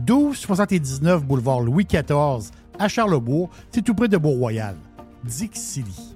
1279 boulevard Louis XIV à Charlebourg. C'est tout près de Beau-Royal. Dixili.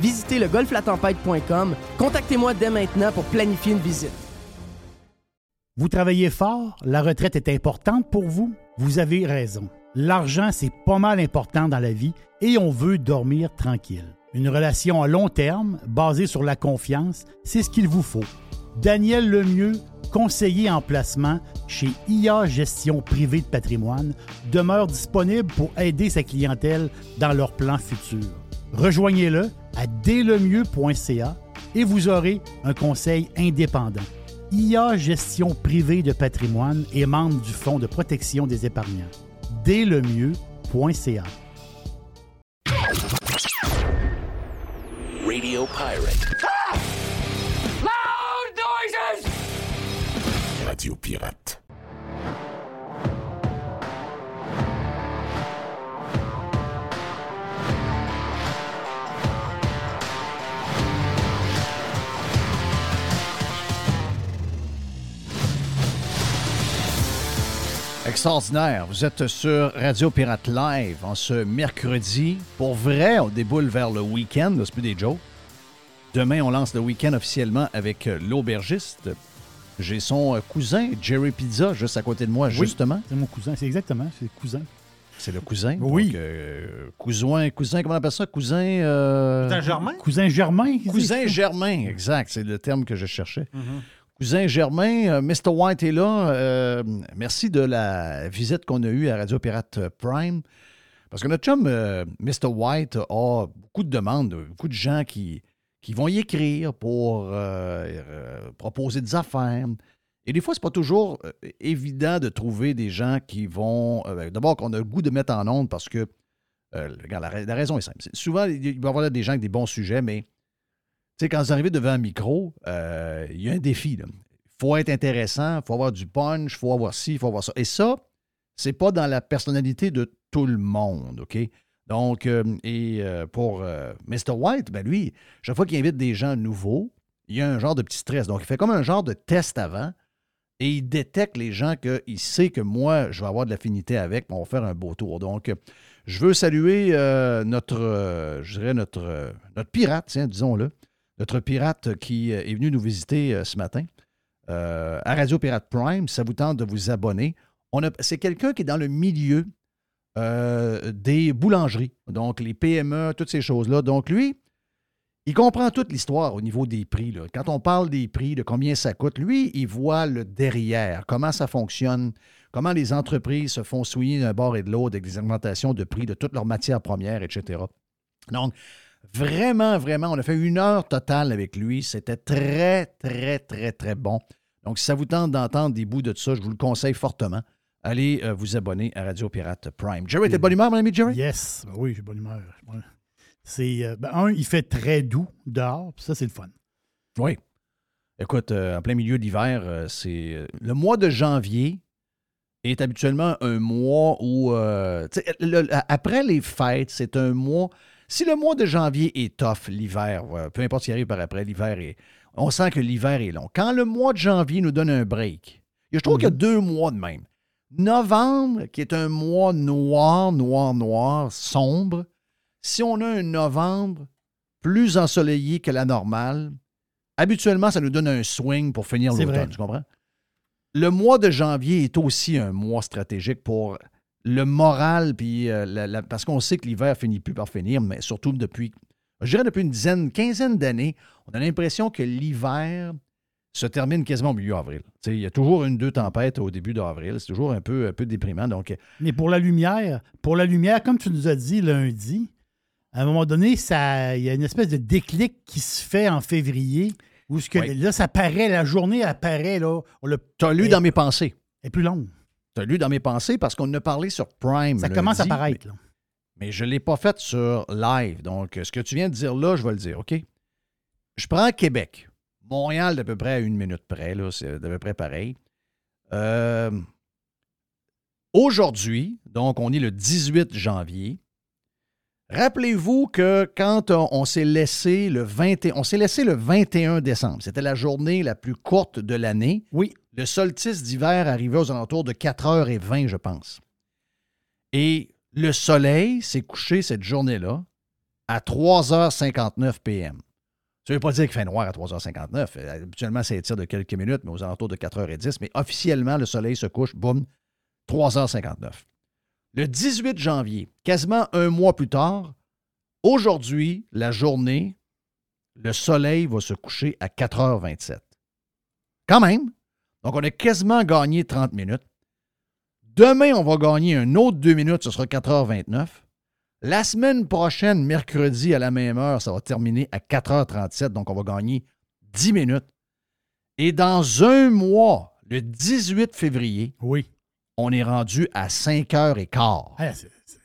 visitez le golflatempête.com. Contactez-moi dès maintenant pour planifier une visite. Vous travaillez fort, la retraite est importante pour vous. Vous avez raison. L'argent, c'est pas mal important dans la vie et on veut dormir tranquille. Une relation à long terme, basée sur la confiance, c'est ce qu'il vous faut. Daniel Lemieux, conseiller en placement chez IA Gestion Privée de Patrimoine, demeure disponible pour aider sa clientèle dans leurs plans futurs. Rejoignez-le à dèslemieux.ca et vous aurez un conseil indépendant. IA Gestion privée de patrimoine et membre du Fonds de protection des épargnants. dèslemieux.ca. Radio Pirate. Loud noises! Radio Pirate. Extraordinaire. Vous êtes sur Radio Pirate Live en ce mercredi. Pour vrai, on déboule vers le week-end. C'est plus des jokes. Demain, on lance le week-end officiellement avec euh, l'aubergiste. J'ai son euh, cousin, Jerry Pizza, juste à côté de moi, justement. C'est mon cousin, c'est exactement, c'est le cousin. C'est le cousin? Oui. Donc, euh, cousin, cousin, comment on appelle ça? Cousin. euh, Cousin Germain? Cousin Germain. Cousin Germain, exact. C'est le terme que je cherchais. Cousin Germain, euh, Mr. White est là. Euh, merci de la visite qu'on a eue à Radio Pirate Prime. Parce que notre chum, euh, Mr. White, a beaucoup de demandes, beaucoup de gens qui, qui vont y écrire pour euh, euh, proposer des affaires. Et des fois, c'est pas toujours euh, évident de trouver des gens qui vont. euh, D'abord, qu'on a le goût de mettre en onde parce que. euh, la, la raison est simple. Souvent, il va y avoir des gens avec des bons sujets, mais sais, quand vous arrivez devant un micro, euh, il y a un défi. Il faut être intéressant, il faut avoir du punch, il faut avoir ci, il faut avoir ça. Et ça, c'est pas dans la personnalité de tout le monde, OK? Donc, euh, et euh, pour Mr. White, ben lui, chaque fois qu'il invite des gens nouveaux, il y a un genre de petit stress. Donc, il fait comme un genre de test avant et il détecte les gens qu'il sait que moi, je vais avoir de l'affinité avec, on va faire un beau tour. Donc, je veux saluer notre, je dirais, notre, notre pirate, disons-le, notre pirate qui euh, est venu nous visiter euh, ce matin euh, à Radio Pirate Prime. Ça vous tente de vous abonner, c'est quelqu'un qui est dans le milieu des boulangeries, donc les PME, toutes ces choses-là. Donc, lui, Il comprend toute l'histoire au niveau des prix. Quand on parle des prix, de combien ça coûte, lui, il voit le derrière, comment ça fonctionne, comment les entreprises se font souiller d'un bord et de l'autre avec des augmentations de prix de toutes leurs matières premières, etc. Donc, vraiment, vraiment, on a fait une heure totale avec lui. C'était très, très, très, très bon. Donc, si ça vous tente d'entendre des bouts de ça, je vous le conseille fortement. Allez euh, vous abonner à Radio Pirate Prime. Jerry, t'es de bonne humeur, mon ami Jerry? Yes. Ben oui, j'ai bonne humeur. Ouais. C'est, euh, ben, un, il fait très doux dehors, puis ça, c'est le fun. Oui. Écoute, euh, en plein milieu d'hiver, c'est. Le mois de janvier est habituellement un mois où. le- après les fêtes, c'est un mois. Si le mois de janvier est tough, l'hiver, peu importe ce qui arrive par après, l'hiver est. On sent que l'hiver est long. Quand le mois de janvier nous donne un break, je trouve qu'il y a deux mois de même. Novembre, qui est un mois noir, noir, noir, sombre. Si on a un novembre plus ensoleillé que la normale, habituellement, ça nous donne un swing pour finir l'automne. Tu comprends? Le mois de janvier est aussi un mois stratégique pour le moral, puis euh, la- la- parce qu'on sait que l'hiver finit plus par finir, mais surtout depuis, je dirais depuis une dizaine, quinzaine d'années, on a l'impression que l'hiver se termine quasiment au milieu avril. Il y a toujours une, deux tempêtes au début d'avril. C'est toujours un peu, un peu déprimant. Donc, Mais pour la lumière, pour la lumière, comme tu nous as dit lundi, à un moment donné, ça, il y a une espèce de déclic qui se fait en février, où ce que, Oui. là, ça paraît, la journée apparaît, là, tu as lu dans mes pensées. elle est plus longue. Tu as lu dans mes pensées parce qu'on a parlé sur Prime. Ça lundi, commence à paraître. là. mais je ne l'ai pas fait sur live. Donc, ce que tu viens de dire là, je vais le dire, OK? Je prends Québec. Montréal, d'à peu près à une minute près, là, c'est d'à peu près pareil. Euh, Aujourd'hui, donc on est le 18 janvier, rappelez-vous que quand on, on s'est laissé le 21, on s'est laissé le 21 décembre, c'était la journée la plus courte de l'année. Oui. Le solstice d'hiver arrivait aux alentours de 4h20, je pense. Et le soleil s'est couché cette journée-là à 3h59 p.m. Ça ne veut pas dire qu'il fait noir à 3h59. Euh, Habituellement, ça étire de quelques minutes, mais aux alentours de 4h10. Mais officiellement, le soleil se couche, boum, 3h59. Le 18 janvier, quasiment un mois plus tard, aujourd'hui, la journée, le soleil va se coucher à 4h27. Quand même. Donc, on a quasiment gagné 30 minutes. Demain, on va gagner un autre 2 minutes, ce sera 4h29. La semaine prochaine, mercredi à la même heure, ça va terminer à 4h37, donc on va gagner 10 minutes. Et dans un mois, le 18 février, Oui. on est rendu à 5h15. Ah, c'est- c'est-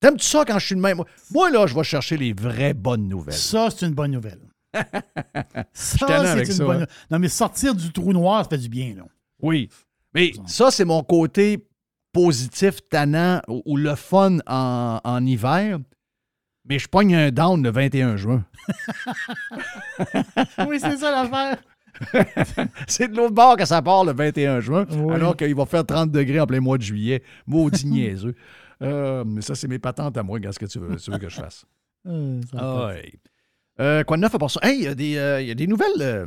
T'aimes-tu ça quand je suis de même? Moi, là, je vais chercher les vraies bonnes nouvelles. Ça, c'est une bonne nouvelle. ça, c'est une ça, bonne hein. Non, mais sortir du trou noir, ça fait du bien, là. Oui. Mais ça, c'est mon côté positif, tannant ou, ou le fun en, en hiver. Mais je pogne un down le 21 juin. oui, c'est ça l'affaire. C'est de l'autre bord que ça part le 21 juin, Oui. alors qu'il va faire 30 degrés en plein mois de juillet. Maudit niaiseux. Euh, mais ça, c'est mes patentes à moi. Qu'est-ce que tu veux, tu veux que je fasse? Euh. Ouais. Euh, quoi de neuf à part ça? Hey, il y, a des, euh, y a des nouvelles. euh,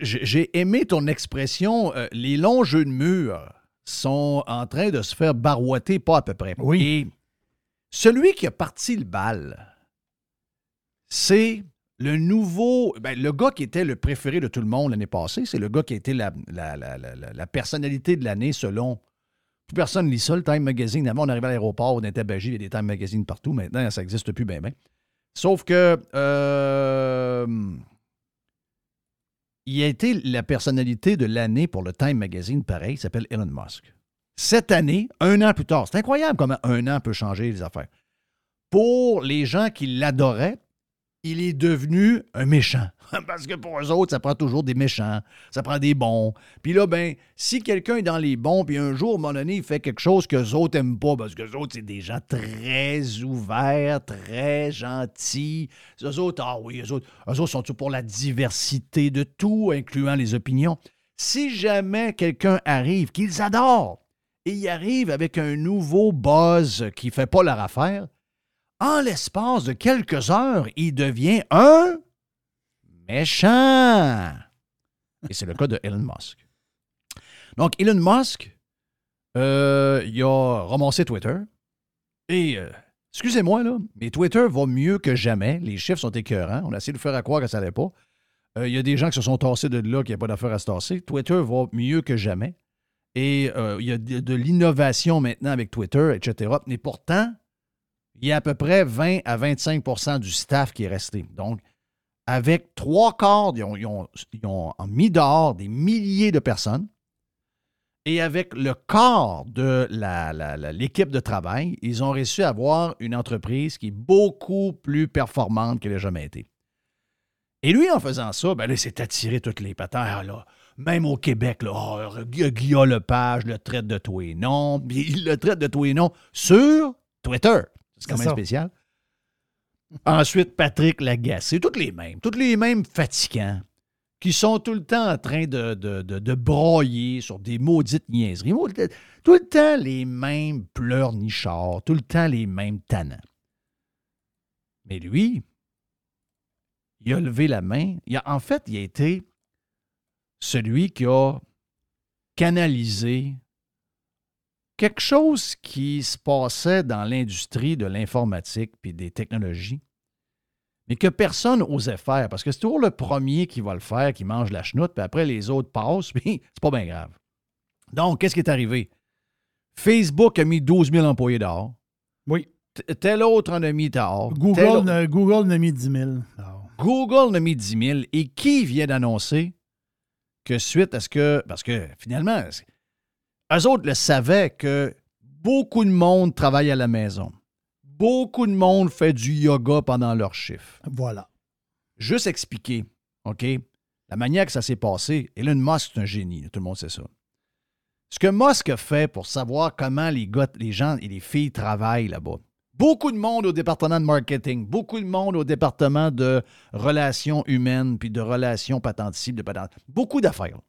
j'ai aimé ton expression. les longs jeux de mur sont en train de se faire barouetter, pas à peu près. Oui. Et celui qui a parti le bal, c'est le nouveau. ben, le gars qui était le préféré de tout le monde l'année passée, c'est le gars qui a été la, la- la- la- la- la personnalité de l'année selon. Plus personne lit ça, le Time Magazine. Avant, on arrivait à l'aéroport, on était bagé, il y a des Time Magazine partout. Maintenant, ça n'existe plus bien, bien. Sauf que euh, il a été la personnalité de l'année pour le Time Magazine, pareil, il s'appelle Elon Musk. Cette année, un an plus tard, c'est incroyable comment un an peut changer les affaires. Pour les gens qui l'adoraient, il est devenu un méchant. Parce que pour eux autres, ça prend toujours des méchants, ça prend des bons. Puis là, ben, si quelqu'un est dans les bons, puis un jour, à un moment donné, il fait quelque chose que les autres n'aiment pas, parce que les autres, c'est des gens très ouverts, très gentils. Eux autres, ah oui, eux autres, eux autres sont tous pour la diversité de tout, incluant les opinions? Si jamais quelqu'un arrive, qu'ils adorent, et il arrive avec un nouveau buzz qui fait pas leur affaire, en l'espace de quelques heures, il devient un méchant. Et c'est le cas de Elon Musk. Donc, Elon Musk, euh, il a ramassé Twitter et euh, excusez-moi, là, mais Twitter va mieux que jamais. Les chiffres sont écœurants. On a essayé de faire à croire que ça n'allait pas. Euh, Il y a des gens qui se sont tassés de là, qui n'ont pas d'affaire à se tasser. Twitter va mieux que jamais. Et il y a de, de l'innovation maintenant avec Twitter, etc. Mais pourtant, il y a à peu près 20 à 25% du staff qui est resté. Donc, avec trois quarts, ils ont, mis dehors des milliers de personnes. Et avec le quart de l'équipe de travail, ils ont réussi à avoir une entreprise qui est beaucoup plus performante qu'elle n'a jamais été. Et lui, en faisant ça, ben là, il s'est attiré toutes les patères, là. Même au Québec, là, oh, Guillaume Lepage le traite de tout et non, il le traite de tout et non sur Twitter. C'est quand même ça. spécial. Ensuite, Patrick. C'est toutes les mêmes, toutes les mêmes fatigants qui sont tout le temps en train de, de, de- de broyer sur des maudites niaiseries. Tout le- Tout le temps les mêmes pleurnichards, tout le temps les mêmes tannants. Mais lui, il a levé la main. Il a, en fait, il a été celui qui a canalisé quelque chose qui se passait dans l'industrie de l'informatique puis des technologies, mais que personne n'osait faire parce que c'est toujours le premier qui va le faire, qui mange la chenoute, puis après les autres passent, puis c'est pas bien grave. Donc, qu'est-ce qui est arrivé? Facebook a mis 12 000 employés dehors. Oui. T- Tel autre en a mis dehors. Google, n'a- Google n'a mis 10 000. Alors, Google en a mis 10 000. Et qui vient d'annoncer que suite à ce que. Parce que finalement, eux autres le savaient que beaucoup de monde travaille à la maison. Beaucoup de monde fait du yoga pendant leur chiffre. voilà. Juste expliquer, OK, la manière que ça s'est passé. Elon Musk, c'est un génie, tout le monde sait ça. Ce que Musk a fait pour savoir comment les, gars, les gens et les filles travaillent là-bas. Beaucoup de monde au département de marketing, beaucoup de monde au département de relations humaines, puis de relations patenticibles, de patentes. Beaucoup d'affaires.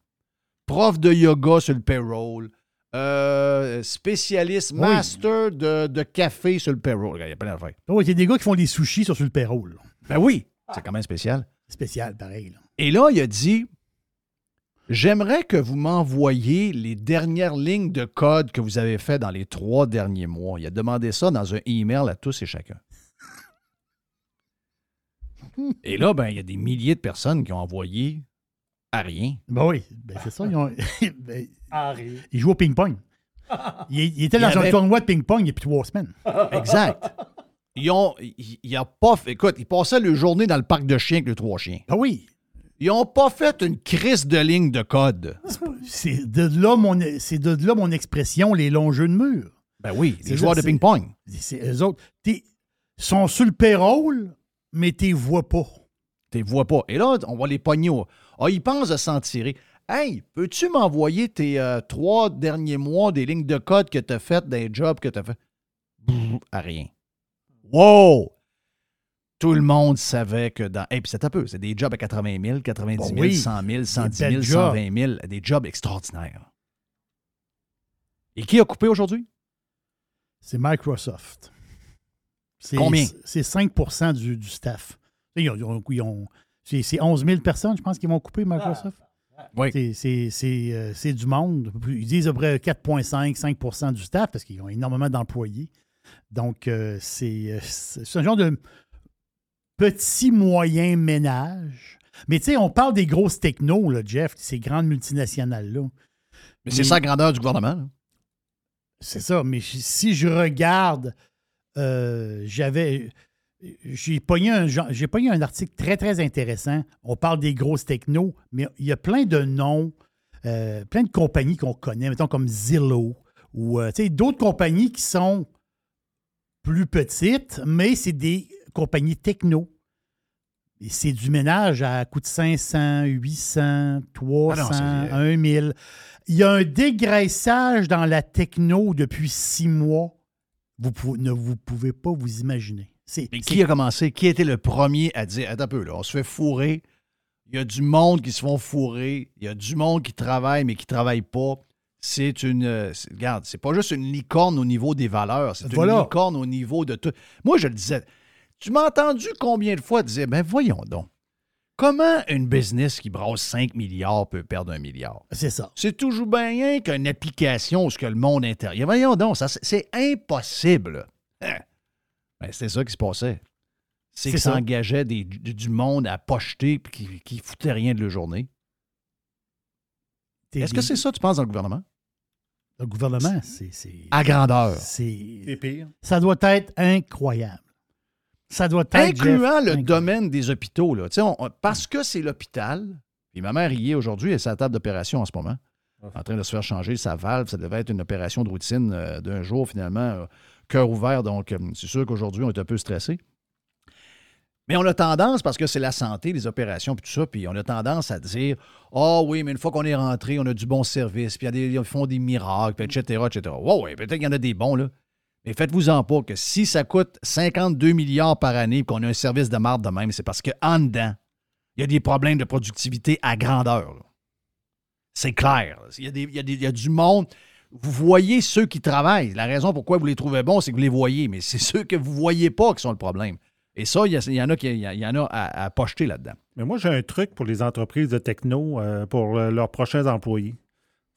Prof de yoga sur le payroll, euh, spécialiste, Oui. master de, de café sur le payroll. Il y a plein d'affaires. Oh, il y a des gars qui font des sushis sur, sur le payroll. Ben oui, c'est quand même spécial. Spécial, pareil. là. Et là, il a dit J'aimerais que vous m'envoyiez les dernières lignes de code que vous avez fait dans les trois derniers mois. Il a demandé ça dans un email à tous et chacun. Et là, ben, il y a des milliers de personnes qui ont envoyé à rien. Ben oui, ben c'est ça. Ils, ont- ben, ils jouent au ping-pong. Il, il était Il dans un avait- tournoi de ping-pong il y a plus trois semaines. Exact. Ils ont. Il il a pas fait. Écoute, ils passaient leur journée dans le parc de chiens avec les trois chiens. Ah oui, Ils n'ont pas fait une crise de ligne de code. c'est de là mon, c'est de là mon expression, les longs jeux de mur. Ben oui, les joueurs de ping-pong. C'est eux autres. T'es- sont sur le payroll, mais tu vois pas. Tu les vois pas. Et là, on va les pogner. au- Ah, ils pensent de s'en tirer. Hey, peux-tu m'envoyer tes euh, trois derniers mois des lignes de code que tu as faites, des jobs que tu as fait? Brrr, À rien. Wow! Tout le monde savait que dans. Et puis c'est un peu. C'est des jobs à 80 000, 90 000, Bon, oui. 100 000, 110 000, belles 120 000. Des jobs extraordinaires. Et qui a coupé aujourd'hui? C'est Microsoft. C'est- Combien? C'est 5 du, du staff. Ils ont- ils ont- ils ont- c'est c'est 11 000 personnes, je pense, qui vont couper Microsoft. Oui. C'est- C'est c'est, euh, c'est du monde. Ils disent à peu près 4,5, 5% du staff parce qu'ils ont énormément d'employés. Donc, euh, c'est euh, c'est un genre de petit moyen ménage. Mais tu sais, on parle des grosses technos, là, Jeff, ces grandes multinationales-là. Mais c'est ça la grandeur du gouvernement. C'est ça, mais si je regarde, euh, j'avais. J'ai pogné, un, j'ai pogné un article très, très intéressant. On parle des grosses technos, mais il y a plein de noms, euh, plein de compagnies qu'on connaît, mettons comme Zillow ou euh, d'autres compagnies qui sont plus petites, mais c'est des compagnies techno. Et c'est du ménage à coût de 500, 800, 300, Ah c'est- 1000. Il y a un dégraissage dans la techno depuis six mois. Vous ne vous pouvez pas vous imaginer. C'est, qui a commencé? Qui était le premier à dire Attends un peu, là, on se fait fourrer. Il y a du monde qui se font fourrer. Il y a du monde qui travaille, mais qui ne travaille pas. C'est une. euh, c'est- regarde, c'est pas juste une licorne au niveau des valeurs, c'est Voilà. une licorne au niveau de tout. Moi, je le disais. Tu m'as entendu combien de fois dire Ben voyons donc. Comment une business qui brasse 5 milliards peut perdre un milliard? c'est ça. C'est toujours bien rien qu'une application où ce que le monde intérieur. Voyons donc, ça, c'est- c'est impossible. Hein? Ben, c'était ça qui se passait. C'est C'est qu'ils s'engageaient du, du monde à pocheter et qui, qui foutaient rien de leur journée. Est-ce que c'est ça, tu penses, dans le gouvernement? Le gouvernement, c'est. c'est- À grandeur. c'est- C'est pire. Ça doit être incroyable. Ça doit être. Incluant Jeff, le incroyable. domaine des hôpitaux. Là. On- on- parce que c'est l'hôpital, puis ma mère y est aujourd'hui, elle est à sa table d'opération en ce moment, en train de se faire changer sa valve. Ça devait être une opération de routine euh, d'un jour, finalement, euh, cœur ouvert. Donc, euh, c'est sûr qu'aujourd'hui, on est un peu stressé. Mais on a tendance, parce que c'est la santé, les opérations, puis tout ça, puis on a tendance à dire Ah oui, mais une fois qu'on est rentré, on a du bon service, puis ils font des miracles, etc., etc. Ouais, ouais, peut-être qu'il y en a des bons, là. Mais faites-vous-en pas que si ça coûte 52 milliards par année et qu'on a un service de marde de même, c'est parce qu'en dedans, il y a des problèmes de productivité à grandeur. C'est clair. il y a du monde. Vous voyez ceux qui travaillent. La raison pourquoi vous les trouvez bons, c'est que vous les voyez, mais c'est ceux que vous ne voyez pas qui sont le problème. Et ça, il y, en a, qui, il y a- il y en a à, à pocheter là-dedans. Mais moi, j'ai un truc pour les entreprises de techno, euh, pour leurs prochains employés.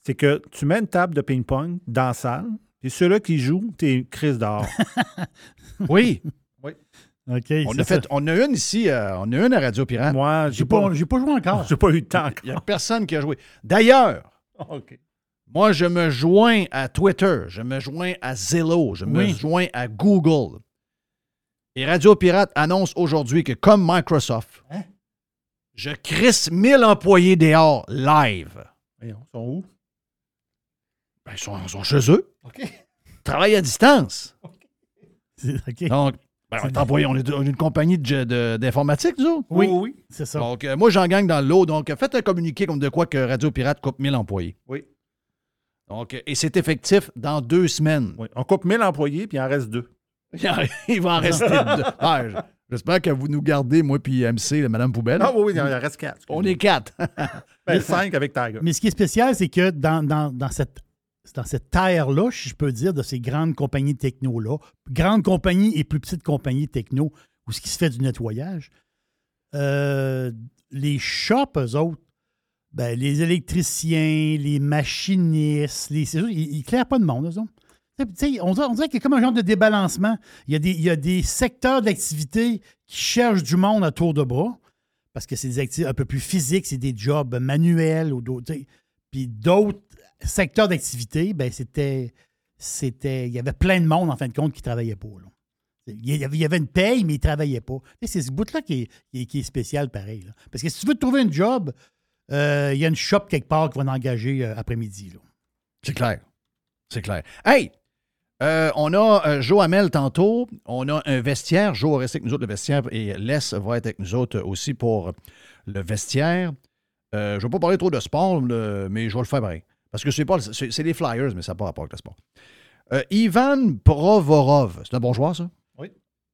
C'est que tu mets une table de ping-pong dans la salle, et ceux-là qui jouent, t'es crise dehors. Oui, OK. on c'est a, fait, on a une ici, euh, on a une à Radio Pirate. Moi, J'ai pas, pas, j'ai pas joué encore. j'ai pas eu le temps Il n'y a encore. personne qui a joué. D'ailleurs, OK. Moi, je me joins à Twitter, je me joins à Zillow, je me joins à Google. Et Radio Pirate annonce aujourd'hui que, comme Microsoft, Hein? je crisse 1000 employés dehors live. Voyons, ils sont où? Ben, ils, sont, ils sont chez eux. OK. Travaillent à distance. OK. Donc, ben, on, est employé, on est on est une compagnie de- de- d'informatique, nous autres. Oui, oui. c'est ça. Donc, euh, moi, j'en gagne dans le lot. Donc, faites un communiqué comme de quoi que Radio Pirate coupe 1000 employés. Oui. Donc, et c'est effectif dans deux semaines. oui. On coupe 1000 employés, puis il en reste deux. Il va en rester deux. Ah, J'espère que vous nous gardez, moi puis MC, Madame Poubelle. Ah oui, oui, il en reste quatre. On est quatre. Ben, cinq avec Tiger. Mais ce qui est spécial, c'est que dans, dans, dans cette dans cette terre-là, si je peux dire, de ces grandes compagnies techno-là, grandes compagnies et plus petites compagnies techno, où ce qui se fait du nettoyage, euh, les shops, eux autres, ben, les électriciens, les machinistes, les, sûr, ils ne clairent pas de monde, on dirait, qu'il y a comme un genre de débalancement. Il y a des, il y a des secteurs d'activité qui cherchent du monde à tour de bras parce que c'est des activités un peu plus physiques, c'est des jobs manuels ou d'autres. Puis d'autres secteurs d'activité, ben c'était. C'était. Il y avait plein de monde, en fin de compte, qui ne travaillait pas. là. Il y, avait, une paye, mais ils ne travaillaient pas. C'est ce bout-là qui est, qui est- spécial, pareil. Parce que si tu veux trouver un job, euh, il y a une shop quelque part qui va t'engager euh, après-midi. C'est clair. C'est clair. Hey! euh, on a euh, Joe Hamel tantôt. On a un vestiaire. Joe va rester avec nous autres, le vestiaire. Et Les va être avec nous autres aussi pour le vestiaire. Euh, je ne vais pas parler trop de sport, le- mais je vais le faire pareil. Parce que c'est pas c'est les Flyers, mais ça n'a pas rapport avec le sport. Euh, Ivan Provorov. C'est un bon joueur, ça?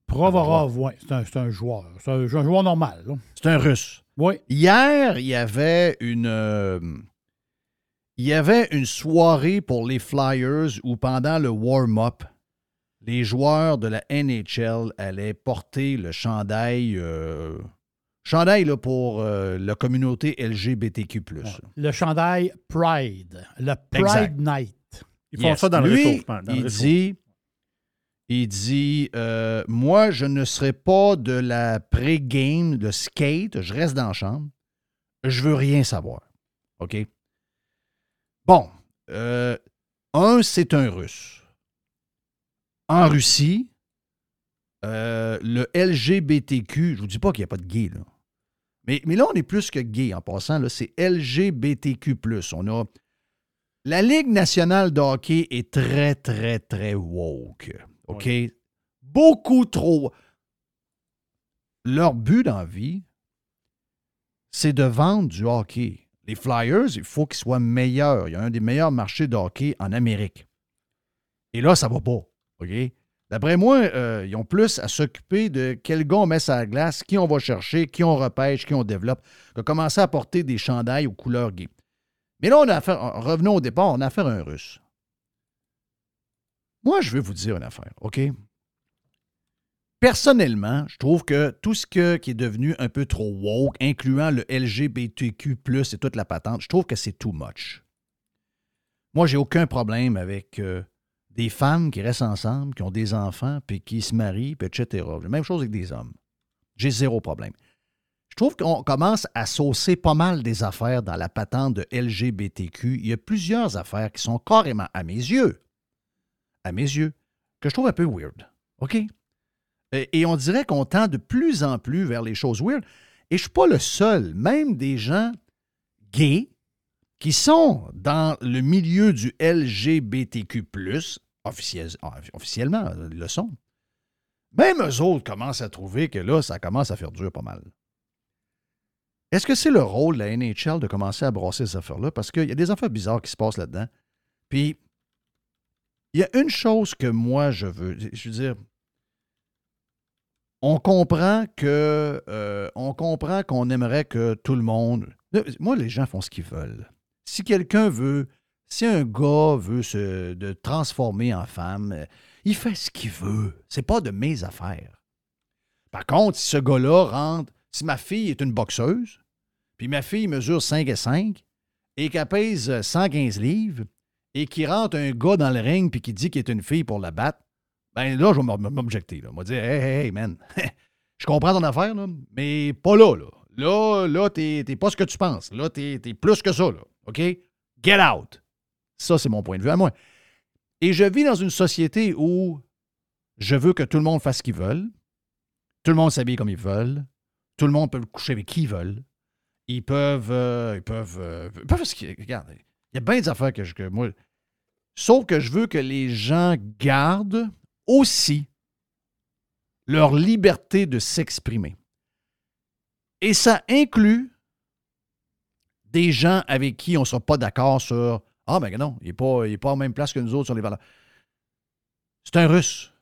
Provorov, oui, c'est un, joueur. C'est un, un joueur normal. C'est un russe. Oui. Hier, il y avait une. euh, il y avait une soirée pour les Flyers où pendant le warm-up, les joueurs de la NHL allaient porter le chandail. euh, chandail là, pour euh, la communauté LGBTQ. Le chandail Pride. Le Pride Exact. Night. Ils font Yes. ça dans le Lui, réchauffement. dans le il réchauffement. dit, il dit euh, Moi, je ne serai pas de la pré-game, de skate, je reste dans la chambre. Je veux rien savoir. OK? Bon. euh, un, c'est un russe. En Russie, euh, le LGBTQ, je vous dis pas qu'il n'y a pas de gay, là. Mais, mais là, on est plus que gay en passant. C'est LGBTQ. On a la Ligue nationale de hockey est très, très, très woke. OK? Beaucoup trop. Leur but dans la vie, c'est de vendre du hockey. Les Flyers, il faut qu'ils soient meilleurs. Il y a un des meilleurs marchés de hockey en Amérique. Et là, ça va pas. OK? D'après moi, euh, ils ont plus à s'occuper de quel gars on met sur la glace, qui on va chercher, qui on repêche, qui on développe, que commencer à porter des chandails aux couleurs gays. Mais là, on a affaire, revenons au départ, on a affaire à un russe. Moi, je veux vous dire une affaire, OK? Personnellement, je trouve que tout ce que- qui est devenu un peu trop woke, incluant le LGBTQ, et toute la patente, je trouve que c'est too much. Moi, j'ai aucun problème avec euh, des femmes qui restent ensemble, qui ont des enfants, puis qui se marient, puis etc. Même chose avec des hommes. J'ai zéro problème. Je trouve qu'on commence à saucer pas mal des affaires dans la patente de LGBTQ. Il y a plusieurs affaires qui sont carrément, à mes yeux, à mes yeux, que je trouve un peu weird. OK? Et, on dirait qu'on tend de plus en plus vers les choses weird. Et je ne suis pas le seul. Même des gens gays qui sont dans le milieu du LGBTQ, officiel- officiellement, ils le sont. Même eux autres commencent à trouver que là, ça commence à faire dur pas mal. Est-ce que c'est le rôle de la NHL de commencer à brasser ces affaires-là? Parce qu'il y a des affaires bizarres qui se passent là-dedans. Puis, il y a une chose que moi, je veux. Je veux dire, on comprend que. euh, on comprend qu'on aimerait que tout le monde. Moi, les gens font ce qu'ils veulent. Si quelqu'un veut. Si un gars veut se transformer en femme, il fait ce qu'il veut. C'est pas de mes affaires. Par contre, si ce gars-là rentre, si ma fille est une boxeuse, puis ma fille mesure 5 et 5 et qu'elle pèse euh, 115 livres et qu'il rentre un gars dans le ring puis qui dit qu'il est une fille pour la battre, ben là, je vais m'objecter. Je vais dire, hey, hey, man, je comprends ton affaire, mais pas là, là. Là, là, t'es pas ce que tu penses. Là, t'es es plus que ça, là. OK? Get out. Ça, c'est mon point de vue à moi. Et je vis dans une société où je veux que tout le monde fasse ce qu'ils veulent. Tout le monde s'habille comme ils veulent. Tout le monde peut coucher avec qui ils veulent. Ils peuvent. euh, ils peuvent. euh, ils peuvent Regarde, y a bien des affaires que, je, que moi. Sauf que je veux que les gens gardent aussi leur liberté de s'exprimer. Et ça inclut des gens avec qui on ne sera pas d'accord sur Ah, ben non, il n'est pas, pas en même place que nous autres sur les valeurs. C'est un Russe.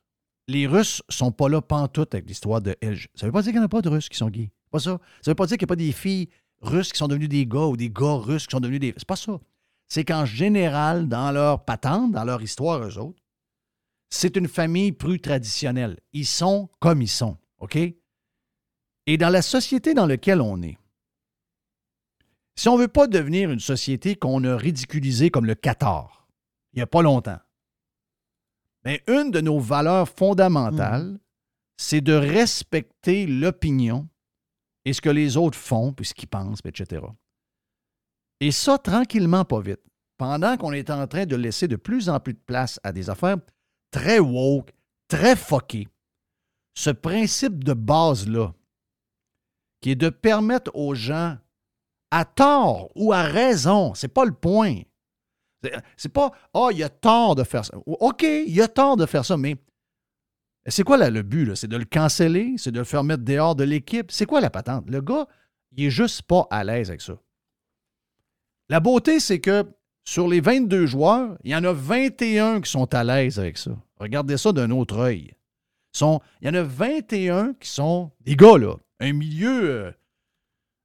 Les Russes sont pas là pantoute avec l'histoire de LG. Ça veut pas dire qu'il n'y en a pas de Russes qui sont gays. Pas ça. Ça veut pas dire qu'il n'y a pas des filles russes qui sont devenues des gars ou des gars russes qui sont devenus des. C'est pas ça. C'est qu'en général, dans leur patente, dans leur histoire, eux autres, c'est une famille plus traditionnelle. Ils sont comme ils sont. OK? Et dans la société dans laquelle on est, si on ne veut pas devenir une société qu'on a ridiculisée comme le Qatar, il n'y a pas longtemps, mais une de nos valeurs fondamentales, c'est de respecter l'opinion et ce que les autres font, puis ce qu'ils pensent, etc. Et ça, tranquillement, pas vite. Pendant qu'on est en train de laisser de plus en plus de place à des affaires très woke, très fuckées, ce principe de base-là, qui est de permettre aux gens, à tort ou à raison, c'est pas le point. C'est- pas, ah, il a tort de faire ça. OK, il a tort de faire ça, mais c'est quoi le but? C'est de le canceller? C'est de le faire mettre dehors de l'équipe? C'est quoi la patente? Le gars, il est juste pas à l'aise avec ça. La beauté, c'est que sur les 22 joueurs, il y en a 21 qui sont à l'aise avec ça. Regardez ça d'un autre œil. Il y en a 21 qui sont des gars, là. Un milieu, euh,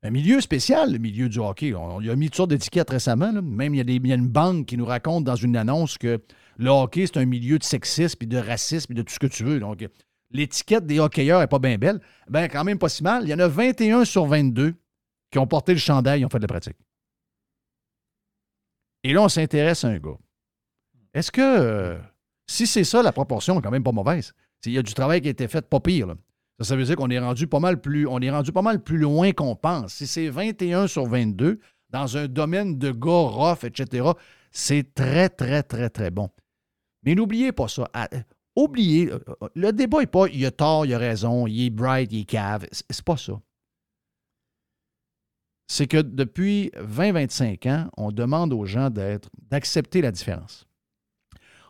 un milieu spécial, le milieu du hockey. On, il a mis toutes sortes d'étiquettes récemment. Même il y, a des, il y a une banque qui nous raconte dans une annonce que le hockey, c'est un milieu de sexisme et de racisme et de tout ce que tu veux. Donc, l'étiquette des hockeyeurs n'est pas bien belle. Ben, quand même pas si mal. Il y en a 21 sur 22 qui ont porté le chandail et ont fait de la pratique. Et là, on s'intéresse à un gars. Est-ce que, euh, si c'est ça, la proportion est quand même pas mauvaise? Il y a du travail qui a été fait pas pire. Ça, ça veut dire qu'on est rendu pas mal plus, on est rendu pas mal plus loin qu'on pense. Si c'est 21 sur 22 dans un domaine de gars rough, etc., c'est très, très, très, très bon. Mais n'oubliez pas ça. Ah, Oubliez, euh, le débat n'est pas il a tort, il a raison, il est bright, il est cave. C'est pas ça. C'est que depuis 20-25 ans, on demande aux gens d'être, d'accepter la différence.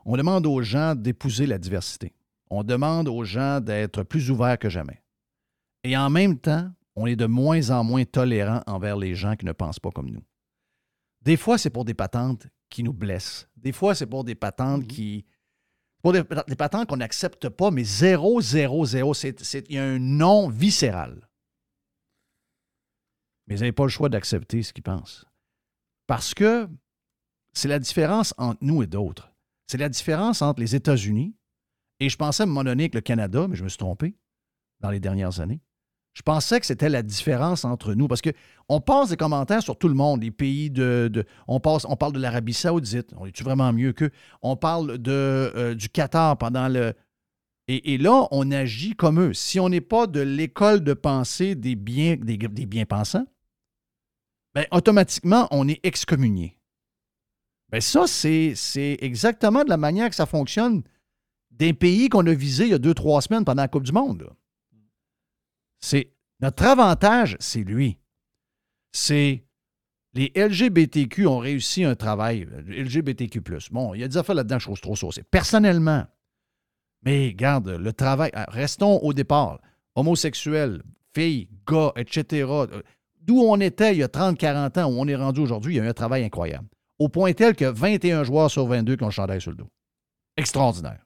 On demande aux gens d'épouser la diversité. On demande aux gens d'être plus ouverts que jamais. Et en même temps, on est de moins en moins tolérant envers les gens qui ne pensent pas comme nous. Des fois, c'est pour des patentes qui nous blessent. Des fois, c'est pour des patentes qui. Pour des, des patentes qu'on n'accepte pas, mais zéro, zéro, zéro. Il y a un non viscéral. Mais vous n'avez pas le choix d'accepter ce qu'ils pensent. Parce que c'est la différence entre nous et d'autres. C'est la différence entre les États-Unis et je pensais à un moment avec le Canada, mais je me suis trompé dans les dernières années. Je pensais que c'était la différence entre nous parce que on passe des commentaires sur tout le monde, les pays de. de- on, passe, on parle de l'Arabie Saoudite. On est-tu vraiment mieux qu'eux? On parle de, euh, du Qatar pendant le. Et, et là, on agit comme eux. Si on n'est pas de l'école de pensée des bien, des, des bien-pensants, ben, automatiquement, on est excommunié. Ben, ça, c'est, exactement de la manière que ça fonctionne des pays qu'on a visés il y a deux, trois semaines pendant la Coupe du Monde. C'est notre avantage, c'est lui. C'est les LGBTQ ont réussi un travail. LGBTQ. Bon, il y a des affaires là-dedans, je trouve trop saucé. Personnellement, mais regarde, le travail. ah, Restons au départ. Homosexuels, filles, gars, etc. D'où on était il y a 30-40 ans, où on est rendu aujourd'hui, il y a eu un travail incroyable. Au point tel que 21 joueurs sur 22 qui ont le chandail sur le dos. Extraordinaire.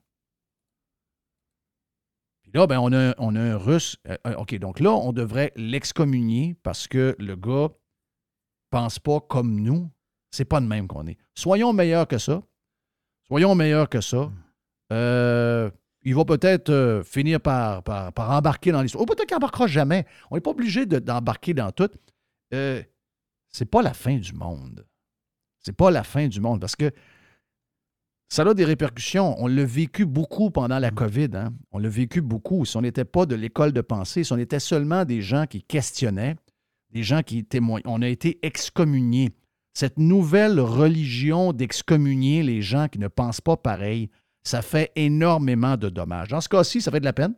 Puis là, ben, on, a, on a un Russe. euh, euh, OK, donc là, on devrait l'excommunier parce que le gars pense pas comme nous. C'est pas de même qu'on est. Soyons meilleurs que ça. Soyons meilleurs que ça. Euh, il va peut-être euh, finir par, par, embarquer dans l'histoire. Ou peut-être qu'il n'embarquera jamais. On n'est pas obligé de- d'embarquer dans tout. Euh, c'est pas la fin du monde. C'est pas la fin du monde parce que ça a des répercussions. On l'a vécu beaucoup pendant la COVID. hein. On l'a vécu beaucoup. Si on n'était pas de l'école de pensée, si on était seulement des gens qui questionnaient, des gens qui témoignent, on a été excommuniés. Cette nouvelle religion d'excommunier les gens qui ne pensent pas pareil, ça fait énormément de dommages. Dans ce cas-ci, ça fait de la peine.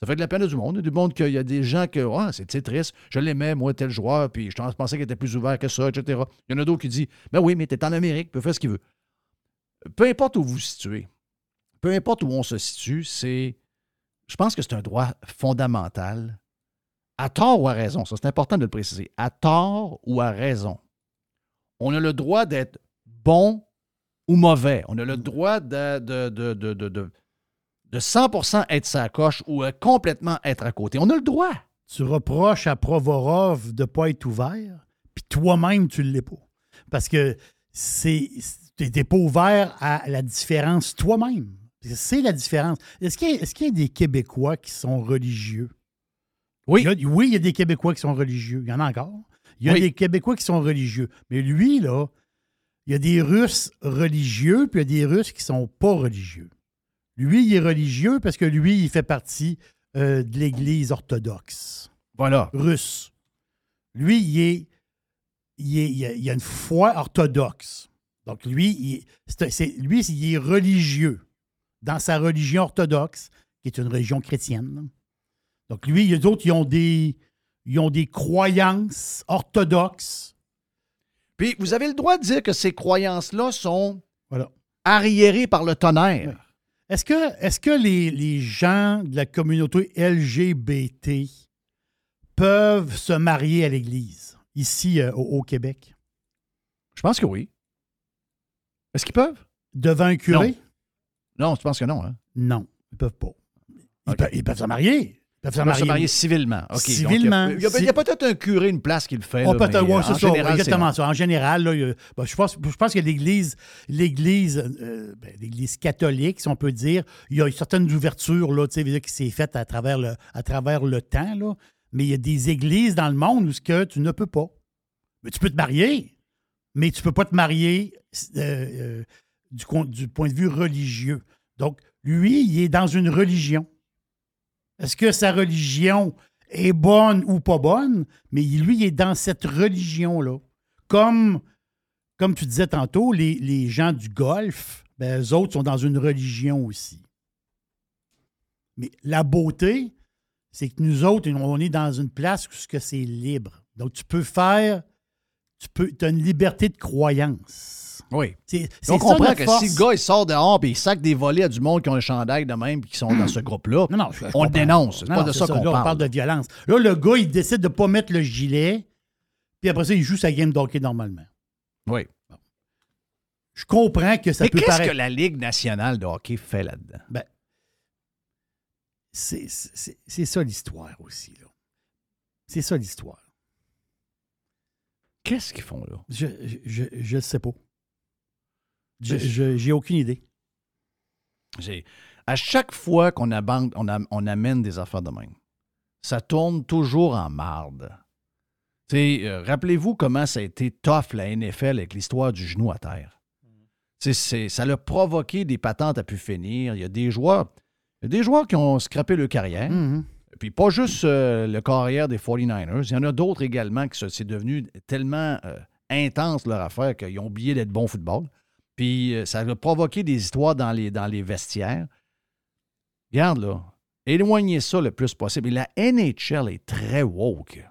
Ça fait de la peine à du monde. Il a du monde qu'il y a des gens que Ah, c'est triste, je l'aimais, moi, tel joueur, puis je pensais qu'il était plus ouvert que ça, etc. Il y en a d'autres qui disent Ben oui, mais t'es en Amérique, peut faire ce qu'il veut. Peu importe où vous situez, peu importe où on se situe, c'est. Je pense que c'est un droit fondamental, à tort ou à raison. Ça, c'est important de le préciser. À tort ou à raison. On a le droit d'être bon ou mauvais. On a le droit de, de, de, de, de, de- de 100% être sa coche ou euh, complètement être à côté. On a le droit. Tu reproches à Provorov de ne pas être ouvert, puis toi-même, tu ne l'es pas. Parce que c'est tu n'es pas ouvert à la différence toi-même. C'est la différence. Est-ce qu'il y, y a des Québécois qui sont religieux? Oui. Il y a- oui, il y a des Québécois qui sont religieux. Il y en a encore. Il y a Oui. des Québécois qui sont religieux. Mais lui, là, il y a des Russes religieux, puis il y a des Russes qui sont pas religieux. Lui, il est religieux parce que lui, il fait partie euh, de l'Église orthodoxe Voilà. russe. Lui, il est, il est- il a, il a une foi orthodoxe. Donc, lui, il, est- lui, il est religieux dans sa religion orthodoxe, qui est une religion chrétienne. Donc, lui, les autres, ils ont des, ils ont des croyances orthodoxes. Puis vous avez le droit de dire que ces croyances-là sont Voilà. arriérées par le tonnerre. Est-ce que, les, les gens de la communauté LGBT peuvent se marier à l'Église, ici euh, au, au Québec, Je pense que oui. Est-ce qu'ils peuvent? devant un curé? Non, tu penses que non, hein? Non, ils peuvent pas. Ils peuvent se marier. Peuvent se marier. se marier civilement. OK. donc Civilement. Il y a, il y a- il y a peut-être un curé, une place qui le fait. Oh, là, peut-être, c'est ça, général, exactement ça. En général, là, il ben, je, pense, je pense que l'Église, l'Église, euh, ben, l'Église catholique, si on peut dire, il y a certaines ouvertures là, tu sais, qui s'est faites à travers le, à travers le temps, là, mais il y a des églises dans le monde où ce que tu ne peux pas. Mais tu peux te marier, mais tu ne peux pas te marier euh, euh, du point de vue religieux. Donc, lui, il est dans une religion. Est-ce que sa religion est bonne ou pas bonne? Mais lui, est dans cette religion-là. Comme, comme tu disais tantôt, les, les gens du golf, ben, eux autres sont dans une religion aussi. Mais la beauté, c'est que nous autres, on est dans une place où c'est libre. Donc, tu peux faire, tu peux, as une liberté de croyance. Oui. C'est, On comprend que force. si le gars il sort dehors et il sac des volets à du monde qui ont un chandail de même et qui sont dans ce groupe-là, Non, non, je- je on le dénonce. C'est pas non, de ça qu'on parle. on parle de violence. Là, le gars, il décide de ne pas mettre le gilet, puis après ça, il joue sa game d'hockey normalement. Oui. Je comprends que ça Mais peut qu'est-ce paraître. que la Ligue nationale de hockey fait là-dedans? Ben, c'est ça l'histoire aussi. Là. C'est ça l'histoire. Qu'est-ce qu'ils font là? Je ne je, je sais pas. J'ai aucune idée. À chaque fois qu'on on, on amène des affaires de même, ça tourne toujours en marde. Euh, Rappelez-vous comment ça a été tough la NFL avec l'histoire du genou à terre. C'est- ça a provoqué des patentes à pu finir. Il y a des joueurs, il y a des joueurs qui ont scrappé leur carrière. Mhm. Puis pas juste euh, le carrière des 49ers. Il y en a d'autres également qui c'est devenu tellement euh, intense leur affaire qu'ils ont oublié d'être bon football. Puis euh, ça a provoqué des histoires dans les, dans les vestiaires. Regarde là, éloignez ça le plus possible. Et la NHL est très woke.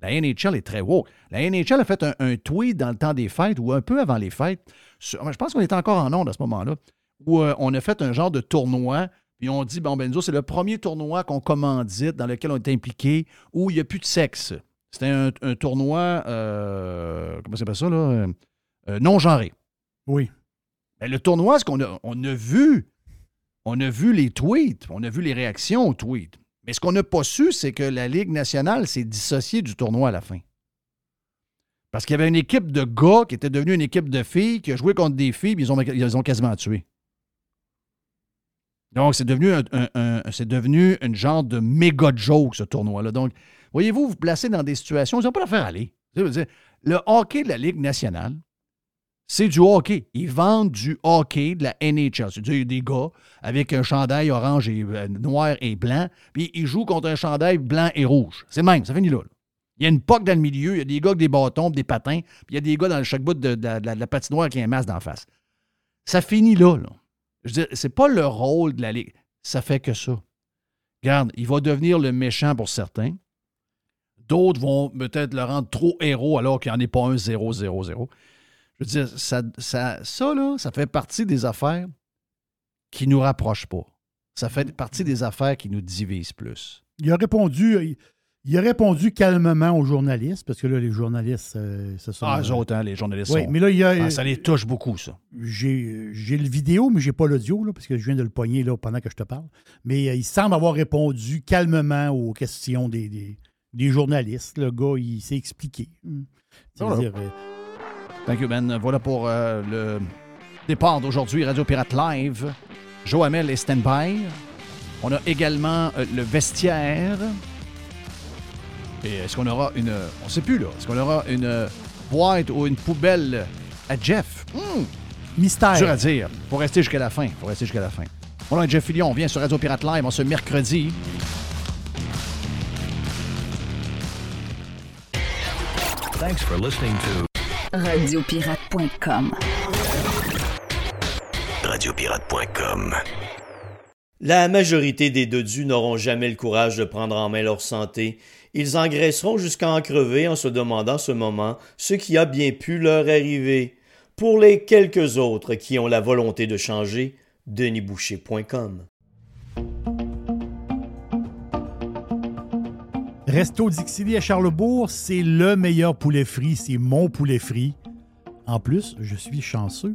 La NHL est très woke. La NHL a fait un, tweet dans le temps des fêtes ou un peu avant les fêtes. je pense qu'on était encore en onde à ce moment-là, où on a fait un genre de tournoi puis on dit, bon, Benzo, c'est le premier tournoi qu'on commandite, dans lequel on est impliqué, où il n'y a plus de sexe. C'était un, un tournoi, euh, comment ça s'appelle ça, là? Euh, euh, non-genré. Oui. Ben, le tournoi, ce qu'on a, on a vu, on a vu les tweets, on a vu les réactions aux tweets. Mais ce qu'on n'a pas su, c'est que la Ligue nationale s'est dissociée du tournoi à la fin. Parce qu'il y avait une équipe de gars qui était devenue une équipe de filles qui a joué contre des filles, puis ils ont, ils les ont quasiment tués. Donc, c'est devenu, un, une genre de méga joke, ce tournoi-là. Donc, voyez-vous, vous placez dans des situations, ils n'ont pas la faire aller. Le hockey de la Ligue nationale, c'est du hockey. Ils vendent du hockey de la NHL. C'est-à-dire des gars avec un chandail orange et euh, noir et blanc, puis ils jouent contre un chandail blanc et rouge. C'est même, ça finit là. Il y a une poque dans le milieu, il y a des gars avec des bâtons, des patins, puis il y a des gars dans chaque bout de la patinoire qui a un masque d'en face. Ça finit là, là. Je veux dire, c'est pas le rôle de la Ligue. Ça fait que ça. Regarde, il va devenir le méchant pour certains. D'autres vont peut-être le rendre trop héros alors qu'il n'y en est pas un 0-0-0. Je veux dire, ça, ça, ça, là, ça fait partie des affaires qui nous rapprochent pas. Ça fait partie des affaires qui nous divisent plus. Il a répondu. Il- a répondu calmement aux journalistes, parce que là, les journalistes, euh, ce sont. Ah, eux autres, hein, les journalistes Oui, sont- mais là, il y a. Ah, ça les touche beaucoup, ça. J'ai j'ai le vidéo, mais j'ai pas l'audio, là, parce que je viens de le pogner là, pendant que je te parle. Mais euh, il semble avoir répondu calmement aux questions des, des, des journalistes. Le gars, il s'est expliqué. Hmm. C'est-à-dire, euh, Thank you, Ben. Voilà pour euh, le départ d'aujourd'hui, Radio Pirate Live. Joe Hamel est stand-by. On a également euh, le vestiaire. Et est-ce qu'on aura une. On sait plus, là. Est-ce qu'on aura une euh, boîte ou une poubelle à Jeff? Hmm, mystère. dur à dire. Faut rester jusqu'à la fin. Faut rester jusqu'à la fin. Mon nom est Jeff Fillion. On vient sur Radio Pirate Live en ce mercredi. Thanks for listening to Radiopirate.com. Radiopirate.com. La majorité des dodus n'auront jamais le courage de prendre en main leur santé. Ils engraisseront jusqu'à en crever en se demandant ce moment ce qui a bien pu leur arriver. Pour les quelques autres qui ont la volonté de changer, denisboucher.com. Resto Dixili à Charlebourg, c'est le meilleur poulet frit. C'est mon poulet frit. En plus, je suis chanceux.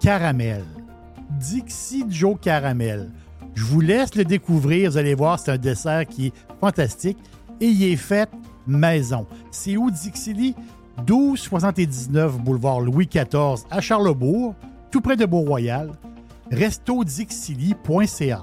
Caramel. Dixie Joe Caramel. Je vous laisse le découvrir. Vous allez voir, c'est un dessert qui est fantastique. Et il est fait maison. C'est où Dixili? 1279 boulevard Louis XIV à Charlebourg, tout près de Beau-Royal. restodixili.ca.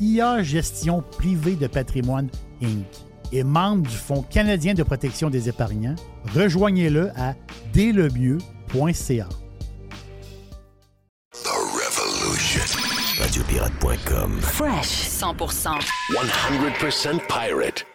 IA Gestion Privée de Patrimoine Inc. est membre du Fonds canadien de protection des épargnants. Rejoignez-le à dèslemieux.ca. Radiopirate.com. Fresh 100%. 100% pirate.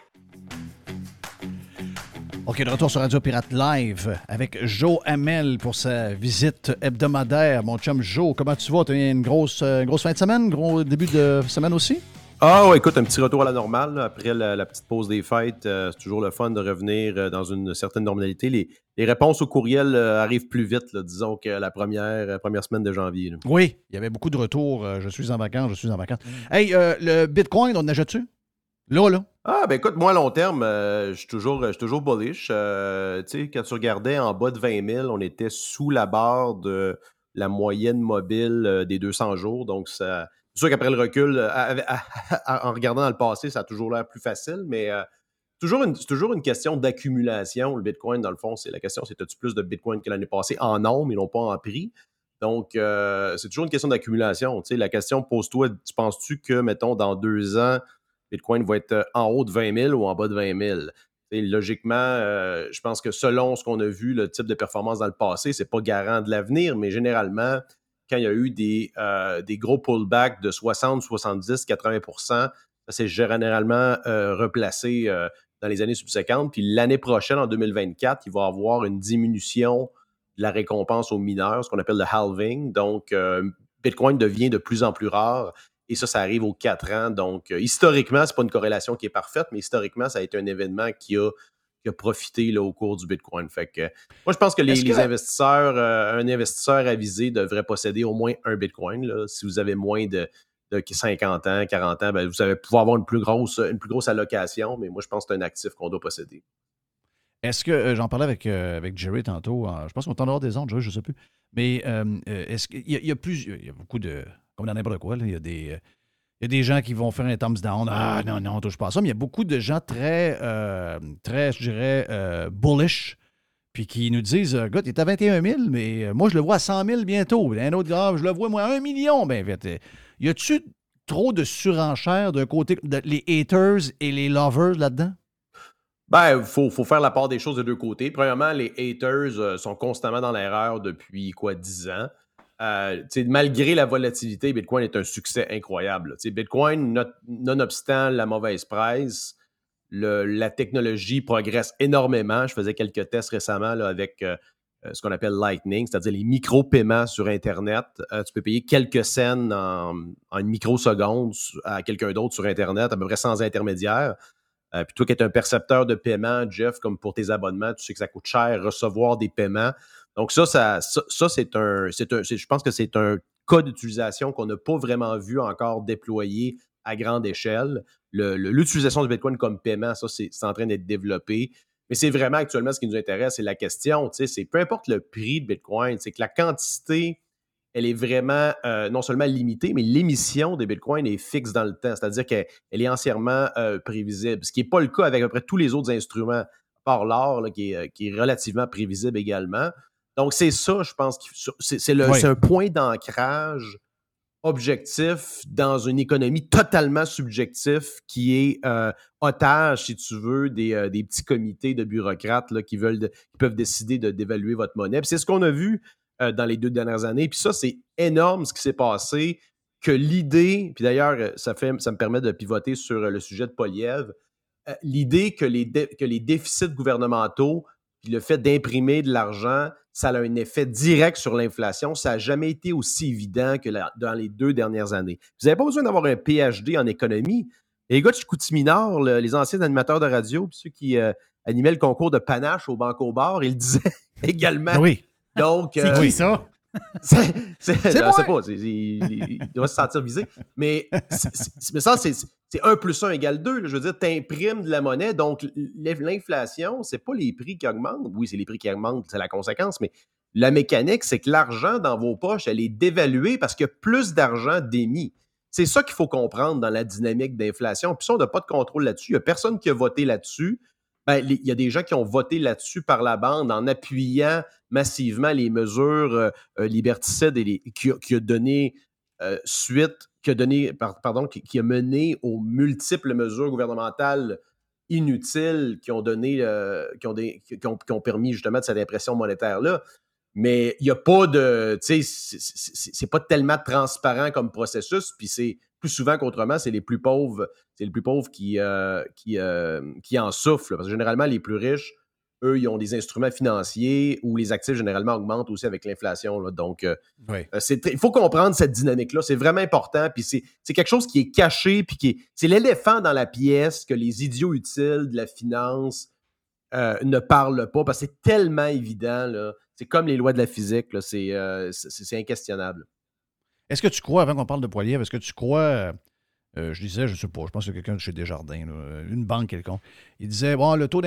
OK, de retour sur Radio Pirate Live avec Joe Hamel pour sa visite hebdomadaire. Mon chum Joe, comment tu vas? Tu as eu une grosse, euh, grosse fin de semaine, gros début de semaine aussi? Ah ouais, écoute, un petit retour à la normale là, après la, la petite pause des fêtes. euh, c'est toujours le fun de revenir euh, dans une certaine normalité. Les, les réponses au courriel euh, arrivent plus vite, là, disons, que la première, première semaine de janvier. là. Oui, il y avait beaucoup de retours. je suis en vacances, je suis en vacances. Hey, euh, le Bitcoin, on en achète-tu? Là, là. Ah, ben écoute, moi, à long terme, euh, je suis toujours, toujours bullish. Euh, tu sais, quand tu regardais en bas de 20 000, on était sous la barre de la moyenne mobile euh, des 200 jours. Donc, ça, c'est sûr qu'après le recul, en regardant dans le passé, ça a toujours l'air plus facile, mais toujours une- c'est toujours une question d'accumulation. Le Bitcoin, dans le fond, c'est la question, c'est as-tu plus de Bitcoin que l'année passée en nombre et non pas en prix? Donc, c'est toujours une question d'accumulation. Tu sais, la question, pose-toi, tu penses-tu que, mettons, dans deux ans, Bitcoin va être euh, en haut de 20 000 ou en bas de 20 000? Et logiquement, euh, je pense que selon ce qu'on a vu, le type de performance dans le passé, c'est pas garant de l'avenir, mais généralement, quand il y a eu des, euh, gros pullbacks de 60, 70, 80% ça s'est généralement replacé dans les années subséquentes. Puis l'année prochaine, en 2024, il va y avoir une diminution de la récompense aux mineurs, ce qu'on appelle le halving. Donc, Bitcoin devient de plus en plus rare. Et ça, ça arrive aux quatre ans. Donc, euh, historiquement, c'est pas une corrélation qui est parfaite, mais historiquement, ça a été un événement qui a, qui a profité là, au cours du Bitcoin. Fait que, moi, je pense que les, Est-ce que- les investisseurs, euh, un investisseur avisé devrait posséder au moins un Bitcoin. là. Si vous avez moins de, de 50 ans, 40 ans, ben, vous allez pouvoir avoir une plus grosse, une plus grosse allocation, mais moi, je pense que c'est un actif qu'on doit posséder. Est-ce que, euh, j'en parlais avec, euh, avec Jerry tantôt, je pense qu'on est en dehors des ondes, Jerry, je ne sais plus. Mais euh, est-ce qu'il y, a- il y a plus, il y a beaucoup de, comme dans n'importe quoi, il y a des... euh, il y a des gens qui vont faire un thumbs down. Ah non, non, on touche pas à ça. Mais il y a beaucoup de gens très, euh, très je dirais, euh, bullish. Puis qui nous disent, gars, t'es à 21 000, mais moi, je le vois à 100 000 bientôt. Un autre, ah, je le vois, moi, à 1 million. Ben, fait, y a-tu trop de surenchères d'un côté, les haters et les lovers là-dedans? Ben, il faut, faut faire la part des choses de deux côtés. Premièrement, les haters sont constamment dans l'erreur depuis quoi, 10 ans. Euh, malgré la volatilité, Bitcoin est un succès incroyable. Bitcoin, nonobstant la mauvaise presse, la technologie progresse énormément. Je faisais quelques tests récemment avec euh, euh, ce qu'on appelle Lightning, c'est-à-dire les micro-paiements sur Internet. Tu peux payer quelques cents en, en une microseconde à quelqu'un d'autre sur Internet, à peu près sans intermédiaire. Euh, puis toi qui es un percepteur de paiement, Jeff, comme pour tes abonnements, tu sais que ça coûte cher recevoir des paiements. Donc ça, ça, ça, c'est un, un je pense que c'est un cas d'utilisation qu'on n'a pas vraiment vu encore déployé à grande échelle. Le- le- L'utilisation du Bitcoin comme paiement, ça, c'est en train d'être développé. Mais c'est vraiment actuellement ce qui nous intéresse, c'est la question, tu sais, c'est peu importe le prix de Bitcoin, c'est que la quantité, elle est vraiment euh, non seulement limitée, mais l'émission des Bitcoin est fixe dans le temps, c'est-à-dire qu'elle elle est entièrement euh, prévisible, ce qui n'est pas le cas avec à peu près tous les autres instruments. Transport l'or, qui, est, qui est relativement prévisible également. Donc, c'est ça, je pense, c'est Oui. un point d'ancrage objectif dans une économie totalement subjectif qui est euh, otage, si tu veux, des, euh, des petits comités de bureaucrates là, qui, veulent de- qui peuvent décider de d'évaluer votre monnaie. C'est ce qu'on a vu euh, dans les deux dernières années. Puis ça, c'est énorme ce qui s'est passé, que l'idée, puis d'ailleurs, ça, fait, ça me permet de pivoter sur le sujet de Poliev, l'idée que les, que les déficits gouvernementaux, puis le fait d'imprimer de l'argent, ça a un effet direct sur l'inflation. Ça n'a jamais été aussi évident que la- dans les deux dernières années. Vous n'avez pas besoin d'avoir un PhD en économie. Les gars de le- les anciens animateurs de radio, puis ceux qui euh, animaient le concours de panache au Banco Bar, ils le disaient également. Oui. Donc, C'est euh, qui ça? c'est, c'est, C'est je moi. sais pas, c'est- c'est- il, doit se sentir visé. Mais, c'est, c'est- mais ça, c'est, c'est 1 plus 1 égale 2. là. Je veux dire, tu imprimes de la monnaie, donc l'inflation, c'est pas les prix qui augmentent. Oui, c'est les prix qui augmentent, c'est la conséquence, mais la mécanique, c'est que l'argent dans vos poches, elle est dévaluée parce qu'il y a plus d'argent d'émis. C'est ça qu'il faut comprendre dans la dynamique d'inflation. Puis ça, on n'a pas de contrôle là-dessus. Il n'y a personne qui a voté là-dessus. Ben, il y a des gens qui ont voté là-dessus par la bande en appuyant massivement les mesures euh, euh, liberticides et qui, qui a donné euh, suite, qui a donné, par- pardon, qui, a mené aux multiples mesures gouvernementales inutiles qui ont donné, euh, qui, ont permis justement cette impression monétaire-là. Mais il n'y a pas de. Tu sais, c'est- pas tellement transparent comme processus, puis c'est plus souvent qu'autrement, c'est les plus pauvres, c'est les plus pauvres qui, euh, qui, qui en souffrent. là. Parce que généralement, les plus riches, eux, ils ont des instruments financiers où les actifs généralement augmentent aussi avec l'inflation. Donc, euh, Oui. euh, il faut comprendre cette dynamique-là. C'est vraiment important. Puis c'est quelque chose qui est caché. Puis qui est- c'est l'éléphant dans la pièce que les idiots utiles de la finance euh, ne parlent pas parce que c'est tellement évident. C'est comme les lois de la physique. C'est euh. Est-ce que tu crois, avant qu'on parle de Poiliev, est-ce que tu crois, euh, je disais, je ne sais pas, je pense que quelqu'un de chez Desjardins, une banque quelconque, il disait, bon, le taux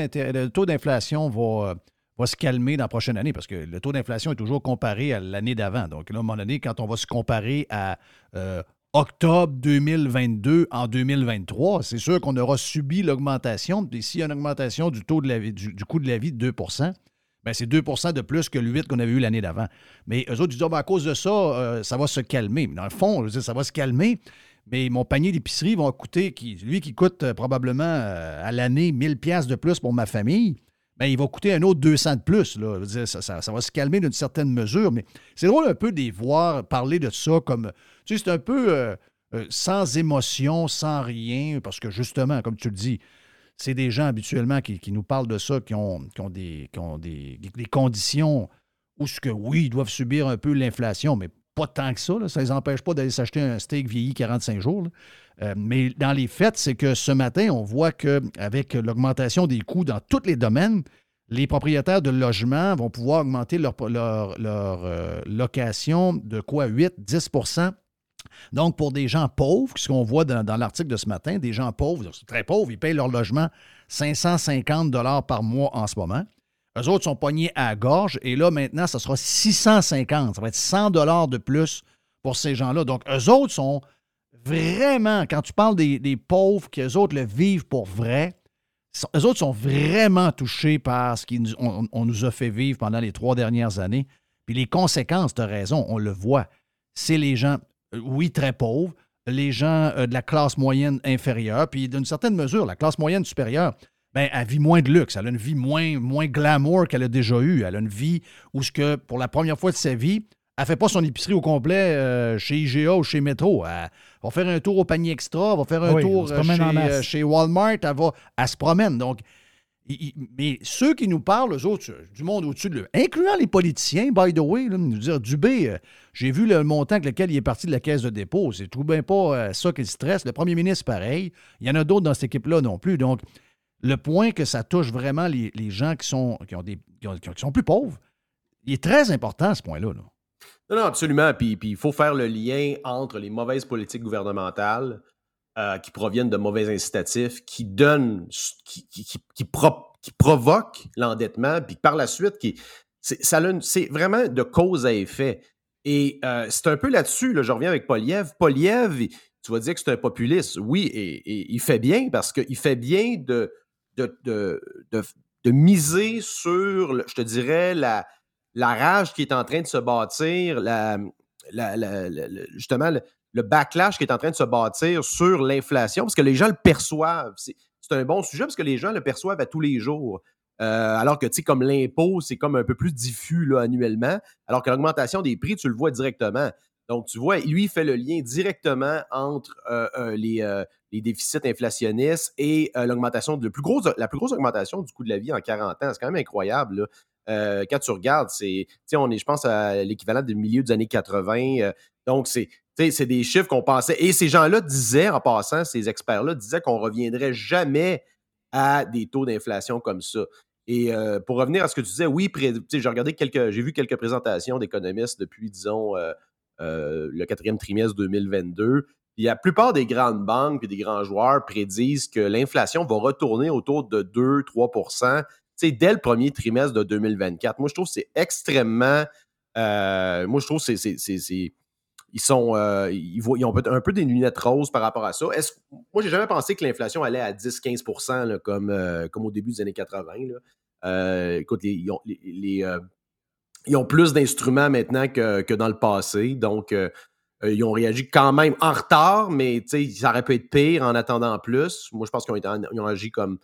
d'inflation va, euh, va se calmer dans la prochaine année parce que le taux d'inflation est toujours comparé à l'année d'avant. Donc là, à un moment donné, quand on va se comparer à euh, octobre 2022 en 2023, c'est sûr qu'on aura subi l'augmentation. Puis s'il y a une augmentation du taux de la vie, du, coût de la vie de 2% ben c'est 2% de plus que le 8 qu'on avait eu l'année d'avant. Mais eux autres, disent, Ah, ben, à cause de ça, ça va se calmer. Mais dans le fond, je dire, ça va se calmer, mais mon panier d'épicerie va coûter, lui qui coûte euh, probablement euh, à l'année 1000 pièces de plus pour ma famille, ben, il va coûter un autre 200 de plus. Là. Ça, va se calmer d'une certaine mesure, mais c'est drôle un peu de les voir parler de ça comme, tu sais, c'est un peu euh, sans émotion, sans rien, parce que justement, comme tu le dis, c'est des gens habituellement qui, nous parlent de ça, qui ont, qui ont des, qui ont des conditions où ce que oui, ils doivent subir un peu l'inflation, mais pas tant que ça. Ça ne les empêche pas d'aller s'acheter un steak vieilli 45 jours. Euh, mais dans les faits, c'est que ce matin, on voit qu'avec l'augmentation des coûts dans tous les domaines, les propriétaires de logements vont pouvoir augmenter leur, leur, leur, euh, location de quoi? 8, 10% donc, pour des gens pauvres, ce qu'on voit dans, dans l'article de ce matin, des gens pauvres, très pauvres, ils payent leur logement 550 par mois en ce moment. Eux autres sont pognés à gorge et là, maintenant, ça sera 650. Ça va être 100 de plus pour ces gens-là. Donc, eux autres sont vraiment, quand tu parles des, des pauvres, qu'eux autres le vivent pour vrai, sont- eux autres sont vraiment touchés par ce qu'on on nous a fait vivre pendant les trois dernières années. Puis les conséquences, as raison, on le voit. C'est les gens, euh, oui, très pauvres, les gens euh, de la classe moyenne inférieure, puis d'une certaine mesure, la classe moyenne supérieure, ben, elle vit moins de luxe, elle a une vie moins, moins glamour qu'elle a déjà eue. Elle a une vie où, ce que, pour la première fois de sa vie, elle ne fait pas son épicerie au complet euh, chez IGA ou chez Metro. Elle va faire un tour au panier extra, elle va faire un Oui, tour euh, chez, euh, chez Walmart, elle, va, elle se promène. Donc, il- il- mais ceux qui nous parlent, eux autres, du monde au-dessus de eux, incluant les politiciens, by the way, là, nous dire Dubé, euh, j'ai vu le montant avec lequel il est parti de la caisse de dépôt. C'est tout bien pas ça qui le stresse. Le premier ministre, pareil. Il y en a d'autres dans cette équipe-là non plus. Donc, le point que ça touche vraiment les, gens qui sont, qui, ont des, qui, ont- qui sont plus pauvres, il est très important, ce point-là. là. Non, non, absolument. Puis il faut faire le lien entre les mauvaises politiques gouvernementales euh, qui proviennent de mauvais incitatifs, qui donnent, qui, qui, qui, qui pro- qui provoquent l'endettement, puis par la suite, c'est, vraiment de cause à effet. Et euh, c'est un peu là-dessus, là, je reviens avec Poliev. Poliev, tu vas dire que c'est un populiste. Oui, et, et il fait bien parce qu'il fait bien de, de, miser sur, je te dirais, la, rage qui est en train de se bâtir, justement, le, backlash qui est en train de se bâtir sur l'inflation, parce que les gens le perçoivent. C'est un bon sujet parce que les gens le perçoivent à tous les jours. Euh, alors que, tu sais, comme l'impôt, c'est comme un peu plus diffus annuellement, alors que l'augmentation des prix, tu le vois directement. Donc, tu vois, lui, il fait le lien directement entre euh, euh, les, les déficits inflationnistes et euh, l'augmentation de la plus grosse augmentation du coût de la vie en 40 ans. C'est quand même incroyable. là. Euh, quand tu regardes, c'est, on est, je pense, à l'équivalent du milieu des années 80. euh, donc, c'est, c'est des chiffres qu'on pensait. Et ces gens-là disaient, en passant, ces experts-là disaient qu'on reviendrait jamais à des taux d'inflation comme ça. Et pour revenir à ce que tu disais, oui, j'ai regardé quelques, j'ai vu quelques présentations d'économistes depuis, disons, le quatrième trimestre 2022. La plupart des grandes banques et des grands joueurs prédisent que l'inflation va retourner autour de 2-3% tu sais, dès le premier trimestre de 2024. Moi, je trouve que c'est extrêmement. euh, moi, je trouve que c'est. ils sont. euh, ils, ont un peu des lunettes roses par rapport à ça. Est-ce, moi, j'ai jamais pensé que l'inflation allait à 10-15 là, comme, euh, comme au début des années 80. là. Euh, écoute, les- ils ont plus d'instruments maintenant que, que dans le passé. Donc, euh, ils ont réagi quand même en retard, mais ça aurait pu être pire en attendant plus. Moi, je pense qu'ils ont, agi comme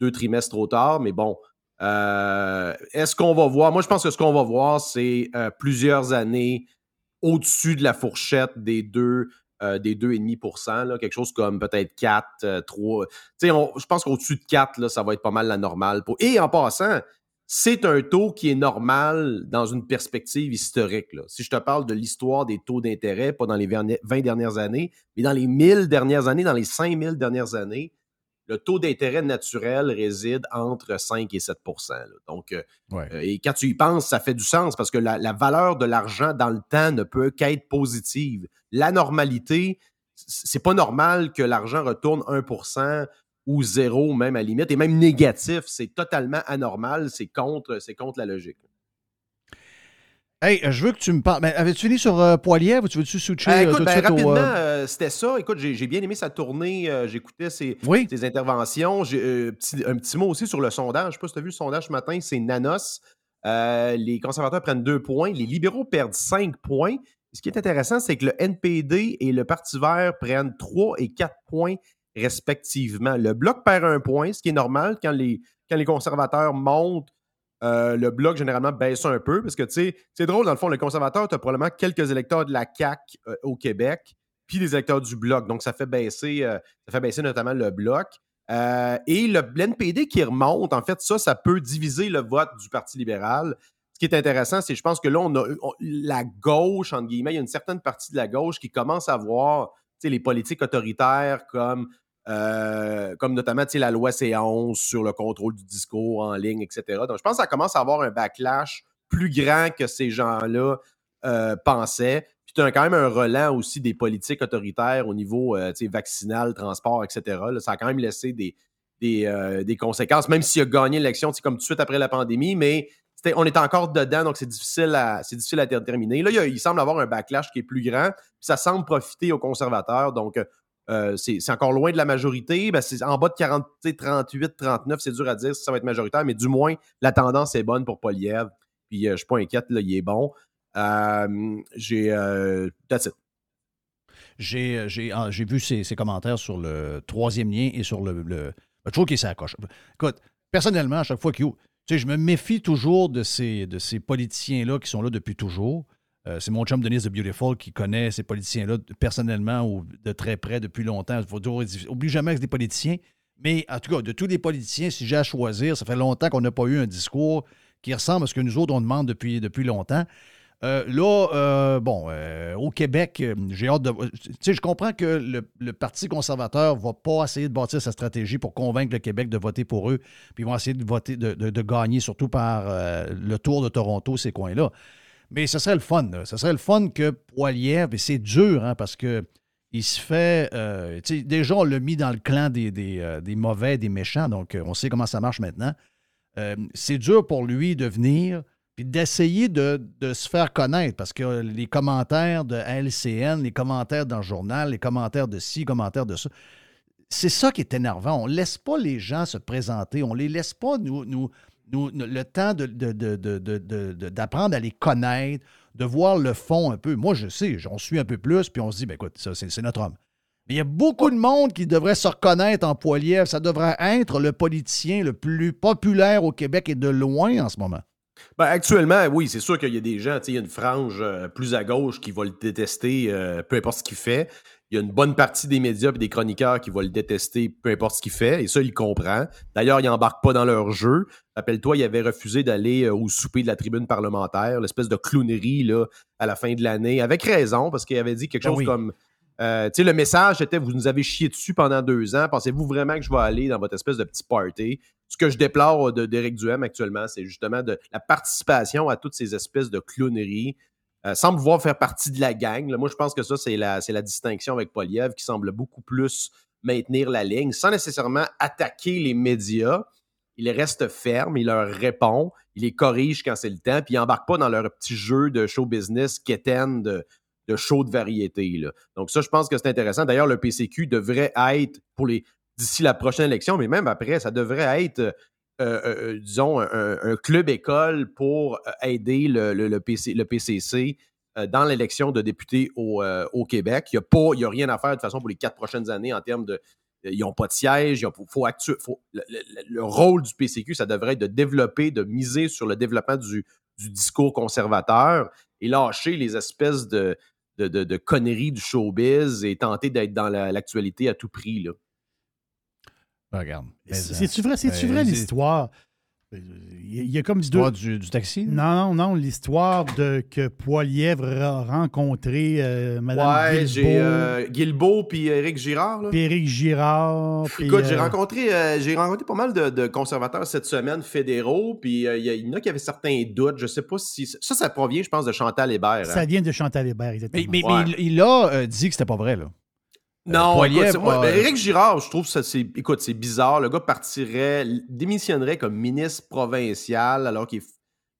deux trimestres trop tard, mais bon. Euh, Est-ce qu'on va voir? Moi, je pense que ce qu'on va voir, c'est euh, plusieurs années au-dessus de la fourchette des deux, des 2,5 là, quelque chose comme peut-être 4, euh, 3. Tu sais, on- je pense qu'au-dessus de 4, là, ça va être pas mal la normale. Et en passant, c'est un taux qui est normal dans une perspective historique. là. Si je te parle de l'histoire des taux d'intérêt, pas dans les 20 dernières années, mais dans les 1000 dernières années, dans les 5000 dernières années, le taux d'intérêt naturel réside entre 5 et 7 là. Donc, euh, Ouais. euh, et quand tu y penses, ça fait du sens parce que la, la valeur de l'argent dans le temps ne peut qu'être positive. La normalité, c'est pas normal que l'argent retourne 1 ou zéro, même à la limite, et même négatif. C'est totalement anormal. C'est contre, c'est contre la logique. Hey, euh, je veux que tu me parles. Mais avais-tu fini sur euh, Poilievre ou tu veux-tu switcher Euh, euh, écoute, tout de ben, suite au, rapidement, euh, euh, c'était ça. Écoute, j'ai bien aimé sa tournée. euh, J'écoutais ses, Oui. ses interventions. Euh, petit- un petit mot aussi sur le sondage. Je ne sais pas si tu as vu le sondage ce matin. C'est Nanos. Euh, les conservateurs prennent deux points. Les libéraux perdent cinq points. Ce qui est intéressant, c'est que le NPD et le Parti vert prennent trois et quatre points respectivement. Le Bloc perd un point, ce qui est normal quand les, quand les conservateurs montent. euh, le bloc, généralement, baisse un peu parce que, tu sais, c'est drôle, dans le fond, les conservateurs, tu as probablement quelques électeurs de la CAQ euh, au Québec, puis des électeurs du bloc. Donc, ça fait baisser, euh, ça fait baisser notamment le bloc. Et le l'NPD qui remonte, en fait, ça, ça peut diviser le vote du Parti libéral. Ce qui est intéressant, c'est je pense que là, on a la gauche, entre guillemets, il y a une certaine partie de la gauche qui commence à voir les politiques autoritaires comme, euh, comme notamment la loi C11 sur le contrôle du discours en ligne, etc. Donc, je pense que ça commence à avoir un backlash plus grand que ces gens-là euh, pensaient. Puis tu as quand même un relent aussi des politiques autoritaires au niveau euh, vaccinal, transport, etc. Ça a quand même laissé des, conséquences, même s'il a gagné l'élection comme tout de suite après la pandémie, mais on est encore dedans, donc c'est difficile à, déterminer. Là, il, il semble avoir un backlash qui est plus grand, puis ça semble profiter aux conservateurs, donc euh, c'est encore loin de la majorité. Ben, c'est en bas de 40, tu sais, 38, 39, c'est dur à dire si ça va être majoritaire, mais du moins, la tendance est bonne pour Poliev. Puis euh, je ne suis pas inquiète, là, il est bon. J'ai. Euh, that's it. J'ai, ah, vu ses, commentaires sur le troisième lien et sur le. je trouve qu'il s'accroche. Écoute, personnellement, à chaque fois qu'il tu sais, je me méfie toujours de ces, de ces politiciens-là qui sont là depuis toujours. Euh, c'est mon chum Denis de Beautiful qui connaît ces politiciens-là personnellement ou de très près depuis longtemps. Il faut toujours, jamais que c'est des politiciens. Mais en tout cas, de tous les politiciens, si j'ai à choisir, ça fait longtemps qu'on n'a pas eu un discours qui ressemble à ce que nous autres, on demande depuis, longtemps. Euh, là, euh, bon, au Québec, j'ai hâte de. Tu sais, je comprends que le, Parti conservateur ne va pas essayer de bâtir sa stratégie pour convaincre le Québec de voter pour eux, puis ils vont essayer de voter, de, de- gagner, surtout par le tour de Toronto, ces coins-là. Mais ce serait le fun. Ce serait le fun que Poilievre, et c'est dur, hein, parce que il se fait. euh, déjà, on l'a mis dans le clan des, des, euh, mauvais, des méchants, donc euh, on sait comment ça marche maintenant. Euh, c'est dur pour lui de venir puis d'essayer de, se faire connaître parce que les commentaires de LCN, les commentaires dans le journal, les commentaires de ci, commentaires de ça, c'est ça qui est énervant. On ne laisse pas les gens se présenter. On ne les laisse pas nous, nous, le temps de- de- d'apprendre à les connaître, de voir le fond un peu. Moi, je sais, j'en suis un peu plus, puis on se dit, ben écoute, ça, c'est, notre homme. Mais il y a beaucoup de monde qui devrait se reconnaître en Poilievre. Ça devrait être le politicien le plus populaire au Québec et de loin en ce moment. Ben, actuellement, oui, c'est sûr qu'il y a des gens, il y a une frange euh, plus à gauche qui va le détester, euh, peu importe ce qu'il fait. Il y a une bonne partie des médias et des chroniqueurs qui vont le détester, peu importe ce qu'il fait, et ça, il comprend. D'ailleurs, il n'embarque pas dans leur jeu. Rappelle-toi, il avait refusé d'aller euh, au souper de la tribune parlementaire, l'espèce de clownerie là, à la fin de l'année, avec raison, parce qu'il avait dit quelque Ah chose oui. comme euh, tu sais, le message était vous nous avez chié dessus pendant deux ans. Pensez-vous vraiment que je vais aller dans votre espèce de petit party? Ce que je déplore de- d'Éric Duhem actuellement, c'est justement de la participation à toutes ces espèces de clowneries. Euh, semble vouloir faire partie de la gang. Moi, je pense que ça, c'est la, distinction avec Poliev qui semble beaucoup plus maintenir la ligne sans nécessairement attaquer les médias. Il reste ferme, il leur répond, il les corrige quand c'est le temps, puis il n'embarque pas dans leur petit jeu de show business quétaine de, de show de variété. Donc ça, je pense que c'est intéressant. D'ailleurs, le PCQ devrait être, pour les d'ici la prochaine élection, mais même après, ça devrait être, euh, euh, euh, disons, un, un club école pour aider le, le- PC, le PCC dans l'élection de députés au, au Québec. Il n'y a, a rien à faire de toute façon pour les quatre prochaines années en termes de... Ils n'ont pas de siège. il faut, actu- le, le- le rôle du PCQ, ça devrait être de développer, de miser sur le développement du, du discours conservateur et lâcher les espèces de, de, de- conneries du showbiz et tenter d'être dans la- l'actualité à tout prix. Là. Ben, regarde. C'est- euh, C'est-tu vrai, c'est-tu ben, vrai c'est- l'histoire? Il y a- il y a comme du l'histoire deux. du, du taxi? Non, non, non, l'histoire de que Poilièvre a rencontré euh, Mme ouais, j'ai Guilbeault, euh, Guilbeault puis Éric Girard. Là. puis Éric Girard. puis, Écoute, j'ai euh, rencontré, euh, j'ai rencontré pas mal de, de conservateurs cette semaine fédéraux, puis euh, il y, en a qui avaient certains doutes. Je sais pas si ça, ça provient, je pense, de Chantal Hébert. Ça hein. vient de Chantal Hébert, exactement. Mais, mais- Ouais. mais il, il a euh, dit que c'était pas vrai, là. Non, écoute, c'est- moi, euh, ben, Éric Girard, je trouve ça, c'est, écoute, c'est bizarre. Le gars partirait, démissionnerait comme ministre provincial, alors qu'il, f- tu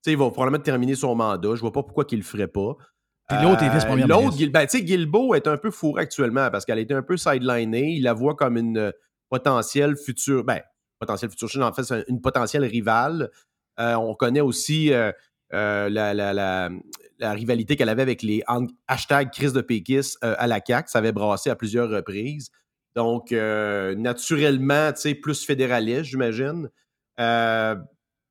sais, il va probablement terminer son mandat. Je vois pas pourquoi qu'il le ferait pas. Puis l'autre est vice-premier L'autre, ministre. Guil- ben, tu sais, Guilbeault est un peu fourré actuellement parce qu'elle a été un peu sidelinée. Il la voit comme une euh, potentielle future, ben, potentielle future chine, en fait, c'est une potentielle rivale. Euh, on connaît aussi euh, euh, la, la- la- la rivalité qu'elle avait avec les hashtags crise de Pékis euh, à la CAQ. Ça avait brassé à plusieurs reprises. Donc, euh, naturellement, tu sais, plus fédéraliste, j'imagine. Euh,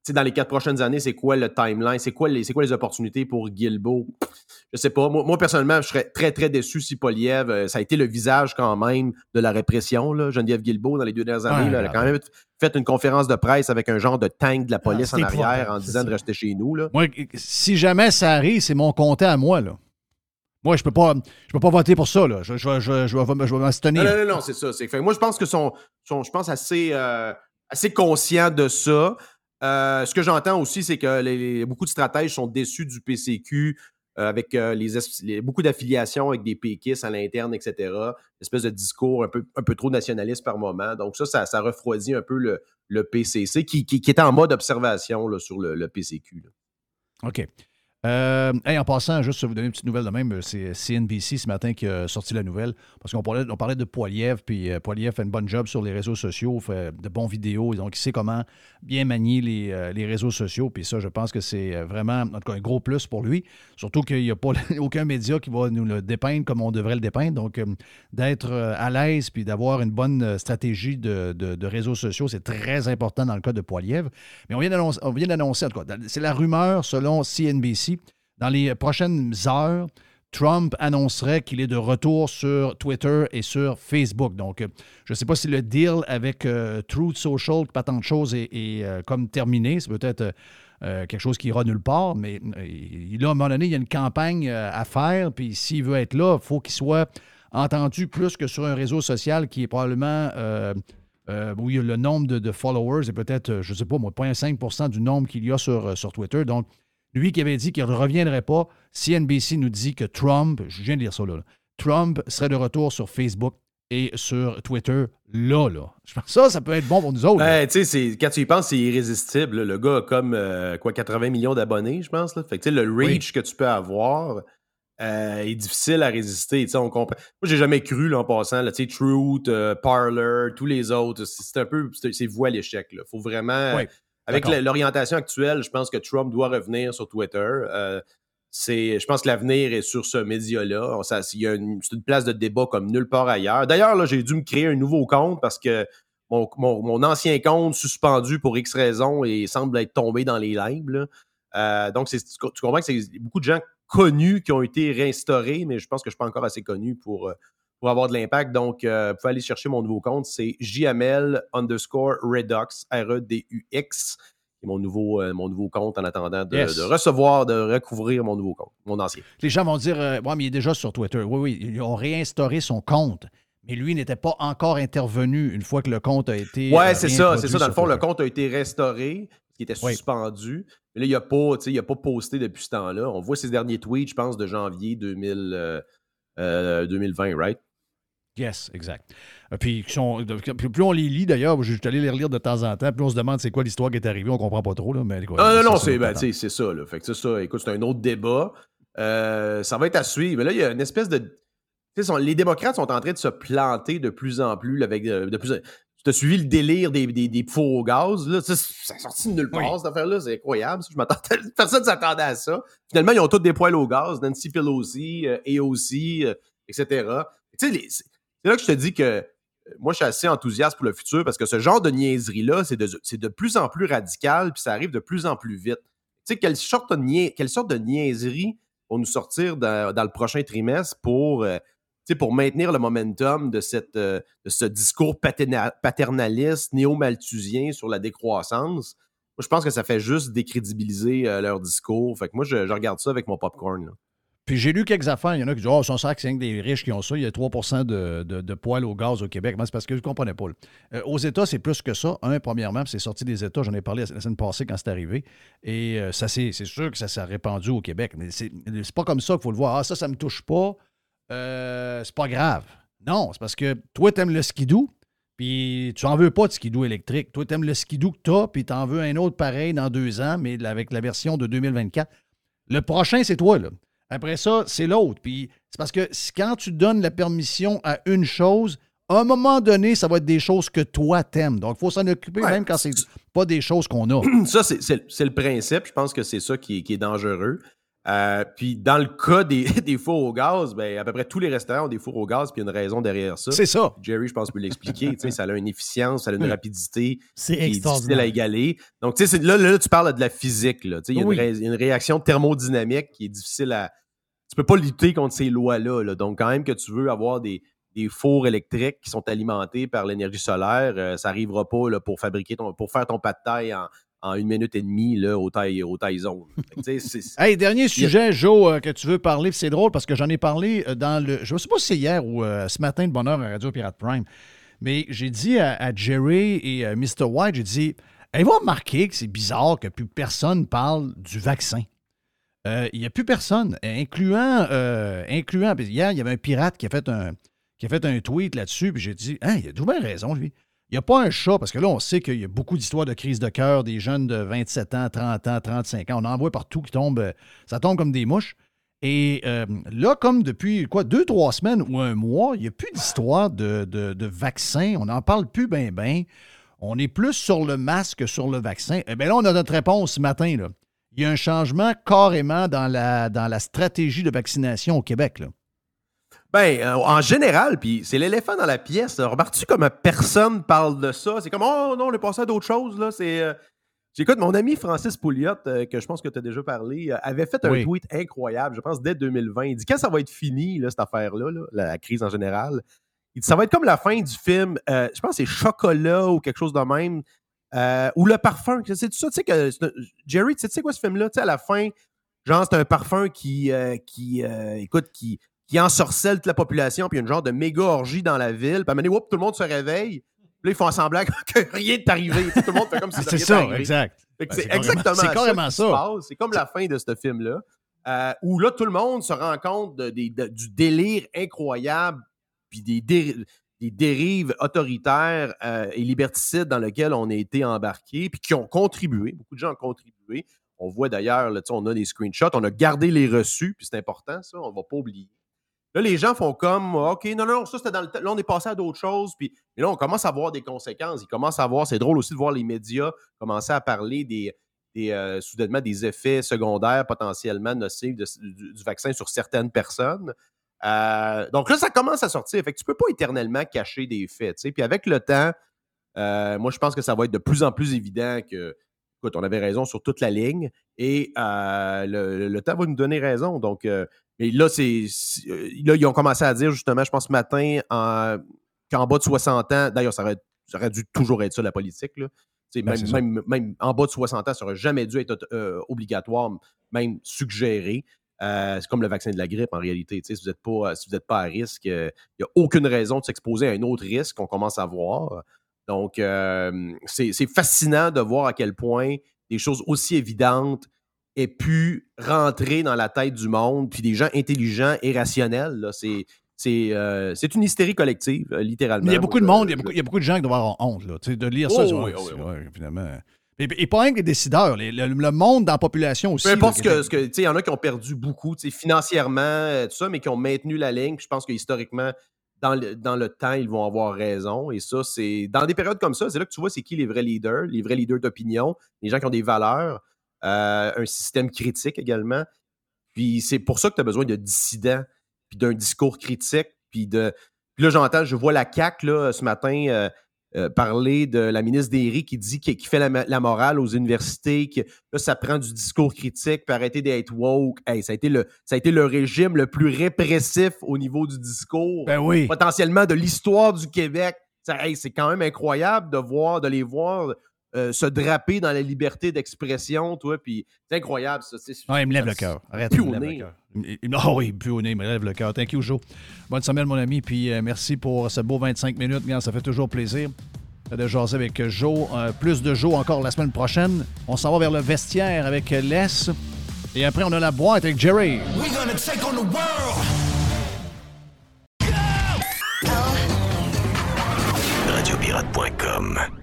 dans les quatre prochaines années, c'est quoi le timeline? C'est quoi les, c'est quoi les opportunités pour Guilbeault? Je sais pas. Moi, moi, personnellement, je serais très, très déçu si Poliev, euh, ça a été le visage quand même de la répression. Là. Geneviève Guilbeault, dans les deux dernières années, Ouais, là, elle a quand même fait une conférence de presse avec un genre de tank de la police Ah, en c'est arrière en disant ça. de rester chez nous. Là. Moi, si jamais ça arrive, c'est mon compte à moi, là. Moi, je peux pas, je peux pas voter pour ça, là. Je, je, je, je vais, m'abstenir. Non, non, non, non, c'est ça. C'est, fait, que moi, je pense que sont, sont je pense, assez, euh, assez conscients de ça. Euh, ce que j'entends aussi, c'est que beaucoup de stratèges sont déçus du PCQ euh, avec euh, les, es- les- beaucoup d'affiliations avec des péquistes à l'interne, etc. Espèce de discours un peu, un peu trop nationaliste par moment. Donc ça, ça, refroidit un peu le, le PCC qui, était en mode observation sur le, le PCQ. là. OK. Euh, hey, en passant, juste vous donner une petite nouvelle de même, c'est CNBC ce matin qui a sorti la nouvelle. Parce qu'on parlait, on parlait de Poiliev, puis euh, Poiliev fait une bonne job sur les réseaux sociaux, fait de bons vidéos, donc il sait comment bien manier les, euh, les réseaux sociaux. Puis ça, je pense que c'est euh, vraiment, un gros plus pour lui. Surtout qu'il n'y a pas aucun média qui va nous le dépeindre comme on devrait le dépeindre. Donc, euh, d'être euh, à l'aise puis d'avoir une bonne euh, stratégie de, de- réseaux sociaux, c'est très important dans le cas de Poiliev. Mais on vient d'annoncer, on vient d'annoncer, en tout cas, c'est la rumeur selon CNBC. Dans les prochaines heures, Trump annoncerait qu'il est de retour sur Twitter et sur Facebook. Donc, euh, je ne sais pas si le deal avec euh, Truth Social, pas tant de choses, est, euh, comme terminé. C'est peut-être quelque chose qui ira nulle part, mais là, à un moment donné, il y a une campagne à faire, puis s'il veut être là, il faut qu'il soit entendu plus que sur un réseau social qui est probablement... où il y a le nombre de, followers est peut-être, je ne sais pas, moi, 0,5% du nombre qu'il y a sur, sur Twitter. Donc, lui qui avait dit qu'il ne reviendrait pas, CNBC nous dit que Trump, je viens de lire ça là, là, Trump serait de retour sur Facebook et sur Twitter là, là. Je pense que ça, ça peut être bon pour nous autres. là. Ben, tu sais, quand tu y penses, c'est irrésistible. là. Le gars a comme euh, quoi, 80 millions d'abonnés, je pense. Là. Fait que, tu sais, le reach que tu peux avoir, euh, est difficile à résister. Tu sais, on comprend. Moi, j'ai jamais cru, là, en passant, là, tu sais, Truth, euh, Parler, tous les autres, c'est un peu, c'est à l'échec. Il faut vraiment, Oui, avec l'orientation actuelle, je pense que Trump doit revenir sur Twitter. Euh, c'est, je pense que l'avenir est sur ce média-là. Ça, il y a une, c'est une place de débat comme nulle part ailleurs. D'ailleurs, là, j'ai dû me créer un nouveau compte parce que mon, mon- mon ancien compte suspendu pour X raisons et semble être tombé dans les limbes. Euh, donc, tu comprends que c'est beaucoup de gens connus qui ont été réinstaurés, mais je pense que je ne suis pas encore assez connu pour, euh, pour avoir de l'impact. Donc, euh, vous pouvez aller chercher mon nouveau compte. C'est JML underscore Redux, R-E-D-U-X. Mon nouveau, euh, mon nouveau compte en attendant de, Yes. de recevoir, de recouvrir mon nouveau compte, mon ancien. Les gens vont dire euh, Ouais, mais il est déjà sur Twitter. Oui, oui, ils ont réinstauré son compte. Mais lui n'était pas encore intervenu une fois que le compte a été. Ouais, euh, c'est ça, c'est ça. Dans le fond, le compte a été restauré, qui était Oui. suspendu. Mais là, il n'a pas, tu sais, il a pas posté depuis ce temps-là. On voit ses derniers tweets, je pense, de janvier 2000, euh, euh, 2020, right? Yes, exact. Euh, Puis, sont- de- plus on les lit, d'ailleurs, je suis allé les relire de temps en temps, plus on se demande c'est quoi l'histoire qui est arrivée, on comprend pas trop. Là, mais, quoi, Non, non, c'est ben, ça. Là. Fait que c'est ça. Écoute, c'est un autre débat. Euh, ça va être à suivre. Mais là, il y a une espèce de. sont- les démocrates sont en train de se planter de plus en plus. avec euh, de plus Tu as suivi le délire des, des, des au gaz. Là. Ça, sorti de nulle part, Oui. cette affaire-là. C'est incroyable. Je m'attendais- Personne ne s'attendait à ça. Finalement, ils ont tous des poils au gaz. Nancy Pelosi, euh, AOC, euh, etc. Tu sais, les- c'est là que je te dis que euh, moi, je suis assez enthousiaste pour le futur parce que ce genre de niaiserie-là, c'est de, plus en plus radical puis ça arrive de plus en plus vite. Tu sais, quelle sorte de, quelle sorte de niaiserie vont nous sortir dans, le prochain trimestre pour, euh, maintenir le momentum de, euh, ce discours paterna- paternaliste, néo-malthusien sur la décroissance? Moi, je pense que ça fait juste décrédibiliser leur discours. Fait que moi, je, je regarde ça avec mon popcorn. là. Puis j'ai lu quelques affaires. Il y en a qui disent Oh, son sac, c'est des riches qui ont ça. Il y a 3 de, de, de poils au gaz au Québec. Moi, c'est parce que je ne comprenais pas. Euh, aux États, c'est plus que ça. Un, premièrement, c'est sorti des États. J'en ai parlé la semaine passée quand c'est arrivé. Et euh, ça, c'est sûr que ça s'est répandu au Québec. Mais c'est pas comme ça qu'il faut le voir. Ah, ça, ça me touche pas. Euh, c'est pas grave. Non, c'est parce que toi, t'aimes le skidoo. Puis tu n'en veux pas de skidoo électrique. Toi, t'aimes le skidoo que t'as, puis t'en veux un autre pareil dans deux ans, mais avec la version de 2024. Le prochain, c'est toi, là. Après ça, c'est l'autre. Puis c'est parce que quand tu donnes la permission à une chose, à un moment donné, ça va être des choses que toi t'aimes. Donc, il faut s'en occuper Ouais. même quand c'est pas des choses qu'on a. ça, c'est- le principe. Je pense que c'est ça qui est dangereux. Euh, puis dans le cas des, des fours au gaz, ben, à peu près tous les restaurants ont des fours au gaz, puis il y a une raison derrière ça. C'est ça. Jerry, je pense, peut l'expliquer. Tu sais, ça a une efficience, ça a une Oui. rapidité C'est qui est difficile à égaler. Donc, tu sais, là, là, tu parles de la physique. Là. Tu sais, Il y a une Oui. ré- une réaction thermodynamique qui est difficile à. Tu peux pas lutter contre ces lois-là. là. Donc, quand même que tu veux avoir des, des fours électriques qui sont alimentés par l'énergie solaire, euh, ça n'arrivera pas là, pour fabriquer ton, pour faire ton pas de taille en, en une minute et demie là, au taille, au taille zone. Fait Hey, dernier sujet, Joe, euh, que tu veux parler, c'est drôle parce que j'en ai parlé euh, dans le. Je ne sais pas si c'est hier ou euh, ce matin de bonheur à Radio Pirate Prime, mais j'ai dit à, à Jerry et à Mr. White, j'ai dit Avez-vous remarqué que c'est bizarre que plus personne parle du vaccin? Euh, Il n'y a plus personne, incluant. incluant hier, il y avait un pirate qui a fait un, qui a fait un tweet là-dessus, puis j'ai dit Hein, il a tout bien raison, lui. Il n'y a pas un chat, parce que là, on sait qu'il y a beaucoup d'histoires de crise de cœur, des jeunes de 27 ans, 30 ans, 35 ans. On en voit partout qui tombent, euh, ça tombe comme des mouches. Et euh, là, comme depuis quoi, deux, trois semaines ou un mois, il n'y a plus d'histoire de, de, vaccin. On n'en parle plus bien, bien. On est plus sur le masque que sur le vaccin. Eh bien là, on a notre réponse ce matin. Là. Il y a un changement carrément dans la, dans la stratégie de vaccination au Québec. Ben, euh, en général, puis c'est l'éléphant dans la pièce. Remarques-tu comme personne parle de ça? C'est comme, oh non, on est passé à d'autres choses, là. C'est. euh, J'écoute, mon ami Francis Pouliot, euh, que je pense que tu as déjà parlé, euh, avait fait un Oui. tweet incroyable, je pense, dès 2020. Il dit, quand ça va être fini, là, cette affaire-là, là, la crise en général, il dit, ça va être comme la fin du film, euh, je pense que c'est Chocolat ou quelque chose de même, ou Le Parfum. C'est ça, tu sais que, Jerry, tu sais- tu sais quoi ce film-là? Tu sais, à la fin, genre, c'est un parfum qui, euh, qui euh, écoute, qui, qui ensorcelle toute la population, puis il y a une genre de méga orgie dans la ville, puis à un moment donné, whoop, tout le monde se réveille. Puis là, ils font semblant que rien n'est arrivé. Tout le monde fait comme si C'est ça, exact. Ben, c'est exactement c'est carrément qui se ça. passe. C'est comme la fin de ce film-là. euh, où là, tout le monde se rend compte de- des- de- du délire incroyable puis des, dé- des dérives autoritaires euh, et liberticides dans lesquelles on a été embarqué puis qui ont contribué. Beaucoup de gens ont contribué. On voit d'ailleurs, là, tu sais, on a des screenshots, on a gardé les reçus, puis c'est important, ça, on ne va pas oublier. Là, les gens font comme OK, non, non, ça c'était dans le temps. Là, on est passé à d'autres choses. Puis là, on commence à voir des conséquences. Ils commencent à voir, c'est drôle aussi de voir les médias commencer à parler des, des euh, soudainement des effets secondaires potentiellement nocifs du, vaccin sur certaines personnes. Euh, donc là, ça commence à sortir. Fait que tu peux pas éternellement cacher des faits. Puis avec le temps, euh, moi, je pense que ça va être de plus en plus évident que, écoute, on avait raison sur toute la ligne et euh, le, le temps va nous donner raison. Donc, euh, mais là, c'est, là, ils ont commencé à dire justement, je pense ce matin, en- qu'en bas de 60 ans, d'ailleurs, ça aurait, ça aurait dû toujours être ça, la politique. Là. Ben, même, même, même en bas de 60 ans, ça aurait jamais dû être euh, obligatoire, même suggéré. Euh, c'est comme le vaccin de la grippe en réalité. Si vous n'êtes pas, si vous êtes pas à risque, euh, il n'y a aucune raison de s'exposer à un autre risque qu'on commence à voir. Donc, euh, c'est fascinant de voir à quel point des choses aussi évidentes aient pu rentrer dans la tête du monde, puis des gens intelligents et rationnels. C'est c'est euh, c'est une hystérie collective, euh, littéralement. Il y a beaucoup de monde, il y a beaucoup, il y a beaucoup de gens qui doivent avoir honte là, de lire ça. Oh, disent, oui, ouais, oui, oui. ouais, finalement. Et, et pas rien que les décideurs, les- le, le monde dans la population aussi. Peu importe ce là, que, ce il y en a qui ont perdu beaucoup, financièrement, tout ça, mais qui ont maintenu la ligne. Je pense que historiquement, dans le, temps, ils vont avoir raison. Et ça, c'est dans des périodes comme ça, c'est là que tu vois c'est qui les vrais leaders, les vrais leaders d'opinion, les gens qui ont des valeurs, euh, un système critique également. Puis c'est pour ça que tu as besoin de dissidents, puis d'un discours critique, puis de. Puis là, j'entends, je vois la CAQ là, ce matin euh, euh, parler de la ministre Derry qui dit qui, qui fait la, morale aux universités, que là, ça prend du discours critique, puis arrêter d'être woke. Hey, ça, a été le, ça a été le régime le plus répressif au niveau du discours, Ben oui. potentiellement de l'histoire du Québec. Hey, c'est quand même incroyable de voir, de les voir euh, se draper dans la liberté d'expression, toi, puis c'est incroyable, ça. c'est- Ouais, il me lève le cœur. Arrête, Plus il me lève le cœur. Il- Ah oui, plus au nez, il me lève le cœur. Thank you, Joe. Bonne semaine, mon ami, puis euh, merci pour ce beau 25 minutes. Ça fait toujours plaisir de jaser avec Joe. Euh, plus de Joe encore la semaine prochaine. On s'en va vers le vestiaire avec Les. Et après, on a la boîte avec Jerry. Radiopirate.com.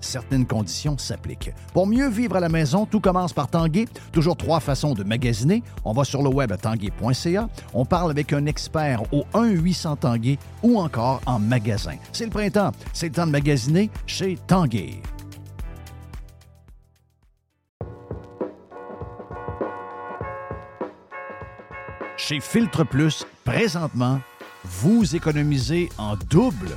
Certaines conditions s'appliquent. Pour mieux vivre à la maison, tout commence par Tanguay. Toujours trois façons de magasiner. On va sur le web à tanguay.ca. On parle avec un expert au 1-800 Tanguay ou encore en magasin. C'est le printemps. C'est le temps de magasiner chez Tanguay. Chez Filtre Plus, présentement, vous économisez en double.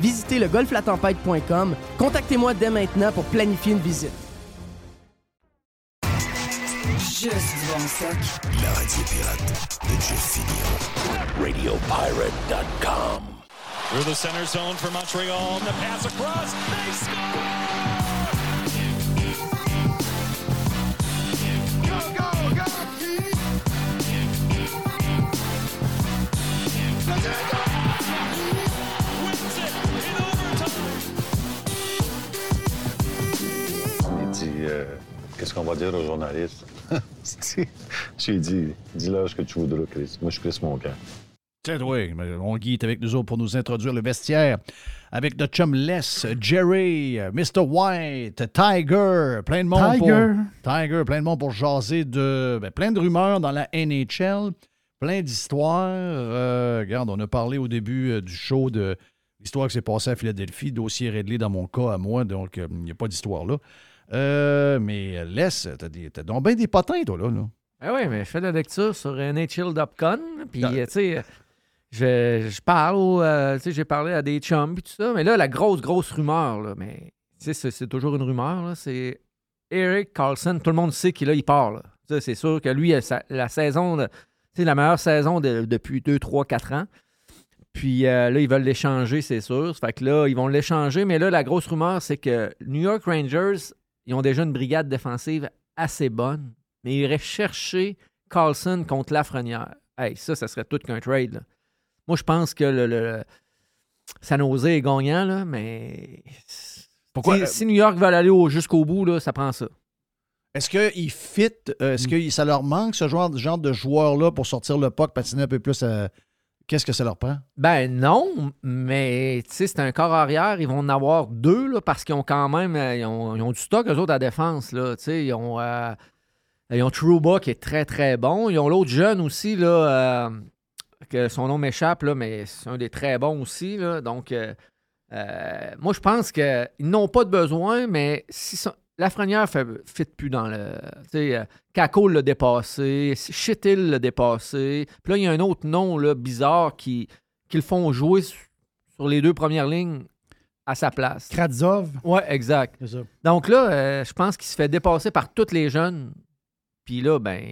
Visitez le golflatempête.com. Contactez-moi dès maintenant pour planifier une visite. Juste bon stock. La radio pirate de Jeff. RadioPirate.com. Through the center zone for Montreal. And the pass across. They score! Euh, Qu'est-ce qu'on va dire aux journalistes? J'ai dit Dis-leur ce que tu voudras, Chris. Moi, je Chris Moncan. Tiens, oui, Guy est avec nous autres pour nous introduire le vestiaire. Avec notre chum Les, Jerry, Mr. White, Tiger, plein de monde Tiger. pour... Tiger, plein de monde pour jaser de... ben, plein de rumeurs dans la NHL, plein d'histoires. Euh, regarde, on a parlé au début euh, du show de l'histoire qui s'est passée à Philadelphie, dossier réglé dans mon cas à moi, donc euh, il n'y a pas d'histoire là. Euh, mais Les, t'as, des- t'as donc bien des potins, toi, là. là. Ah oui, mais je fais de la lecture sur NHL.com, puis euh, tu sais, je, je parle, euh, tu sais, j'ai parlé à des chums, puis tout ça, mais là, la grosse, grosse rumeur, là, mais tu sais, c'est, c'est toujours une rumeur, là, c'est Eric Carlson, tout le monde sait qu'il là, il part, là. C'est sûr que lui, sa- la saison, sais, la meilleure saison de- depuis 2, 3, 4 ans. Puis euh, là, ils veulent l'échanger, c'est sûr. Fait que là, ils vont l'échanger. Mais là, la grosse rumeur, c'est que New York Rangers, ils ont déjà une brigade défensive assez bonne, mais ils iraient chercher Carlson contre Lafrenière. Hey, ça, ça serait tout qu'un trade. là. Moi, je pense que le, le, le San Jose est gagnant, là, mais. Pourquoi- Si, si New York veut aller au- jusqu'au bout, là, ça prend ça. Est-ce qu'ils fit, euh, est-ce que ça leur manque, ce genre, genre de joueur-là, pour sortir le puck, patiner un peu plus? euh, Qu'est-ce que ça leur prend? Ben non, mais c'est un corps arrière. Ils vont en avoir deux là, parce qu'ils ont quand même euh, ils ont, ils ont du stock, eux autres, à défense. Là, ils, ont, euh, ils ont Trouba qui est très, très bon. Ils ont l'autre jeune aussi, là, euh, que son nom m'échappe, mais c'est un des très bons aussi. Là, donc, euh, moi, je pense qu'ils n'ont pas de besoin, mais si son- Lafrenière ne fit plus dans le. Tu sais, euh, Kako l'a dépassé, Chitil l'a dépassé. Puis là, il y a un autre nom là, bizarre qui, qui le font jouer su- sur les deux premières lignes à sa place. Kradzov. Ouais, exact. Ça. Donc là, euh, je pense qu'il se fait dépasser par tous les jeunes. Puis là, ben,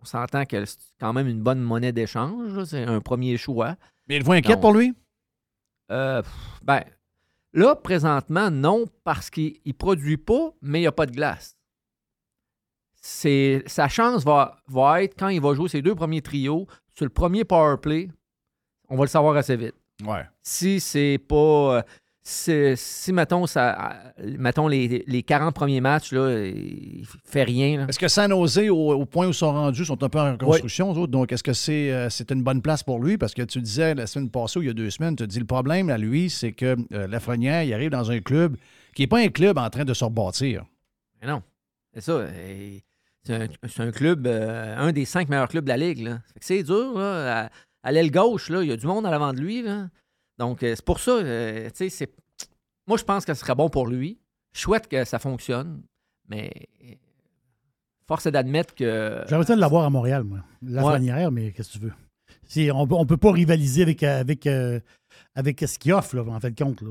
on s'entend que c'est quand même une bonne monnaie d'échange. C'est un premier choix. Mais êtes-vous inquiète Donc, pour lui? euh, pff, ben, là, présentement, non, parce qu'il ne produit pas, mais il n'y a pas de glace. C'est, sa chance va, va être quand il va jouer ses deux premiers trios sur le premier power play. On va le savoir assez vite. Ouais. Si c'est pas. Si, mettons, ça, mettons les, les 40 premiers matchs, là, il fait rien. là. Est-ce que San Jose, au, au point où ils sont rendus, sont un peu en construction, eux autres? Donc, est-ce que c'est euh, c'est une bonne place pour lui? Parce que tu disais la semaine passée, ou il y a deux semaines, tu as dit le problème à lui, c'est que euh, Lafrenière, il arrive dans un club qui n'est pas un club en train de se rebâtir. Mais non. C'est ça. C'est un, c'est un club, euh, un des cinq meilleurs clubs de la Ligue. là. Fait que C'est dur. Là, à, à l'aile gauche, là, il y a du monde à l'avant de lui. là. Donc, euh, c'est pour ça. euh, tu sais, c'est- moi, je pense que ce serait bon pour lui. Je souhaite que ça fonctionne. Mais euh, force est d'admettre que. J'aimerais ça l'avoir à Montréal, moi. La Ouais. Mais qu'est-ce que tu veux? C'est- on ne peut pas rivaliser avec, avec, euh, avec ce qu'il offre, là, en fait, compte. Là.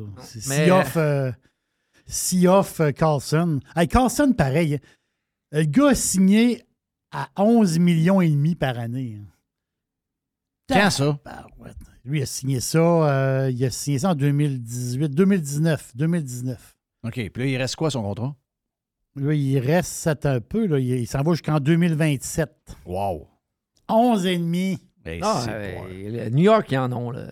Mais- S'il offre, euh, euh, Carlson. Hey, Carlson, pareil. Le gars a signé à 11 millions et demi par année. Quand ça? Tabarouette. Lui, il a signé ça, euh, il a signé ça en 2018, 2019, 2019. OK. Puis là, il reste quoi son contrat? Là, il reste ça un peu, là, il, il s'en va jusqu'en 2027. Wow. 11 et demi. Ah, euh, New York, ils en ont. là.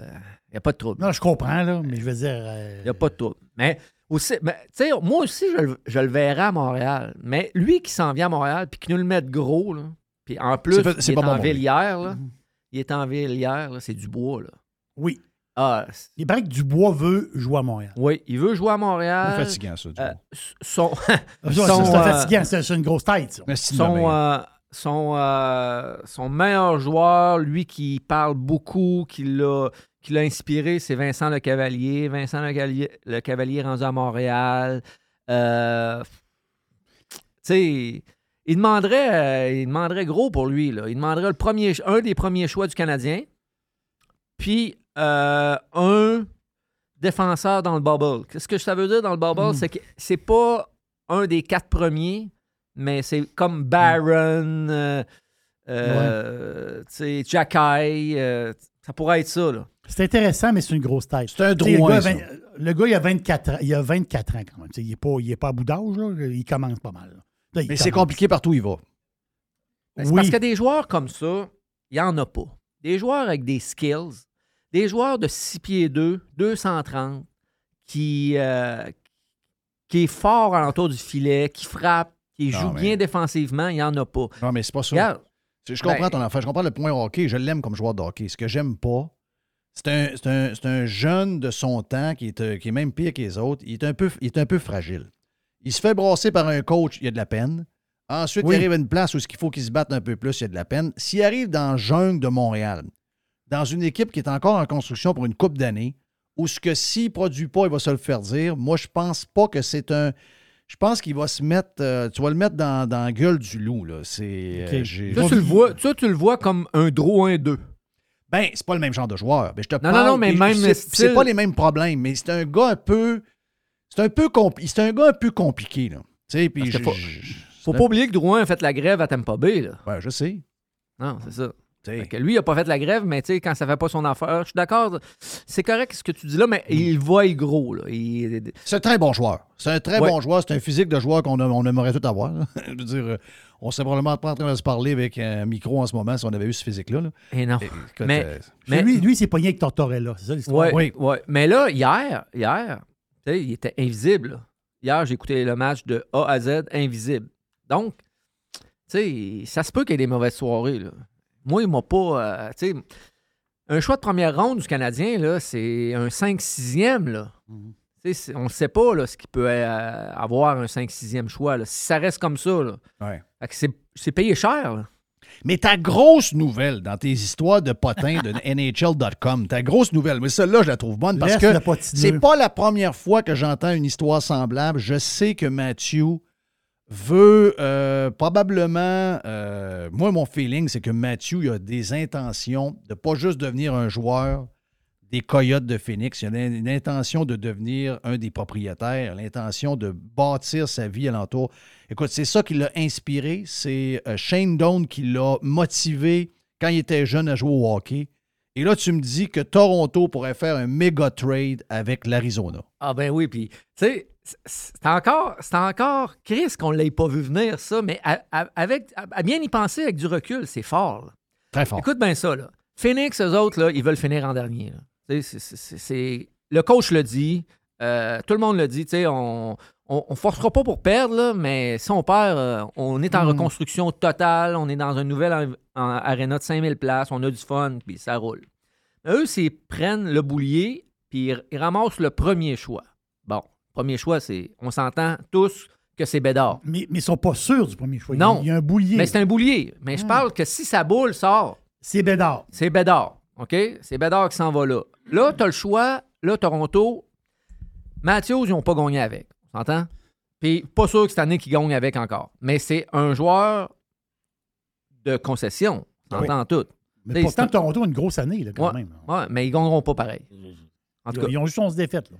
Il n'y a pas de trouble. Non, je comprends, là, mais je veux dire. euh, Il n'y a pas de trouble. Mais aussi, mais, tu sais, moi aussi, je, le- je le verrais à Montréal. Mais lui qui s'en vient à Montréal, puis qui nous le met de gros, là, puis en plus, C'est pas- c'est il pas est bon en lui. Villière, là. Mhm. Il est en Villière, là, c'est du bois, là. Oui. Ah, Il paraît que Dubois veut jouer à Montréal. oui, il veut jouer à Montréal. C'est fatigant, ça. du Euh, son, Ça, C'est son, c'est euh, fatigant, c'est une grosse tête, ça. Merci de son, nommer. euh, son, euh, son meilleur joueur, lui qui parle beaucoup, qui l'a, qui l'a inspiré, c'est Vincent Le Cavalier. Vincent Le Cavalier, le Cavalier rendu à Montréal. Euh, tu sais, il demanderait, euh, il demanderait gros pour lui. Là. Il demanderait le premier, un des premiers choix du Canadien, puis euh, un défenseur dans le bubble. Qu'est-ce que ça veut dire dans le bubble? Mm. C'est que c'est pas un des quatre premiers, mais c'est comme Barron, euh, euh, Jacky, euh, ça pourrait être ça. Là. C'est intéressant, mais c'est une grosse tête. C'est un sais, le, gars, le il a 24 ans, il a 24 ans quand même. Il n'est pas, il est pas à bout d'âge, là. il commence pas mal. là. Là, Mais c'est compliqué partout où il va. Ben, c'est Oui. Parce que des joueurs comme ça, il n'y en a pas. Des joueurs avec des skills, des joueurs de 6 pieds 2, 230, qui, euh, qui est fort alentour du filet, qui frappe, qui Non, joue mais- bien défensivement, il n'y en a pas. Non, mais c'est pas ça. Regarde, Je je comprends Ben- ton affaire. Je comprends le point hockey. Je l'aime comme joueur de hockey. Ce que j'aime pas, c'est un, c'est un- c'est un jeune de son temps qui est, euh, qui est même pire que les autres. Il est, un peu, il est un peu fragile. Il se fait brasser par un coach, il y a de la peine. Ensuite, Oui. il arrive à une place où il faut qu'il se batte un peu plus, il y a de la peine. S'il arrive dans le jungle de Montréal, dans une équipe qui est encore en construction pour une coupe d'années, où ce que s'il ne produit pas, il va se le faire dire, moi, je pense pas que c'est un. Je pense qu'il va se mettre. euh, tu vas le mettre dans, dans la gueule du loup. Là. C'est. Euh, toi, tu le vois, toi, tu le vois comme un draw 1-2. ben, c'est pas le même genre de joueur. Mais je te Non, parle, non, non, mais même c'est- style. C'est pas les mêmes problèmes, mais c'est un gars un peu. C'est un peu compli- C'est un gars un peu compliqué, là. Tu sais, faut- je- Faut pas oublier que Drouin a fait la grève à Tampa Bay. Là. Ouais, je sais. Non, c'est ça. Tu sais. Fait que lui, il n'a pas fait la grève, mais tu sais, quand ça fait pas son affaire, je suis d'accord. C'est correct ce que tu dis là, mais il voit gros. Là. Il- C'est un très bon joueur. C'est un très Ouais. bon joueur. C'est un physique de joueur qu'on on aimerait tout avoir. je veux dire, euh, on serait probablement pas en train de se parler avec un micro en ce moment si on avait eu ce physique-là. là. Eh non. Écoute, Mais- euh, Mais- Lui, lui, il s'est pogné avec Tortorella. C'est ça l'histoire. Ouais, Oui. ouais. Mais là, hier, hier, tu sais, il était invisible. là. Hier, j'ai écouté le match de A à Z, invisible. Donc, tu sais, ça se peut qu'il y ait des mauvaises soirées. Là. Moi, il m'a pas. euh, tu sais, un choix de première ronde du Canadien, là, c'est un 5-6e. Là. Mhm. On ne sait pas là, ce qu'il peut euh, avoir un 5-6e choix. là. Si ça reste comme ça, là. ouais. C'est, c'est payé cher. là. Mais ta grosse nouvelle dans tes histoires de potins de NHL.com, ta grosse nouvelle, mais celle-là, je la trouve bonne parce Laisse que c'est pas la première fois que j'entends une histoire semblable. Je sais que Matthew veut euh, probablement. euh, moi, mon feeling, c'est que il a des intentions de pas juste devenir un joueur des Coyotes de Phoenix. Il a une, intention de devenir un des propriétaires, l'intention de bâtir sa vie alentour. Écoute, c'est ça qui l'a inspiré. C'est euh, Shane Doan qui l'a motivé quand il était jeune à jouer au hockey. Et là, tu me dis que Toronto pourrait faire un méga trade avec l'Arizona. Ah ben oui, puis tu sais, c'est encore, c'est encore Chris qu'on l'ait pas vu venir ça, mais à, à- avec, à, à bien y penser avec du recul, c'est fort. là. Très fort. Écoute bien ça, là. Phoenix, eux autres, là, ils veulent finir en dernier. là. C'est- c'est- c'est- c'est- Le coach le dit, euh, tout le monde le dit, on, on, on forcera pas pour perdre, là, mais si on perd, euh, on est en Mm. reconstruction totale, on est dans un nouvel en, en- aréna de 5000 places, on a du fun, puis ça roule. Mais eux, s'ils prennent le boulier, puis ils, ils ramassent le premier choix. Bon, premier choix, c'est, on s'entend tous que c'est Bédard. Mais, mais ils sont pas sûrs du premier choix. Non. Il y a un boulier. Mais c'est un boulier. Mais je Mm. parle que si sa boule sort, C'est Bédard. c'est Bédard. OK? C'est Bédard qui s'en va là. Là, tu as le choix. Là, Toronto, Matthews, ils n'ont pas gagné avec. Tu entends? Puis, pas sûr que cette année qu'ils gagnent avec encore. Mais c'est un joueur de concession. Tu Oui. entends tout. Mais pourtant, c'est un- Toronto a une grosse année, là, quand Ouais. même. Ouais, mais ils gagneront pas pareil. En tout cas, Ils ont juste 11 défaites. Là.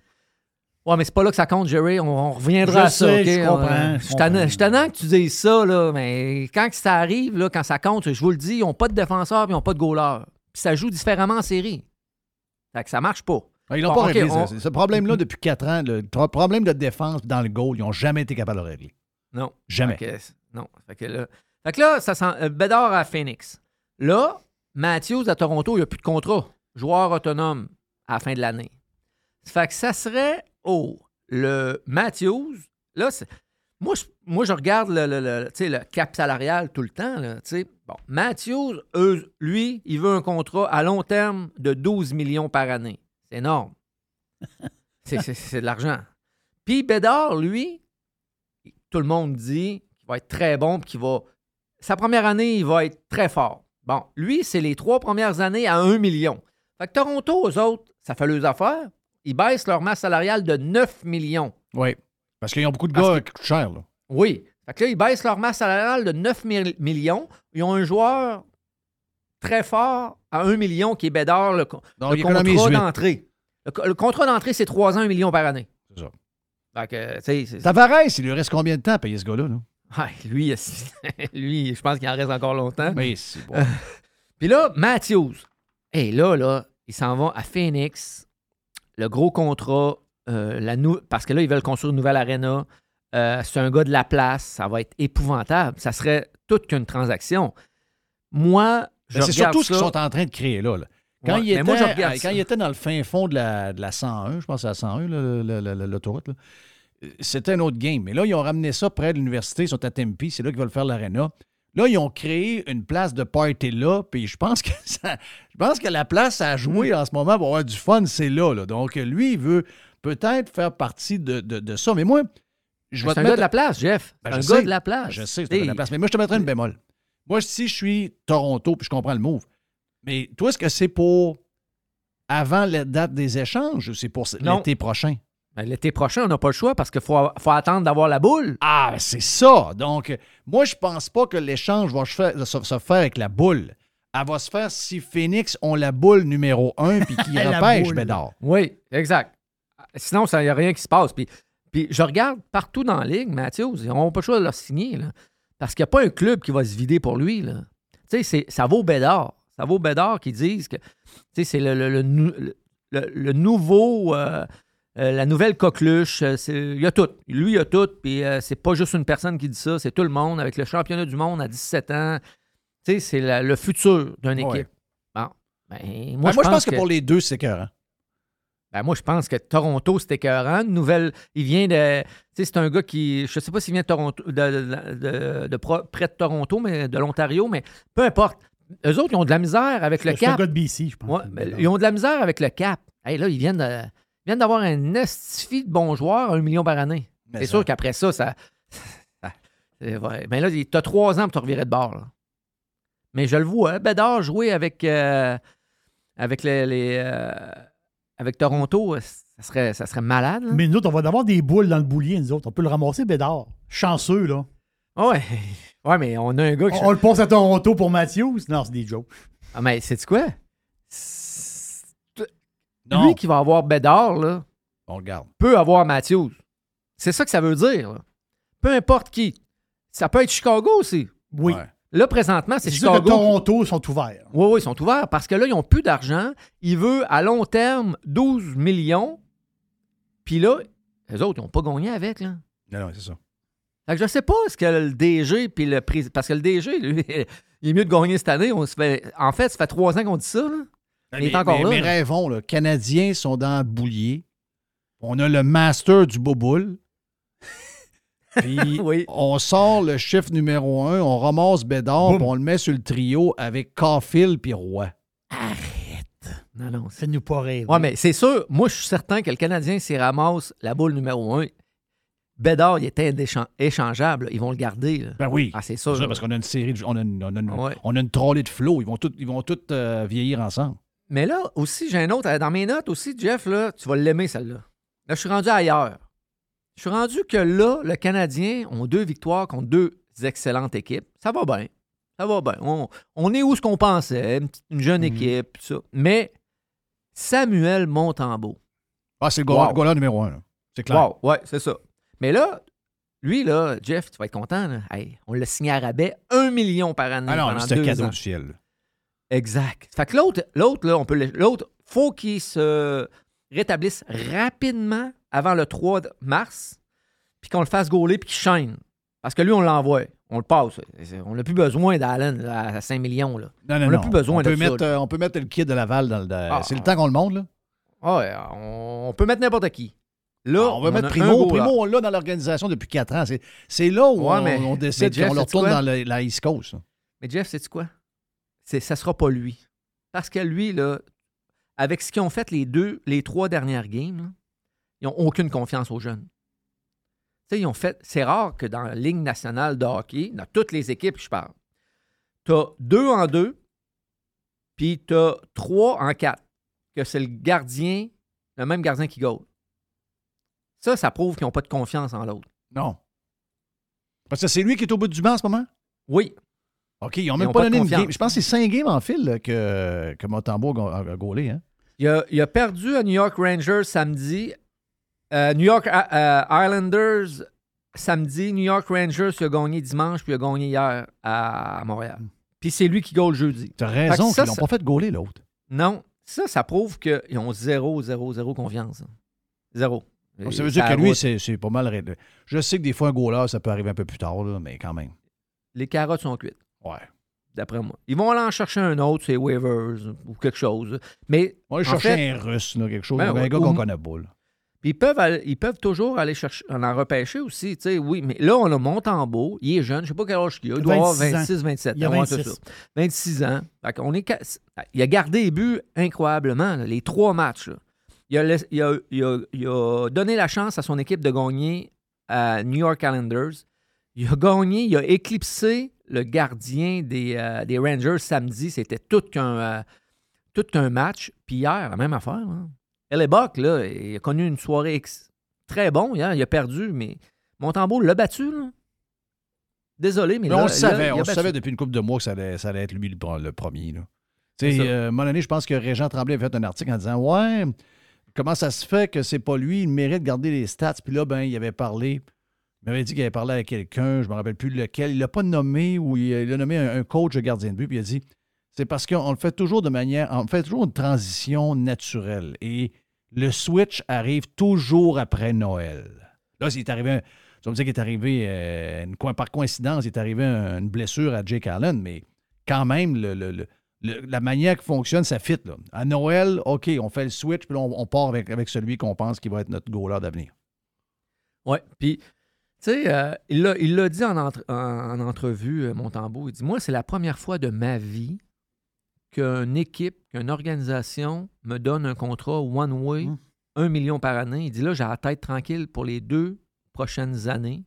Ouais, mais c'est pas là que ça compte, Jerry. On, on reviendra Je à ça. je comprends, On- je Je suis tannant- que tu dises ça, là, mais quand que ça arrive, là, quand ça compte, je vous le dis, ils n'ont pas de défenseur et ils n'ont pas de goaler. Puis ça joue différemment en série. Fait que ça marche pas. Ils n'ont Bon, pas réglé on- ce, ce problème-là depuis quatre ans. Le problème de défense dans le goal, ils n'ont jamais été capables de le régler. Non. Jamais. Fait que, non. Fait que là, fait que là, ça sent. euh, Bédard à Phoenix. Là, Matthews à Toronto, il n'y a plus de contrat. Joueur autonome à la fin de l'année. Fait que ça serait. Oh, le Matthews. Là, c'est- moi, je, moi, je regarde le, le- le- tu sais, le cap salarial tout le temps. Là, bon, Matthews, eux, lui, il veut un contrat à long terme de 12 millions par année. C'est énorme. C'est- C'est c'est de l'argent. Puis Bédard, lui, tout le monde dit qu'il va être très bon qu'il va. Sa première année, il va être très fort. Bon, lui, c'est les trois premières années à 1 million. Fait que Toronto, aux autres, ça fait leurs affaires. Ils baissent leur masse salariale de 9 millions. Oui. Parce qu'ils ont beaucoup de Parce gars que- qui coûtent cher. Là. Oui. Fait que là, ils baissent leur masse salariale de 9 mi- millions. Ils ont un joueur très fort à 1 million qui est Bédard, le, Donc, le il contrat d'entrée. Le, co- le contrat d'entrée, c'est 3 ans, 1 million par année. C'est ça. Fait que, tu sais, Tavares, il lui reste combien de temps à payer ce gars-là? là? Lui, lui, je pense qu'il en reste encore longtemps. Mais c'est bon. Puis là, Matthews. Et là, là, ils s'en vont à Phoenix. Le gros contrat, euh, la nou- parce que là, ils veulent construire une nouvelle arena. Euh, c'est un gars de la place. Ça va être épouvantable. Ça serait toute qu'une transaction. Moi, je Ben, c'est surtout ce qu'ils sont en train de créer là. là. Quand, Ouais, il mais était, moi, je regarde euh, quand il était dans le fin fond de la, de la 101, je pense à la 101, là, le- le- le- le- l'autoroute, c'était un autre game. Mais là, ils ont ramené ça près de l'université, ils sont à Tempe, c'est là qu'ils veulent faire l'aréna. Là, ils ont créé une place de party là, puis je pense que ça- je pense que la place à jouer en ce moment pour avoir du fun, c'est là, là. Donc, lui, il veut peut-être faire partie de, de- de ça. Mais moi, je vais C'est te un mettre- gars de la place, Jeff. Ben, un je gars sais. de la place. Je sais, c'est gars de la place. Mais moi, je te mettrais une bémol. Moi, si je suis Toronto, puis je comprends le move, mais toi, est-ce que c'est pour avant la date des échanges ou c'est pour l'été prochain? Ben, L'été prochain, on n'a pas le choix parce qu'il faut, faut attendre d'avoir la boule. Ah, ben, c'est ça. Donc, moi, je pense pas que l'échange va se faire, se- se faire avec la boule. Elle va se faire si Phoenix ont la boule numéro un puis qu'ils repêchent. Bédard. Oui, exact. Sinon, il n'y a rien qui se passe. Puis, puis je regarde partout dans la ligue, Matthews, ils n'ont pas le choix de le signer. là. parce qu'il n'y a pas un club qui va se vider pour lui. là. Tu sais, c'est- ça vaut Bédard. Ça vaut Bédard qui disent que tu sais, c'est le, le- le nou- le- le- le nouveau. euh, euh, la nouvelle coqueluche, euh, c'est- il y a tout. Lui, il y a tout. Puis euh, c'est pas juste une personne qui dit ça, c'est tout le monde avec le championnat du monde à 17 ans. Tu sais, c'est le futur d'une Ouais. équipe. Bon. Ben, Moi, je, pense que, pour les deux, c'est écœurant. ben moi, je pense que Toronto, c'était écœurant. Une nouvelle. Il vient de. Tu sais, c'est un gars qui. Je sais pas s'il vient de Toronto, de, de- de- de pro- près de Toronto, mais de l'Ontario, mais peu importe. Eux autres, ils ont de la misère avec le C'est un cap. gars de BC, je pense. Ouais, mais ils ont de la misère avec le cap. Hey, là, ils viennent de- viennent d'avoir un estifi de bons joueurs à un million par année. C'est sûr qu'après ça, ça. ça- c'est vrai. Mais là, tu as trois ans pour te revirer de bord. là. Mais je le vois, hein, Bédard jouer avec, euh, avec les. les, euh, avec Toronto, euh, ça serait, ça serait malade. là. Mais nous autres, on va avoir des boules dans le boulier, nous autres. On peut le ramasser, Bédard. Chanceux, là. Ouais. ouais, mais on a un gars qui. On, on le passe à Toronto pour Matthews. Non, c'est des jokes. Ah, mais c'est quoi? Non. Lui qui va avoir Bédard, là, On le garde. peut avoir Matthews. C'est ça que ça veut dire. là. Peu importe qui. Ça peut être Chicago aussi. Oui. Ouais. Là, présentement, c'est C'est sûr que Chicago. Toronto sont ouverts. Oui, oui, ils sont ouverts parce que là, ils n'ont plus d'argent. Ils veulent à long terme 12 millions. Puis là, les autres, ils n'ont pas gagné avec. Là. Non, non, c'est ça. Fait que je sais pas ce que le DG puis le président. Parce que le DG, lui, il est mieux de gagner cette année. On se fait... En fait, ça fait trois ans qu'on dit ça. Là. Il est Mais- encore mais- là. Mais là. rêvons, là. Canadiens sont dans le boulier. On a le master du boboule. Puis Oui. on sort le chiffre numéro un, on ramasse Bédard, puis on le met sur le trio avec Caulfield puis Roy. Non, non. c'est- Fais-nous pas rêver. Ouais, mais c'est sûr, moi, je suis certain que le Canadien, s'il ramasse la boule numéro un, Bédard, il était échangeable. Ils vont le garder. là. Ben oui. Ah, c'est C'est sûr. ça, parce qu'on a une série, de- on a une, on a une, Ouais. on a une trolley de flots. Ils vont tous ils vont tous, euh, vieillir ensemble. Mais là, aussi, j'ai un autre. Dans mes notes aussi, Jeff, là, tu vas l'aimer, celle-là. Là, je suis rendu ailleurs. Je suis rendu que là, le Canadien ont deux victoires contre deux excellentes équipes. Ça va bien. Ça va bien. On, on est où ce qu'on pensait, une, jeune équipe, tout ça. Mais Samuel Montembeau. Ah, c'est le Wow. goaler numéro un. C'est clair. Wow, ouais, c'est ça. Mais là, lui, là, Jeff, tu vas être content. là. Hey, on l'a signé à rabais, un million par année. Ah non, c'est un cadeau ans. du ciel. Exact. Fait que l'autre, l'autre, là, on peut l'autre, faut qu'il se rétablisse rapidement avant le 3 de mars, puis qu'on le fasse gauler, puis qu'il chaîne. Parce que lui, on l'envoie. On le passe. On n'a plus besoin d'Allen à 5 millions. Là. Non, non, on n'a plus besoin on de peut ça. mettre, là. euh, on peut mettre le kid de Laval dans le. Ah. c'est le temps qu'on le monte, là. Ah ouais, on, on peut mettre n'importe qui. Là, Ah, on va mettre Primo. Primo, on l'a dans l'organisation depuis 4 ans. C'est, c'est là où Ouais, on, mais- on décide qu'on le retourne dans le- la East Coast. là. Mais Jeff, sais-tu quoi? C'est, ça sera pas lui. Parce que lui, là, avec ce qu'ils ont fait les deux, les trois dernières games, là, ils n'ont aucune confiance aux jeunes. Ils ont fait. C'est rare que dans la Ligue nationale de hockey, dans toutes les équipes, je parle, tu as deux en deux, puis tu as trois en quatre, que c'est le gardien, le même gardien qui goal. Ça, ça prouve qu'ils n'ont pas de confiance en l'autre. Non. Parce que c'est lui qui est au bout du banc en ce moment? Oui. OK, ils n'ont Ils même ont pas donné une game. Je pense que c'est 5 games en fil là, que, que Montembeau a, a- gaulé. Hein? Il a, il a perdu à New York Rangers samedi. Euh, New York euh, euh, Islanders samedi. New York Rangers il a gagné dimanche, puis il a gagné hier à, Montréal. Puis c'est lui qui gagne jeudi. Tu as Fait raison ça, qu'ils l'ont ça- pas fait gauler l'autre. Non, ça, ça prouve qu'ils ont zéro, zéro, zéro confiance. hein. Zéro. Donc, ça veut dire que lui, c'est, pas mal. Je sais que des fois, un goaler, ça peut arriver un peu plus tard, là, mais quand même. Les carottes sont cuites. Ouais. D'après moi. Ils vont aller en chercher un autre, c'est waivers ou quelque chose. Mais. On va chercher fait- un russe, là, quelque chose. Ben un gars qu'on connaît pas. là. Puis ils peuvent, aller- ils peuvent toujours aller chercher, en en repêcher aussi, tu sais, oui. Mais là, on a Montembeau, il est jeune, je sais pas quel âge il a, il doit avoir 26 ans. 26, 27 Il a ans, ouais, c'est 26. ça. 26 ans. Fait est il a gardé les buts incroyablement, là, les trois matchs. là. Il, a, il a- il a- il a donné la chance à son équipe de gagner à New York Islanders. Il a gagné, il a éclipsé le gardien des, euh, des Rangers samedi. C'était tout qu'un euh, tout qu'un match. Puis hier, la même affaire. Hein. Elle Buck, là, il a connu une soirée ex- très bon hier. Il a perdu, mais Montembeau l'a battu. Là. Désolé, mais, Mais là, on le savait, il a on le savait depuis une couple de mois que ça allait, ça allait être lui le, pre- le premier. Là. Euh, un moment donné, je pense que Régent Tremblay avait fait un article en disant Ouais, comment ça se fait que c'est pas lui, il mérite de garder les stats. Puis là, ben, il avait parlé, il m'avait dit qu'il avait parlé avec quelqu'un, je me rappelle plus lequel. Il l'a pas nommé ou il, a nommé un, un coach gardien de but, puis il a dit C'est parce qu'on le fait toujours de manière. On fait toujours une transition naturelle. Et le switch arrive toujours après Noël. Là, il est arrivé. un- Tu vas me dire qu'il est arrivé, euh, par coïncidence, il est arrivé un- une blessure à Jake Allen, mais quand même, la manière qui fonctionne, ça fit. Là. À Noël, OK, on fait le switch, puis on, on part avec, avec celui qu'on pense qui va être notre goaler d'avenir. Oui, puis, tu sais, euh, il l'a il l'a dit en, entre- en- en entrevue, euh, Montembeau. Il dit Moi, c'est la première fois de ma vie qu'une équipe, qu'une organisation me donne un contrat one-way, Mmh. un million par année. Il dit Là, j'ai la tête tranquille pour les deux prochaines années.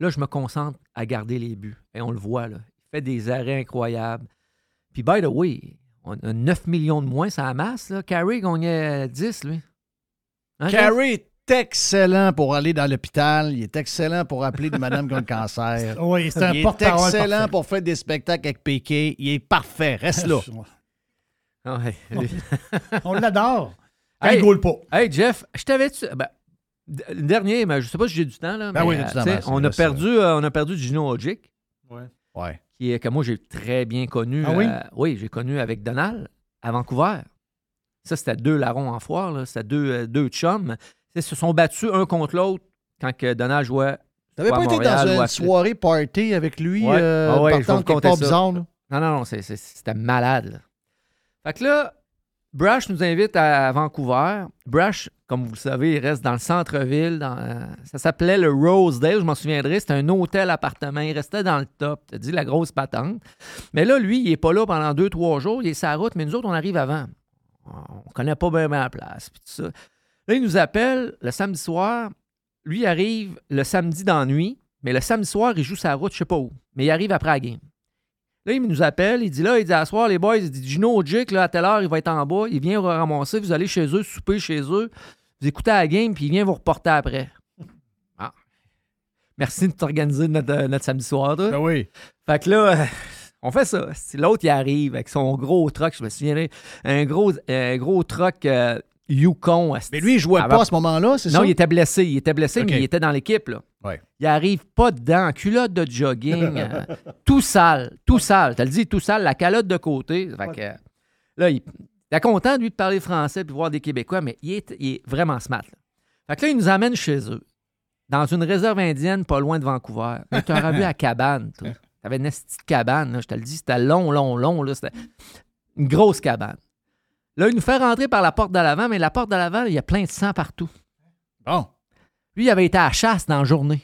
Là, je me concentre à garder les buts. Et on le voit, là. Il fait des arrêts incroyables. Puis, by the way, on a 9 millions de moins, ça amasse. Là. Carey gagnait 10, lui. Hein? Carey excellent pour aller dans l'hôpital. Il est excellent pour appeler des madames qui ont le cancer. Oui, c'est un Il est excellent parfait. pour faire des spectacles avec Piqué. Il est parfait. Reste là. Ah ouais. On l'adore. Hey, il pas. Hey, Jeff, je t'avais. Ben, le dernier, mais je sais pas si j'ai du temps. Là, Ben mais, oui, du temps, on, a perdu, euh, on a perdu Gino Ojic, Ouais. qui est, que moi j'ai très bien connu. Ah oui? euh, oui, j'ai connu avec Donald à Vancouver. Ça, c'était deux larrons en foire. C'était deux, euh, deux chums. Ils se sont battus un contre l'autre quand que Donald jouait. T'avais pas été Montréal dans une soirée party avec lui, Ouais. euh, Ah ouais, partant quelque part bizarre, là? Non, non, non, c'était malade. là. Fait que là, Brash nous invite à Vancouver. Brash, comme vous le savez, il reste dans le centre-ville. euh, ça s'appelait le Rosedale, je m'en souviendrai. C'était un hôtel-appartement. Il restait dans le top. T'as dit la grosse patente. Mais là, lui, il n'est pas là pendant deux, trois jours. Il est sa route, mais nous autres, on arrive avant. On connaît pas bien, bien la place. puis tout ça. Là, il nous appelle le samedi soir. Lui, il arrive le samedi dans la nuit, mais le samedi soir, il joue sa route, je sais pas où. Mais il arrive après la game. Là, il nous appelle, il dit là, il dit à soir, les boys, il dit Gino Ojic, là, à telle heure, il va être en bas, il vient vous ramasser, vous allez chez eux, souper chez eux, vous écoutez la game, puis il vient vous reporter après. Ah. Merci de t'organiser notre, euh, notre samedi soir, toi. Ben oui. Fait que là, on fait ça. L'autre, il arrive avec son gros truck, je me souviens, un gros, un gros truck euh, Yukon. Mais lui, il jouait Avant- pas à ce moment-là, c'est ça? Non, il était blessé. Il était blessé, mais il était dans l'équipe. là. Ouais. Il arrive pas dedans, culotte de jogging, euh, tout sale, tout sale. T'as le dit, tout sale, la calotte de côté. Fait que, euh, là, il était content, lui, de parler français puis voir des Québécois, mais il est, il est vraiment smart. là. Fait que là, il nous amène chez eux, dans une réserve indienne pas loin de Vancouver. Mais tu aurais vu la cabane, toi. T'avais une petite cabane, là, je te le dis, c'était long, long, long. Là, c'était une grosse cabane. Là, il nous fait rentrer par la porte de l'avant, mais la porte de l'avant, il y a plein de sang partout. Bon. Lui, il avait été à la chasse dans la journée.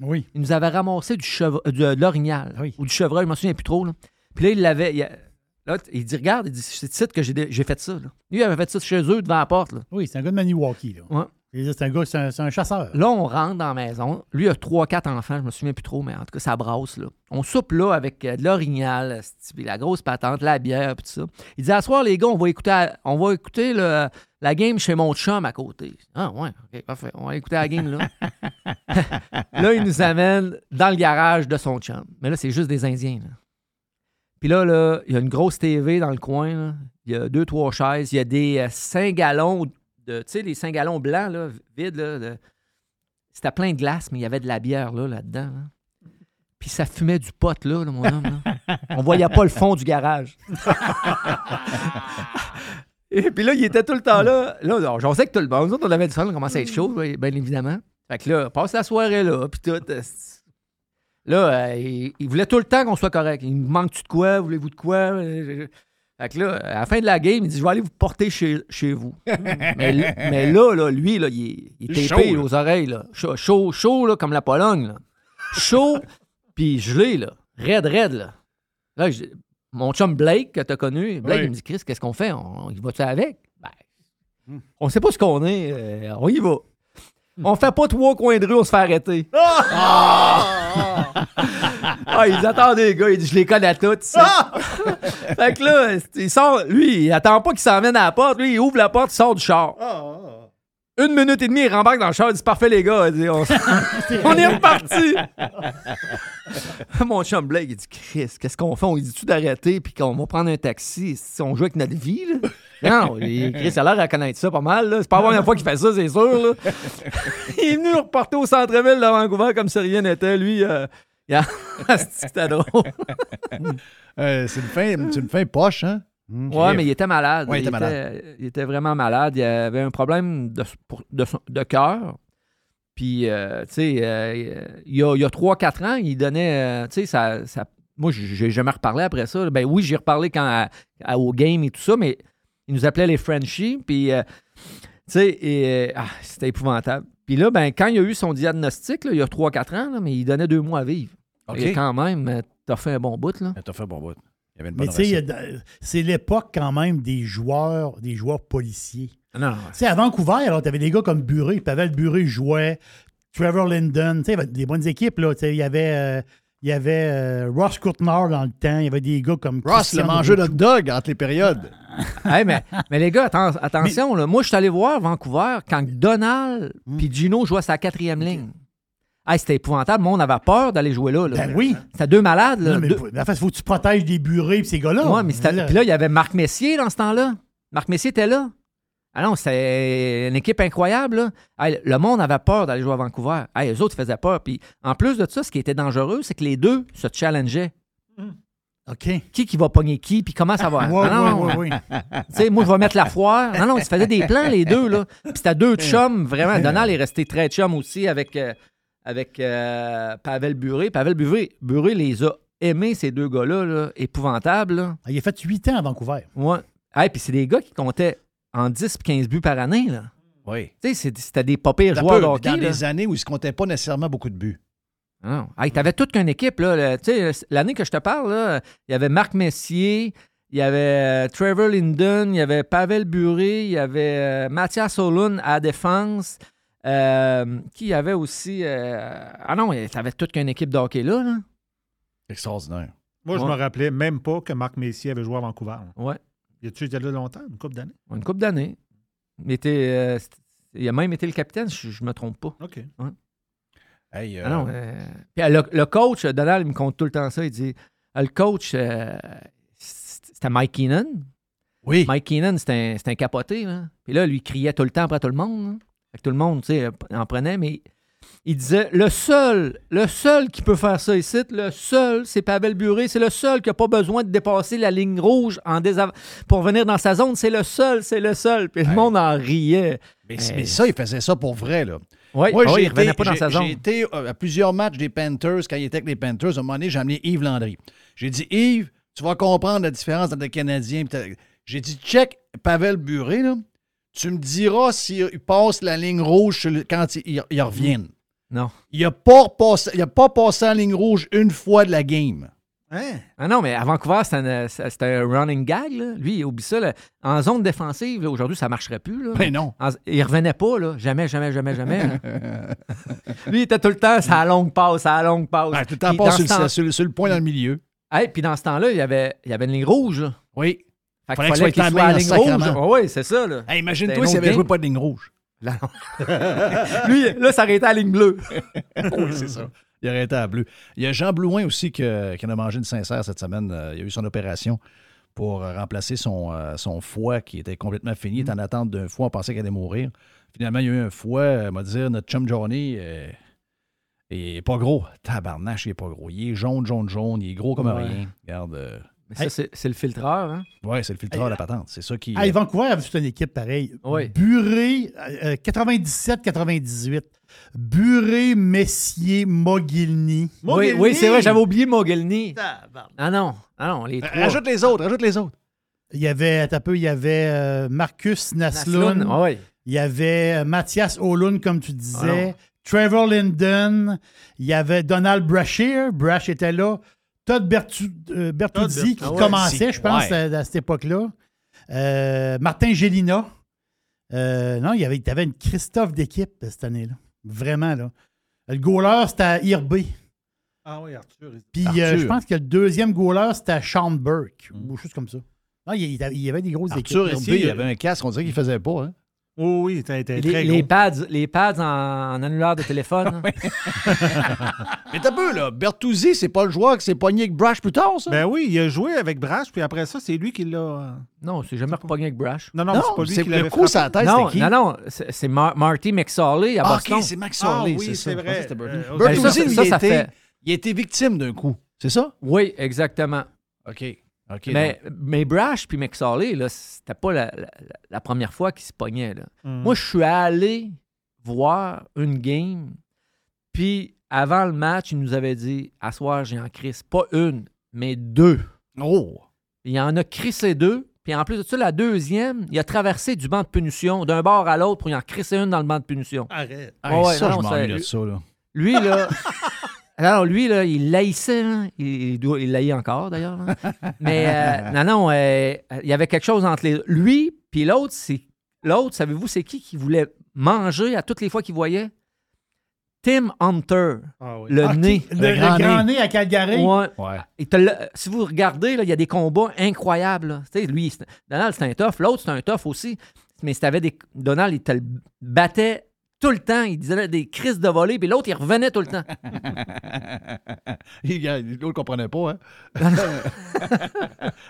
Oui. Il nous avait ramassé du euh, de l'orignal ou du chevreuil, je me souviens plus trop. Là. Puis là, il l'avait. il Là, il dit Regarde, il dit, c'est ici que j'ai fait ça. Là. Lui, il avait fait ça chez eux devant la porte. Là. Oui, c'est un gars de Maniwaki. Là. Ouais. C'est un gars, c'est un, chasseur. Là, on rentre dans la maison. Lui, il a trois, quatre enfants, je me souviens plus trop, mais en tout cas, ça brasse. Là. On soupe là avec euh, de l'orignal, la grosse patente, la bière, puis tout ça. Il dit À soir, les gars, on va écouter, on va écouter la game chez mon chum à côté. Ah, ouais, OK, parfait. On va écouter la game là. là, il nous amène dans le garage de son chum. Mais là, c'est juste des Indiens. Puis là, là, il y a une grosse TV dans le coin. Il y a deux, trois chaises. Il y a des euh, cinq gallons Tu sais, les cinq gallons blancs, là, vides. Là, C'était plein de glace, mais il y avait de la bière là, là-dedans. là. Puis ça fumait du pot, là, mon homme. On voyait pas le fond du garage. Et puis là, il était tout le temps là. Là, j'en sais que tout le monde, nous autres, on avait du fun, on commençait à être chaud, bien évidemment. Fait que là, passe la soirée là, puis tout. euh, Là, euh, il, il voulait tout le temps qu'on soit correct. Il me manque-tu de quoi? Voulez-vous de quoi? Fait que là, à la fin de la game, il dit Je vais aller vous porter chez, chez vous. mais, là, là, lui, là, il est, il est tapé chaud, aux oreilles. Là. Chaud, chaud, chaud, là, comme la Pologne. Là. Chaud, puis gelé, là. Raide, raide, là. Là, je- mon chum Blake, que t'as connu, Blake, Oui. il me dit Chris, qu'est-ce qu'on fait? On, il va-tu avec? Ben, on sait pas ce qu'on est. euh, on y va. On fait pas trois coins de rue, on se fait arrêter. Ah, ils attendent les gars, il dit je les connais tous. ça. fait que là, il sort, lui, il attend pas qu'il s'emmène à la porte, lui, il ouvre la porte, il sort du char. Une minute et demie, il rembarque dans le char, il dit parfait les gars, il dit, on, on est reparti. Mon chum Blake, il dit Chris, qu'est-ce qu'on fait? On lui dit-tu d'arrêter puis qu'on va prendre un taxi si on joue avec notre vie? Là? Non, Chris a l'air à connaître ça pas mal. C'est pas la première fois qu'il fait ça, c'est sûr. là. il est venu nous reporter au centre-ville de Vancouver comme si rien n'était. Lui, euh, a... c'était drôle. Euh, c'est une fin, c'est une fin poche, hein? Ouais, mais il était malade. Ouais, il était malade. était- il était vraiment malade. Il avait un problème de, de, cœur. Puis, euh, tu sais, euh, il y a, a 3-4 ans, il donnait, tu sais, ça, ça- moi, j'ai jamais reparlé après ça. Ben oui, j'ai reparlé quand à- à- au game et tout ça, mais il nous appelait les Frenchies. Puis, tu sais, ah, c'était épouvantable. Puis là, ben, quand il a eu son diagnostic, là, il y a 3-4 ans, là, mais il donnait deux mois à vivre. OK. Et quand même, euh, t'as fait un bon bout, là. T'as fait un bon bout. Il y avait une Mais bonne tu sais, c'est l'époque quand même des joueurs, des joueurs policiers. Non. Tu sais, à Vancouver, alors, tu avais des gars comme Buré. Pavel Buré jouait. Trevor Linden. Tu sais, il y avait des bonnes équipes, là. Tu sais, il y avait, euh, il y avait euh, Ross Courtnard dans le temps. Il y avait des gars comme. Ross, Christian le mangeur de dog entre les périodes. Hey, mais, mais les gars, atten- attention, là, moi, je suis allé voir Vancouver quand Donald puis Gino jouaient sa quatrième ligne. Hey, c'était épouvantable. Moi, on avait peur d'aller jouer là. là. Ben oui. C'était deux malades. Là. Non, mais Deux- faut- en fait, faut que tu protèges des burés et ces gars-là. Ouais, mais c'était- Là. Puis là, il y avait Marc Messier dans ce temps-là. Marc Messier était là. Ah non, c'était une équipe incroyable. Là. Hey, le monde avait peur d'aller jouer à Vancouver. Hey, eux autres, faisaient peur. Puis en plus de ça, ce qui était dangereux, c'est que les deux se challengeaient. OK. Qui qui va pogner qui, puis comment ça va? Ouais, Non. Tu sais, moi, je vais mettre la foire. Non, non, ils se faisaient des plans, les deux, là. Puis c'était deux chums, vraiment. Donald est resté très chum aussi avec, euh, avec euh, Pavel Buré. Pavel Buré, Buré les a aimés, ces deux gars-là, là, épouvantables. là. Ah, Il a fait 8 ans à Vancouver. Ouais. Hey, puis c'est des gars qui comptaient en 10 puis 15 buts par année, là. Oui. Tu sais, c'est- c'était des pas pires joueurs peu, de hockey, dans là. des années où il ne se comptait pas nécessairement beaucoup de buts. Ah Non. Hey, t'avais toute qu'une équipe, là. Tu l'année que je te parle, là, il y avait Marc Messier, il y avait euh, Trevor Linden, il y avait Pavel Buré, il y avait euh, Mathias Solun à la défense. euh, qui avait aussi. euh, Ah non, t'avais toute qu'une équipe de hockey là. là. Extraordinaire. Moi, je Ouais. me rappelais même pas que Marc Messier avait joué à Vancouver. là. Ouais. Y a-tu été là longtemps, une couple d'années? Une coupe d'années. Il, était, euh, il a même été le capitaine, je, je me trompe pas. OK. Ouais. Hey, Ah non, euh, puis, euh, le, le coach, Donald, il me compte tout le temps ça. Il dit ah, le coach, euh, c'était Mike Keenan. Oui. Mike Keenan, c'était un, un capoté. Là. Puis là, lui, il criait tout le temps après tout le monde. là. Fait que tout le monde, tu sais, en prenait, mais il disait le seul, le seul qui peut faire ça ici, le seul, c'est Pavel Buré. C'est le seul qui n'a pas besoin de dépasser la ligne rouge en désav- pour venir dans sa zone. C'est le seul, c'est le seul. Puis le monde en riait. Mais, mais ça, il faisait ça pour vrai, là. Oui, Moi, ah oui, j'ai il revenait été- pas dans j'ai- sa zone. J'ai été euh, à plusieurs matchs des Panthers quand il était avec les Panthers. À un moment donné, j'ai amené Yves Landry. J'ai dit, Yves, tu vas comprendre la différence entre les Canadiens. et t'as- J'ai dit, check Pavel Buré, là. Tu me diras s'il passe la ligne rouge le- quand il, il- il revient. Non. Il n'a pas, passé- il a pas passé la ligne rouge une fois de la game. Hein? Ah non, mais à Vancouver, c'était un, c'était un running gag. Là. Lui, il oublie ça. là. En zone défensive, là, aujourd'hui, ça ne marcherait plus. Là. Ben non. En- il revenait pas, là. Jamais, jamais, jamais, jamais. Lui, il était tout le temps, c'est à la longue passe, c'est à la longue passe. Ben, tout le temps passe sur, temps- le- sur le- sur le point dans le milieu. Hey, puis dans ce temps-là, il y avait, il y avait une ligne rouge. là. Oui. Fait Fallait qu'il que fallait qu'il soit à la ligne rouge. Oui, c'est ça. Là. Hey, Imagine-toi s'il autre avait joué pas de ligne rouge. Là. Lui, là, ça aurait été à la ligne bleue. oui, c'est ça. Il aurait été à bleu. Il y a Jean Blouin aussi que- qui en a mangé une sincère cette semaine. Euh, Il a eu son opération pour euh, remplacer son, euh, son foie qui était complètement fini. Il était en attente d'un foie. On pensait qu'il allait mourir. Finalement, il y a eu un foie. Euh, m'a dit notre chum Johnny est pas gros. Tabarnache, il est pas gros. Il est jaune, jaune, jaune. Il est gros comme Ouais. rien. Regarde. Euh, Mais ça, c'est, le filtreur. Hein? Ouais, c'est le filtreur de la patente. C'est ça qui. Hey, Vancouver avait toute une équipe pareille. Oui. Buré, euh, 97-98. Buré, Messier, Mogilny. Oui, oui, c'est vrai, j'avais oublié Mogilny. Ah non, ah non, les trois. Rajoute les autres, rajoute les autres. Il y avait, attends un peu, il y avait euh, Marcus Naslund. Naslund, ah. Il y avait euh, Mathias Olund, comme tu disais. Ah. Trevor Linden. Il y avait Donald Brashear. Brash était là. Todd Bertu- euh, Bertuzzi, Todd qui Bertuzzi. commençait, Ouais. je pense, Ouais. à, à cette époque-là. Euh, Martin Gélina. Euh, non, il y avait, il y avait une Christophe d'équipe cette année-là. Vraiment, là. Le goaler, c'était Irby. Ah oui, Arthur. Puis Arthur. euh, je pense que le deuxième goaler, c'était Sean Burke. Ou quelque chose comme ça. Non, il y, il y avait des grosses Arthur équipes. Herbé, il avait un casque, on dirait qu'il faisait pas. Hein? Oh oui, t'as été Les, très les gros. pads, les pads en, en annulaire de téléphone. hein. Mais t'as peu, là. Bertuzzi, c'est pas le joueur qui s'est pogné avec Brash plus tard, ça? Ben oui, il a joué avec Brash, puis après ça, c'est lui qui l'a. euh, Non, c'est jamais repogné avec Brash. Non, non, Non, c'est pas lui c'est qui le coup la tête, non, qui? non, non, c'est c'est Mar- Marty McSorley à Ah, Boston. OK, c'est Max Ah oui, c'est ça. vrai. Euh, Ben, Bertuzzi, ça, lui, ça, il, ça était, fait- il a été victime d'un coup. C'est ça? Oui, exactement. OK. Mais, mais Brash puis McSorley, là, c'était pas la, la- la première fois qu'ils se pognaient. Là. Hmm. Moi, je suis allé voir une game, puis avant le match, il nous avait dit À soir, j'ai en crise. Pas une, mais deux. Oh! Il en a crissé deux. Puis en plus de ça, la deuxième, il a traversé du banc de punition d'un bord à l'autre pour y en crisser une dans le banc de punition. Arrête. Ouais, ça, non, je ça- m'ennuie de ça, là. Lui, là. Alors, lui, là, il laïssait. hein. Il, doit- il encore, d'ailleurs. là. Mais euh, non, non, euh, il y avait quelque chose entre les Lui, puis l'autre, c'est. L'autre, savez-vous, c'est qui qui voulait manger à toutes les fois qu'il voyait? Tim Hunter, Ah oui. le Ah, nez. qui- Le, Le le grand nez. nez à Calgary? Ouais. Si vous regardez, il y a des combats incroyables. lui, c'est- Donald, c'est un tough. L'autre, c'est un tough aussi. Mais si t'avais des. Donald, il te le battait tout le temps. Il disait des crises de volée, puis l'autre, il revenait tout le temps. Il- L'autre comprenait pas, hein?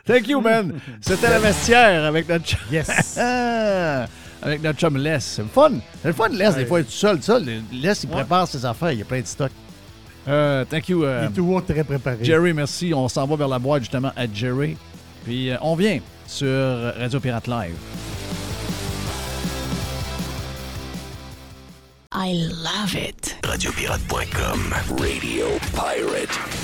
Thank you, man. C'était le vestiaire avec notre chum. Yes. Avec notre chum Les. C'est le fun. C'est le fun, Les, des fois, être tout seul. Ça, le- Les, il prépare ses affaires. Il y a plein de stock. Euh, thank you, Il euh, est toujours très préparé. Jerry. Merci. On s'en va vers la boîte, justement, à Jerry. Puis, euh, on vient sur Radio Pirate Live. I love it. Radiopirate.com. Radio Pirate.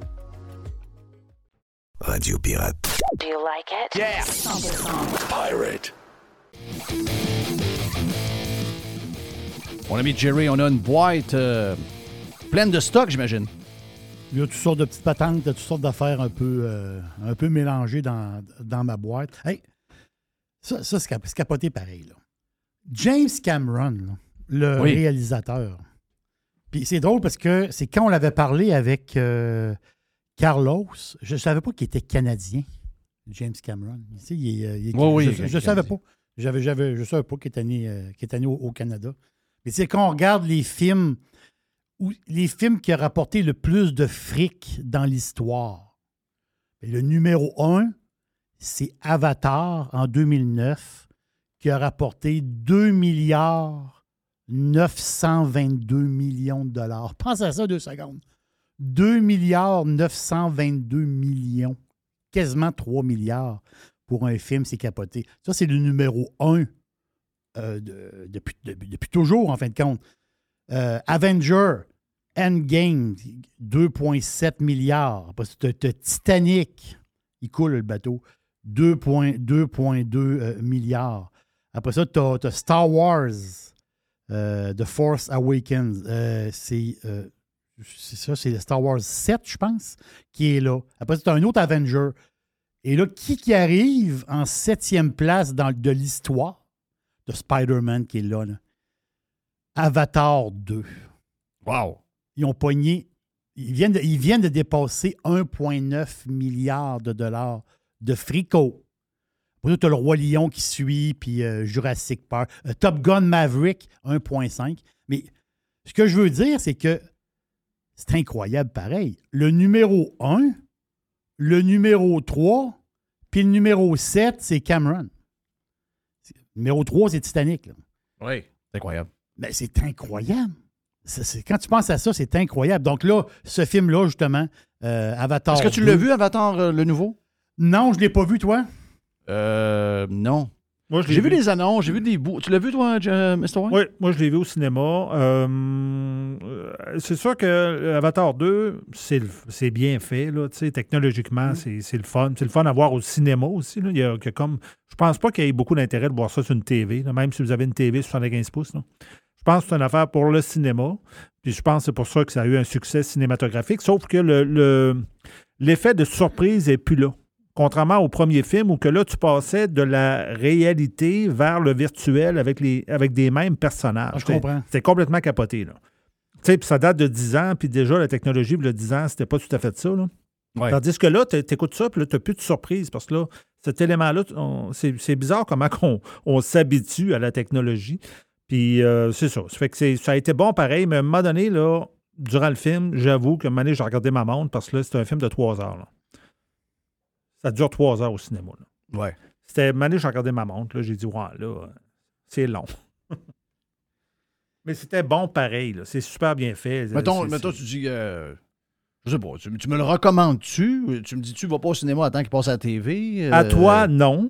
Radio Pirate. Do you like it? Yeah. 100%. Pirate. Mon ami Jerry, on a une boîte euh, pleine de stock, j'imagine. Il y a toutes sortes de petites patentes, toutes sortes d'affaires un peu, euh, un peu mélangées dans, dans ma boîte. Hey, ça, ça c'est cap- c'est capoté pareil. là. James Cameron, là, le Oui. réalisateur. Puis c'est drôle parce que c'est quand on l'avait parlé avec euh, Carlos, je ne savais pas qu'il était canadien, James Cameron. Tu sais, il est, euh, il est- Oui, oui, je ne savais pas. J'avais, j'avais, je ne savais pas qu'il était né, euh, qu'il était né au, au Canada. Mais c'est quand on regarde les films, les films qui ont rapporté le plus de fric dans l'histoire. Le numéro un, c'est Avatar en 2009, qui a rapporté 2 milliards 922 millions de dollars. Pense à ça deux secondes. 2 milliards 922 millions. Quasiment 3 milliards pour un film, c'est capoté. Ça, c'est le numéro un euh, de- depuis, toujours, en fin de compte. Euh, Avenger, Endgame, 2,7 milliards. Après ça, t'as- t'as Titanic, il coule le bateau, 2,2 euh, milliards. Après ça, tu as, Star Wars, The Force Awakens. C'est c'est ça, c'est Star Wars 7, je pense, qui est là. Après as un autre Avenger. Et là, qui qui arrive en septième place dans, de l'histoire de Spider-Man qui est là, là? Avatar 2. Wow! Ils ont pogné. Ils viennent de, ils viennent de dépasser 1,9 milliard de dollars de frico. Après, tu as le Roi Lion qui suit, puis euh, Jurassic Park. Euh, Top Gun Maverick, 1,5. Mais ce que je veux dire, c'est que c'est incroyable pareil. Le numéro 1, le numéro 3, puis le numéro 7, c'est Cameron. Le numéro 3, c'est Titanic. là. Oui, c'est incroyable. Ben, c'est incroyable. quand tu penses à ça, c'est incroyable. Donc là, ce film-là, justement, euh, Avatar. Est-ce que tu 2. l'as vu, Avatar, euh, le nouveau? Non, je ne l'ai pas vu, toi. Euh, non. Moi, J'ai vu vu. des annonces, j'ai vu des bouts. Tu l'as vu, toi, J- Mr. White? Oui, moi je l'ai vu au cinéma. Euh, euh, c'est sûr que Avatar 2, c'est bien fait. Là, technologiquement, c'est c'est le fun. C'est le fun à voir au cinéma aussi. Là. Il y a, a comme, je pense pas qu'il y ait beaucoup d'intérêt de voir ça sur une TV, là, même si vous avez une TV 75 pouces. là. Je pense que c'est une affaire pour le cinéma. Puis je pense que c'est pour ça que ça a eu un succès cinématographique. Sauf que le- le- l'effet de surprise n'est plus là. Contrairement au premier film où que là, tu passais de la réalité vers le virtuel avec, les, avec des mêmes personnages. Ah, je comprends. C'était complètement capoté. Là. Tu sais, puis ça date de 10 ans, puis déjà, la technologie, le 10 ans, c'était pas tout à fait ça. Là. Ouais. Tandis que là, tu écoutes ça, puis là, tu n'as plus de surprise parce que là, cet élément-là, c'est c'est bizarre comment on, on s'habitue à la technologie. Puis euh, c'est ça. Ça fait que c'est- ça a été bon pareil, mais à un moment donné, là, durant le film, j'avoue que un moment donné, j'ai regardé ma montre parce que là, c'était un film de trois heures. là. Ça dure trois heures au cinéma. Là. Ouais. C'était donné, j'ai regardé ma montre. J'ai dit, ouais, là, c'est long. mais c'était bon pareil. C'est super bien fait. Mettons, mettons, tu dis. euh, je sais pas, tu, tu me le recommandes-tu? Tu me dis, tu vas pas au cinéma attends qu'il passe à la TV? À Euh, toi, non.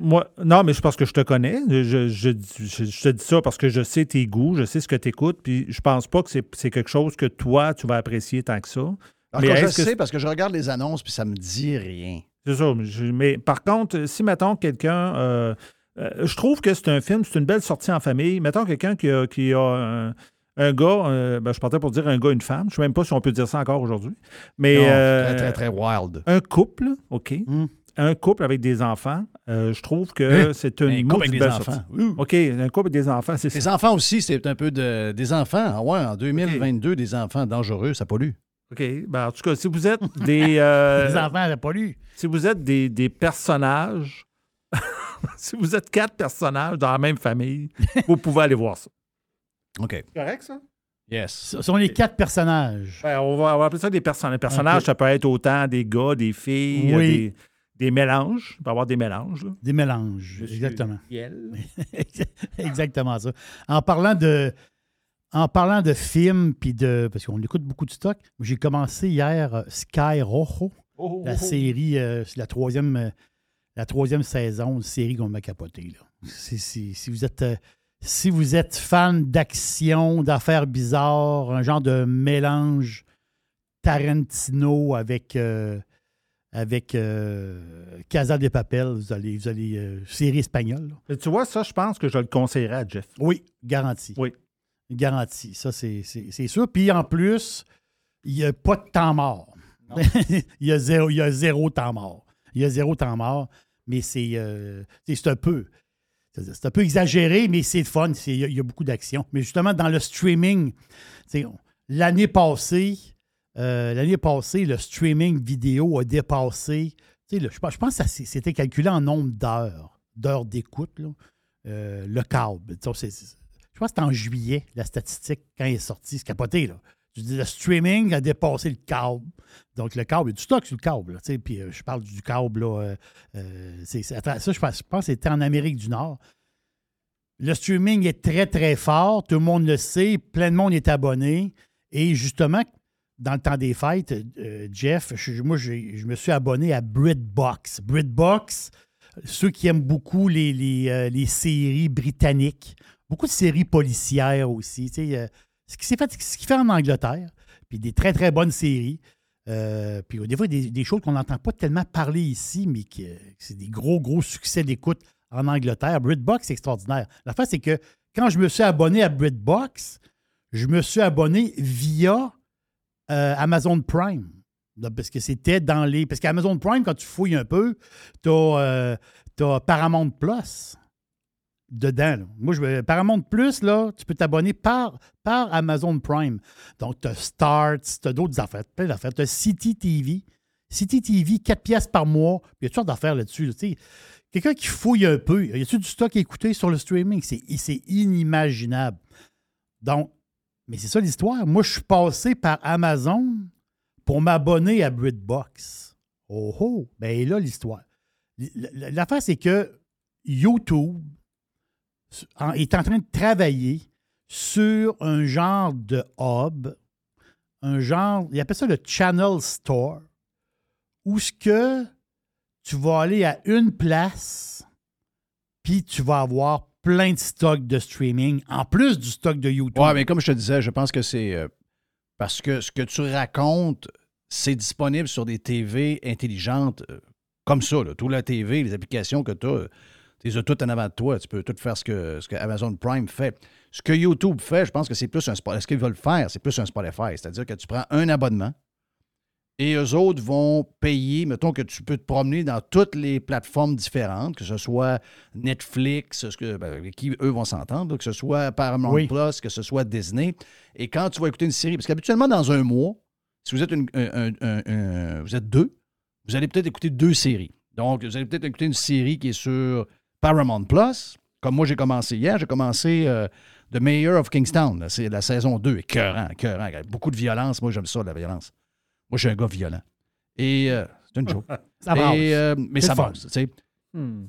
Moi, non, mais c'est parce que je te connais. Je, je- je- je- je te dis ça parce que je sais tes goûts, je sais ce que tu écoutes, puis je pense pas que c'est quelque chose que toi, tu vas apprécier tant que ça. En Mais je que sais parce que je regarde les annonces puis ça me dit rien. C'est ça. mais par contre, si, mettons, quelqu'un. euh, euh, je trouve que c'est un film, c'est une belle sortie en famille. Mettons quelqu'un qui a, qui a un, un gars, euh, ben, je partais pour dire un gars, une femme. Je ne sais même pas si on peut dire ça encore aujourd'hui. Mais. Non, euh, très, très, très wild. Un couple, OK. Hmm. Un couple avec des enfants, je trouve que Hein? c'est une Un couple avec des belle enfants. sortie. OK, un couple avec des enfants, c'est Les ça. enfants aussi, c'est un peu de, des enfants. Ah ouais, en 2022, des enfants dangereux, ça pollue. OK. Ben, en tout cas, si vous êtes des. euh, Les enfants n'avaient pas lu. Si vous êtes des, des personnages, si vous êtes quatre personnages dans la même famille, vous pouvez aller voir ça. OK. correct, ça? Yes. Ce sont les quatre personnages. Ben, on, va, on va appeler ça des personnages. Les personnages, ça peut être autant des gars, des filles, Oui. des, des mélanges. Il peut y avoir des mélanges. là. Des mélanges, Monsieur exactement. Exactement ça. En parlant de, en parlant de films, puis de. Parce qu'on écoute beaucoup de stock, j'ai commencé hier euh, Sky Rojo, Oh, la oh, oh. série, euh, c'est la troisième, euh, la troisième saison de série qu'on m'a capoté. Là. Si, si- si vous êtes. si vous êtes fan d'action, d'affaires bizarres, un genre de mélange Tarantino avec, avec Casa de Papel, vous allez, vous allez série espagnole. là. Tu vois, ça, je pense que je le conseillerais à Jeff. Oui, garanti. Oui. Garanti. Ça, c'est sûr. Puis en plus, il n'y a pas de temps mort. il, y a zéro, il y a zéro temps mort. Il y a zéro temps mort, mais c'est euh, un peu. C'est un peu exagéré, mais c'est fun. Il y, a- il y a beaucoup d'action. Mais justement, dans le streaming, l'année passée, euh, l'année passée, le streaming vidéo a dépassé. le- je pense, je pense que c'était calculé en nombre d'heures, d'heures d'écoute, euh, le câble. Je pense que c'était en juillet, la statistique, quand il est sorti. C'est capoté, là. Dis, le streaming a dépassé le câble. Donc, le câble, il y a du stock sur le câble. Puis, euh, je parle du câble, là. euh, euh, ça, je pense, que c'était en Amérique du Nord. Le streaming est très, très fort. Tout le monde le sait. Plein de monde est abonné. Et justement, dans le temps des fêtes, Jeff, je- moi, je me suis abonné à BritBox. BritBox, ceux qui aiment beaucoup les séries britanniques, beaucoup de séries policières aussi. euh, ce qui fait, ce fait en Angleterre, puis des très, très bonnes séries. Euh, puis des fois, des, des choses qu'on n'entend pas tellement parler ici, mais que, c'est des gros, gros succès d'écoute en Angleterre. BritBox, c'est extraordinaire. La fin, c'est que quand je me suis abonné à BritBox, je me suis abonné via euh, Amazon Prime. Parce que c'était dans les. Parce qu'Amazon Prime, quand tu fouilles un peu, tu as, Paramount Plus dedans. Moi, je veux- Paramount Plus, là, tu peux t'abonner par, par Amazon Prime. Donc, tu as Starts, tu as d'autres affaires, plein d'affaires. Tu as City TV. City TV, 4 pièces par mois. Il y a toutes sortes d'affaires là-dessus. Quelqu'un qui fouille un peu, y a-tu du stock à écouter sur le streaming? C'est inimaginable. Donc, mais c'est ça l'histoire. Moi, je suis passé par Amazon pour m'abonner à BritBox. Oh oh! Ben là, l'histoire. L'affaire, c'est que YouTube en- est en train de travailler sur un genre de hub, un genre, il appelle ça le Channel Store, où ce que tu vas aller à une place, puis tu vas avoir plein de stocks de streaming, en plus du stock de YouTube. Ouais, mais comme je te disais, je pense que c'est euh, parce que ce que tu racontes, c'est disponible sur des TV intelligentes euh, comme ça. Là. Tout la TV, les applications que tu as, tu les as toutes en avant de toi. Tu peux tout faire ce que, ce que Amazon Prime fait. Ce que YouTube fait, je pense que c'est plus un Spotify. Ce qu'ils veulent faire, c'est plus un Spotify. C'est-à-dire que tu prends un abonnement et eux autres vont payer, mettons que tu peux te promener dans toutes les plateformes différentes, que ce soit Netflix, ce que, ben, avec qui eux vont s'entendre, que ce soit Paramount Oui. Plus, que ce soit Disney. Et quand tu vas écouter une série, parce qu'habituellement, dans un mois, si vous êtes, une- un- un- un- un- vous êtes deux, vous allez peut-être écouter deux séries. Donc, vous allez peut-être écouter une série qui est sur Paramount Plus. Comme moi, j'ai commencé hier, j'ai commencé euh, The Mayor of Kingstown. C'est la saison 2. Écœurant, écœurant. Beaucoup de violence. Moi, j'aime ça, la violence. Moi, je suis un gars violent. Et euh, c'est une joke. Ça. Et, euh, mais ça tu sais.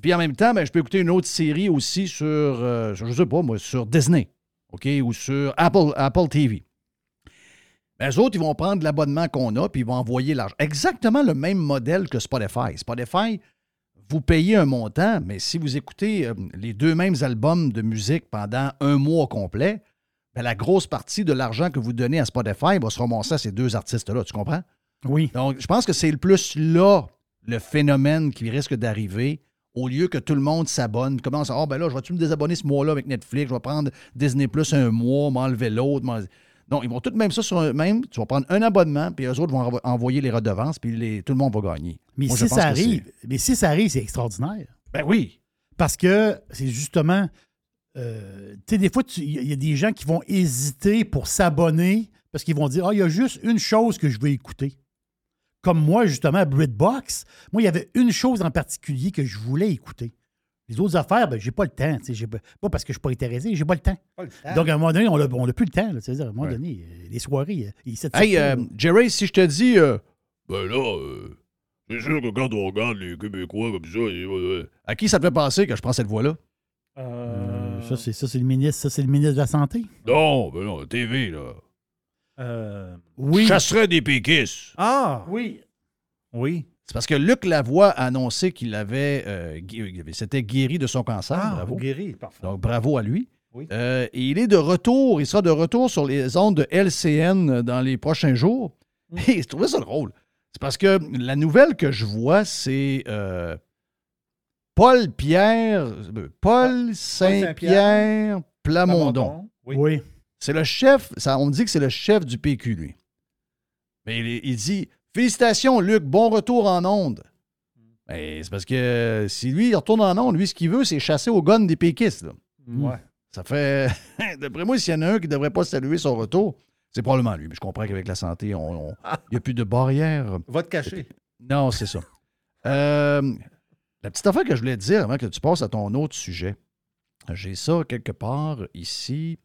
Puis en même temps, ben, je peux écouter une autre série aussi sur, euh, je sais pas moi, sur Disney, OK, ou sur Apple, Apple TV. Ben, eux autres, ils vont prendre l'abonnement qu'on a, puis ils vont envoyer l'argent. Exactement le même modèle que Spotify. Spotify, vous payez un montant, mais si vous écoutez euh, les deux mêmes albums de musique pendant un mois complet, ben, la grosse partie de l'argent que vous donnez à Spotify va se ramasser à ces deux artistes-là. Tu comprends? Oui. Donc, je pense que c'est le plus là le phénomène qui risque d'arriver au lieu que tout le monde s'abonne, commence à Ah, ben là, je vais-tu me désabonner ce mois-là avec Netflix, je vais prendre Disney Plus un mois, m'enlever l'autre. Non, ils vont tout même ça sur un même. Tu vas prendre un abonnement, puis eux autres vont envo- envoyer les redevances, puis les- tout le monde va gagner. Mais Moi, si ça arrive, mais si ça arrive, c'est extraordinaire. Ben oui. Parce que c'est justement, euh, tu sais, des fois, il y, a- il y a des gens qui vont hésiter pour s'abonner parce qu'ils vont dire, ah, il y a juste une chose que je veux écouter. Comme moi, justement, à BritBox, moi, il y avait une chose en particulier que je voulais écouter. Les autres affaires, ben, j'ai pas le temps. tu sais, j'ai Pas, pas parce que je suis pas intéressé, j'ai pas le temps. Donc, à un moment donné, on n'a plus le temps. sais, à un moment donné, les soirées, euh, ils Hey, pas, euh. Jerry, si je te dis. euh, Ben là, euh, c'est sûr que quand on regarde les Québécois comme ça, ils- euh, à qui ça te fait penser que je prends cette voix-là? Euh, ça, c'est ça, c'est le ministre, ça, c'est le ministre de la Santé. non, ben non, TV, là. Euh, Oui. Chasserait des péquistes. Ah! Oui. Oui. C'est parce que Luc Lavoie a annoncé qu'il avait, euh, il s'était guéri de son cancer. Ah, bravo. guéri, parfait. Donc, bravo à lui. Oui. Euh, et il est de retour, il sera de retour sur les ondes de LCN dans les prochains jours. Mm. Et je trouvais ça drôle. C'est parce que la nouvelle que je vois, c'est euh, Paul Pierre, euh, Paul Saint-Pierre Plamondon. Oui. C'est le chef, ça, on me dit que c'est le chef du PQ, lui. Mais il, il dit Félicitations, Luc, bon retour en onde. Mais c'est parce que si lui, il retourne en onde, lui, ce qu'il veut, c'est chasser au gun des péquistes. là. Ouais. Ça fait. D'après moi, s'il y en a un qui ne devrait pas saluer son retour, c'est probablement lui. Mais je comprends qu'avec la santé, on- on- il n'y a plus de barrière. Va te cacher. Non, c'est ça. Euh, la petite affaire que je voulais te dire avant que tu passes à ton autre sujet, j'ai ça quelque part ici.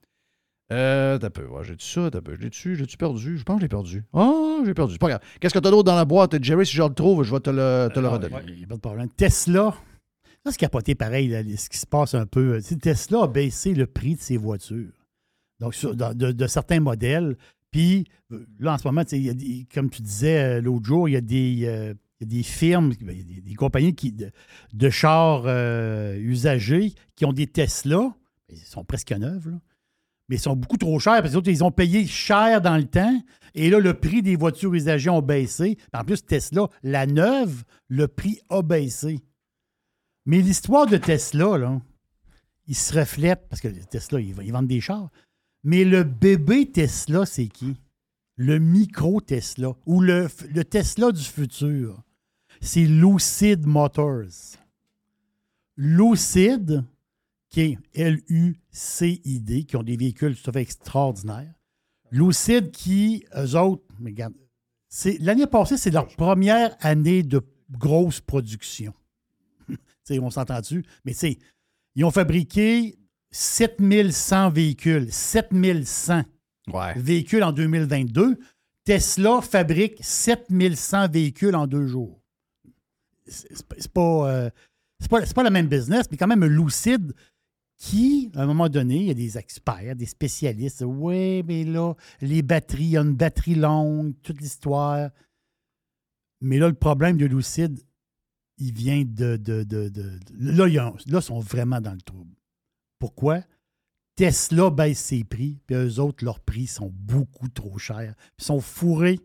Euh, t'as peu, ouais, j'ai-tu ça, t'as peu, je l'ai-tu, j'ai-tu perdu? Je pense que je l'ai perdu. Ah, j'ai perdu, pas grave. Qu'est-ce que t'as d'autre dans la boîte, Jerry? Si je le trouve, je vais te le, te le redonner. Il n'y a pas de problème. Tesla, ça, c'est capoté pareil, là, ce qui se passe un peu. Tu sais, Tesla a baissé le prix de ses voitures. Donc, de, certains modèles. Puis, euh, là, en ce moment, comme tu disais euh, l'autre jour, il y a des, euh, des firmes, ben, des, compagnies qui, de, chars euh, usagés qui ont des Tesla. Ils sont presque neufs. Mais ils sont beaucoup trop chers parce que ont payé cher dans le temps. Et là, le prix des voitures usagées ont baissé. En plus, Tesla, la neuve, le prix a baissé. Mais l'histoire de Tesla, là, il se reflète, parce que Tesla, ils vendent des chars. Mais le bébé Tesla, c'est qui? Le micro Tesla, ou le, Tesla du futur. C'est Lucid Motors. Lucid, qui est L-U-C-I-D, qui ont des véhicules tout à fait extraordinaires. Lucid qui, eux autres, mais regarde, l'année passée, c'est leur première année de grosse production. On s'entend-tu? Mais tu sais, ils ont fabriqué 7100 véhicules. 7100 véhicules en 2022. Tesla fabrique 7100 véhicules en deux jours. C'est pas, pas, euh, pas, le même business, mais quand même, Lucid, qui, à un moment donné, il y a des experts, des spécialistes. Oui, mais là, les batteries, il y a une batterie longue, toute l'histoire. Mais là, le problème de Lucide, il vient de. de, de- de- là, ils sont vraiment dans le trouble. Pourquoi? Tesla baisse ses prix, puis eux autres, leurs prix sont beaucoup trop chers. Ils sont fourrés.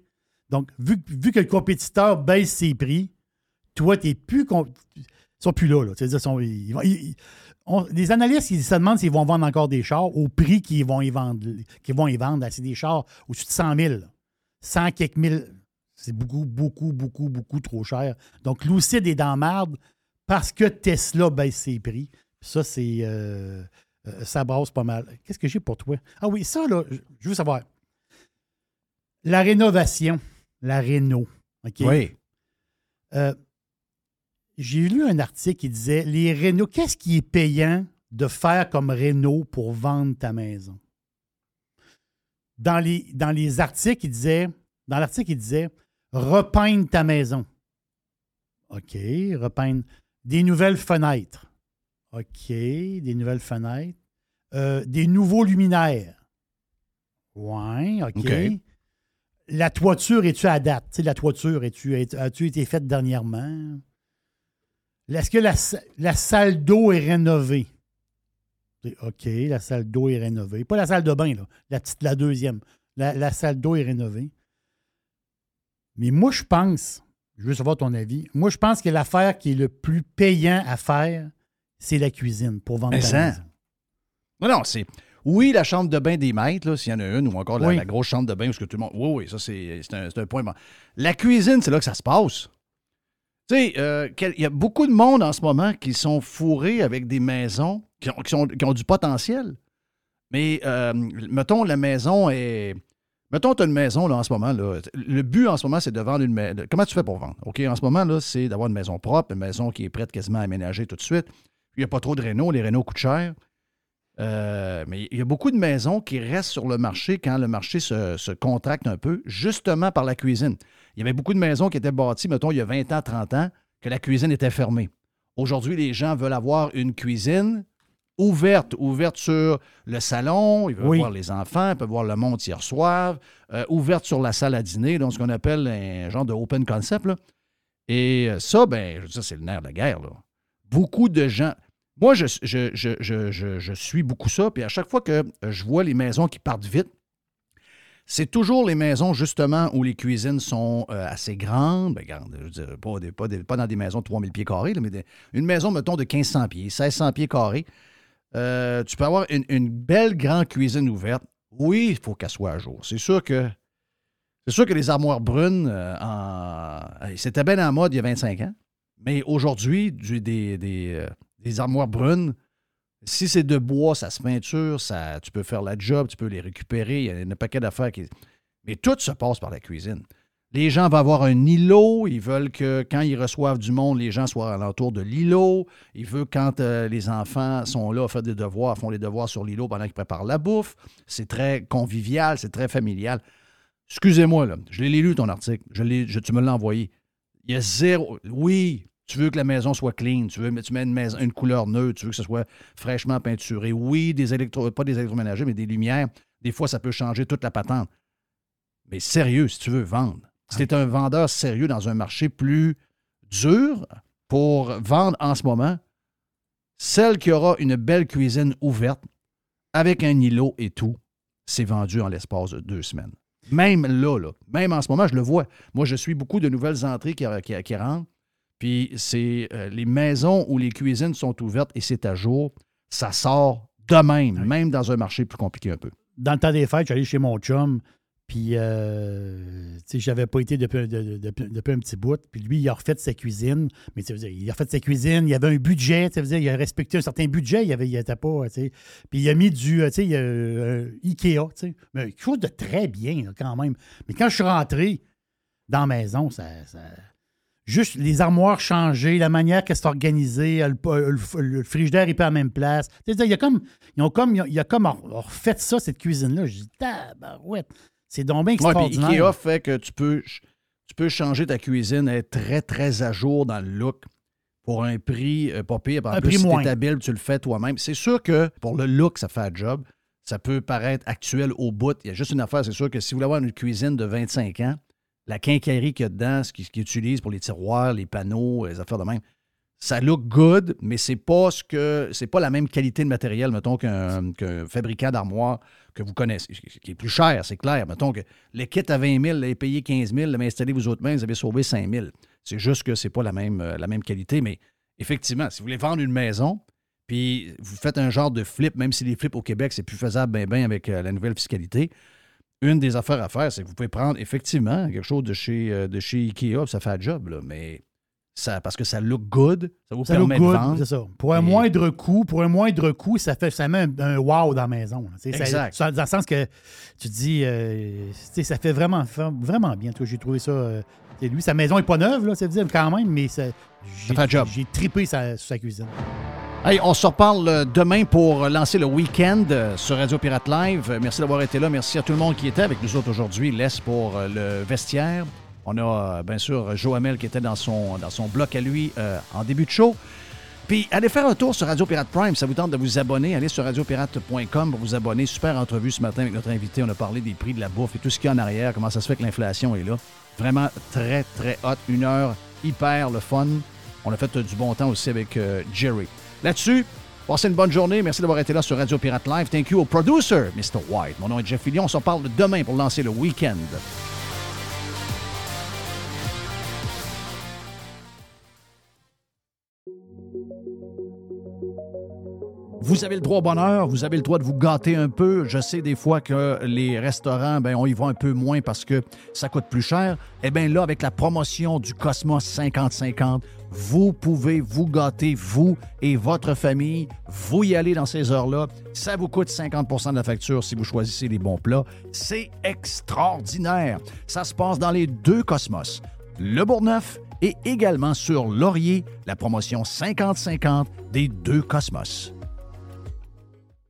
Donc, vu, vu que le compétiteur baisse ses prix, toi, tu plus. Ils sont plus là. là. Ils sont- ils ils- on- les analystes, ils se demandent s'ils vont vendre encore des chars au prix qu'ils vont y vendre. Vont y vendre. C'est des chars au-dessus de 100 000. là. 100 quelques mille. C'est beaucoup, beaucoup, beaucoup, beaucoup trop cher. Donc, Lucid est dans marde parce que Tesla baisse ses prix. Ça, c'est. euh, euh, ça brasse pas mal. Qu'est-ce que j'ai pour toi? Ah oui, ça, là, je- veux savoir. La rénovation. La réno. OK? Oui. Euh, j'ai lu un article qui disait les rénaux, qu'est-ce qui est payant de faire comme réno pour vendre ta maison? Dans les, dans les articles, il disait, dans l'article, il disait repeindre ta maison. OK, repeindre. Des nouvelles fenêtres. OK, des nouvelles fenêtres. Euh, des nouveaux luminaires. Ouais, OK. La toiture, es-tu à date? La toiture, es-tu, est- as-tu été faite dernièrement? Est-ce que la, sa- la salle d'eau est rénovée? OK, la salle d'eau est rénovée. Pas la salle de bain, là. La petite, la deuxième. La, la salle d'eau est rénovée. Mais moi, je pense, je veux savoir ton avis, moi, je pense que l'affaire qui est le plus payant à faire, c'est la cuisine pour vendre ça. Non, non, c'est. Oui, la chambre de bain des maîtres, s'il y en a une, ou encore la, Oui. la grosse chambre de bain, parce que tout le monde. Oui, oui, ça, c'est un, un point. La cuisine, c'est là que ça se passe. Tu sais, euh, il y a beaucoup de monde en ce moment qui sont fourrés avec des maisons qui ont, qui sont- qui ont du potentiel. Mais, euh, mettons, la maison est. Mettons, tu as une maison là, en ce moment. Là. Le but en ce moment, c'est de vendre une maison. Comment tu fais pour vendre? OK, en ce moment, là, c'est d'avoir une maison propre, une maison qui est prête quasiment à aménager tout de suite. Il n'y a pas trop de rénaux. Les rénaux coûtent cher. Euh, mais il y a beaucoup de maisons qui restent sur le marché quand le marché se, se contracte un peu, justement par la cuisine. Il y avait beaucoup de maisons qui étaient bâties, mettons, il y a 20 ans, 30 ans, que la cuisine était fermée. Aujourd'hui, les gens veulent avoir une cuisine ouverte, ouverte sur le salon, ils veulent Oui. voir les enfants, ils peuvent voir le monde s'ils reçoivent, euh, ouverte sur la salle à dîner, donc ce qu'on appelle un genre de open concept. là. Et ça, ben, je veux dire, c'est le nerf de la guerre. Là. Beaucoup de gens. Moi, je, je, je, je, suis beaucoup ça, puis à chaque fois que je vois les maisons qui partent vite, c'est toujours les maisons, justement, où les cuisines sont euh, assez grandes. Ben, regarde, je veux dire, pas, des- pas, des- pas dans des maisons de 3000 pieds carrés, mais une maison, mettons, de 1500 pieds, 1600 pieds carrés. Euh, tu peux avoir une, une belle grande cuisine ouverte. Oui, il faut qu'elle soit à jour. C'est sûr que c'est sûr que les armoires brunes, euh, c'était bien en mode il y a 25 ans. Mais aujourd'hui, des, des, euh, des armoires brunes, si c'est de bois, ça se peinture, ça, tu peux faire la job, tu peux les récupérer, il y a un paquet d'affaires qui. Mais tout se passe par la cuisine. Les gens vont avoir un îlot, ils veulent que quand ils reçoivent du monde, les gens soient alentour de l'îlot. Ils veulent quand euh, les enfants sont là faire des devoirs, font les devoirs sur l'îlot pendant qu'ils préparent la bouffe. C'est très convivial, c'est très familial. Excusez-moi, je l'ai lu ton article, tu me l'as envoyé. Il y a zéro. Oui, tu veux que la maison soit clean, tu veux tu mets une, couleur neutre, tu veux que ce soit fraîchement peinturé. Oui, des électro, pas des électroménagers, mais des lumières. Des fois, ça peut changer toute la patente. Mais sérieux, si tu veux vendre. Si tu es un vendeur sérieux dans un marché plus dur pour vendre en ce moment, celle qui aura une belle cuisine ouverte, avec un îlot et tout, c'est vendu en l'espace de deux semaines. Même là, même en ce moment, je le vois. Moi, je suis beaucoup de nouvelles entrées qui rentrent. Puis c'est euh, les maisons où les cuisines sont ouvertes et c'est à jour, ça sort de même, même dans un marché plus compliqué un peu. dans le temps des fêtes, j'allais chez mon chum, puis, euh, tu sais, j'avais pas été depuis, de- de- depuis- un petit bout. Puis lui, il a refait sa cuisine. Mais tu sais, il a refait sa cuisine, il avait un budget, tu sais, il a respecté un certain budget, il avait, il était pas, tu sais. Puis il a mis du, euh, tu sais, euh, Ikea, tu sais. Mais quelque chose de très bien, là, quand même. Mais quand je suis rentré dans la maison, ça... ça- Juste les armoires changées, la manière qu'elles sont organisées, le, le- le frigidaire est pas à la même place. Il y a comme, ils ont comme, il y a comme refait ça, cette cuisine-là. Je dis, tabarouette, c'est donc bien Ouais, extraordinaire. Ikea fait que tu peux, tu peux changer ta cuisine, être très, très à jour dans le look. pour un prix euh, pas pire. En Un plus, prix si moins. habile, tu le fais toi-même. C'est sûr que pour le look, ça fait un job. Ça peut paraître actuel au bout. Il y a juste une affaire, c'est sûr que si vous voulez avoir une cuisine de 25 ans, la quincaillerie qu'il y a dedans, ce qu'ils utilisent pour les tiroirs, les panneaux, les affaires de même, ça look good, mais c'est pas ce que c'est pas la même qualité de matériel, mettons, qu'un fabricant d'armoire que vous connaissez, qui est plus cher, c'est clair. Mettons que le kit à 20 000, l'avez payé 15 000, l'avez installé vous autres mains, vous avez sauvé 5 000. C'est juste que c'est pas la même, euh, la même qualité, mais effectivement, si vous voulez vendre une maison, puis vous faites un genre de flip, même si les flips au Québec, c'est plus faisable ben ben avec euh, la nouvelle fiscalité, une des affaires à faire, c'est que vous pouvez prendre effectivement quelque chose de chez, euh, de chez Ikea, ça fait un job, là, mais ça, parce que ça look good, ça vous Ça look permet de vendre. c'est ça. Pour un moindre coût, pour un moindre coût, ça fait ça met un, un wow dans la maison. Exact. ça- dans le sens que tu dis, euh, ça fait vraiment, vraiment bien. J'ai trouvé ça. euh, lui, sa maison est pas neuve, là, ça veut dire quand même, mais ça, j'ai, tripé sa, sur sa cuisine. Hey, on se reparle euh, demain pour lancer le week-end euh, sur Radio Pirate Live. Merci d'avoir été là. Merci à tout le monde qui était avec nous autres aujourd'hui. Laisse pour euh, le vestiaire. On a bien sûr Joamel qui était dans son, bloc à lui en début de show. Puis allez faire un tour sur Radio Pirate Prime. Ça vous tente de vous abonner. Allez sur radiopirate.com pour vous abonner. Super entrevue ce matin avec notre invité. On a parlé des prix de la bouffe et tout ce qu'il y a en arrière. Comment ça se fait que l'inflation est là. Vraiment très, très hot. Une heure hyper le fun. On a fait du bon temps aussi avec Jerry. Là-dessus, passez une bonne journée. Merci d'avoir été là sur Radio Pirate Live. Thank you au producer, Mr. White. Mon nom est Jeff Fillion. On s'en parle demain pour lancer le week-end. Vous avez le droit au bonheur, vous avez le droit de vous gâter un peu. Je sais des fois que les restaurants, ben, on y va un peu moins parce que ça coûte plus cher. Eh bien là, avec la promotion du Cosmos 50-50, vous pouvez vous gâter, vous et votre famille. Vous y allez dans ces heures-là. Ça vous coûte 50% de la facture si vous choisissez les bons plats. C'est extraordinaire. Ça se passe dans les deux Cosmos. Le Bourgneuf et également sur Laurier, la promotion 50-50 des deux Cosmos.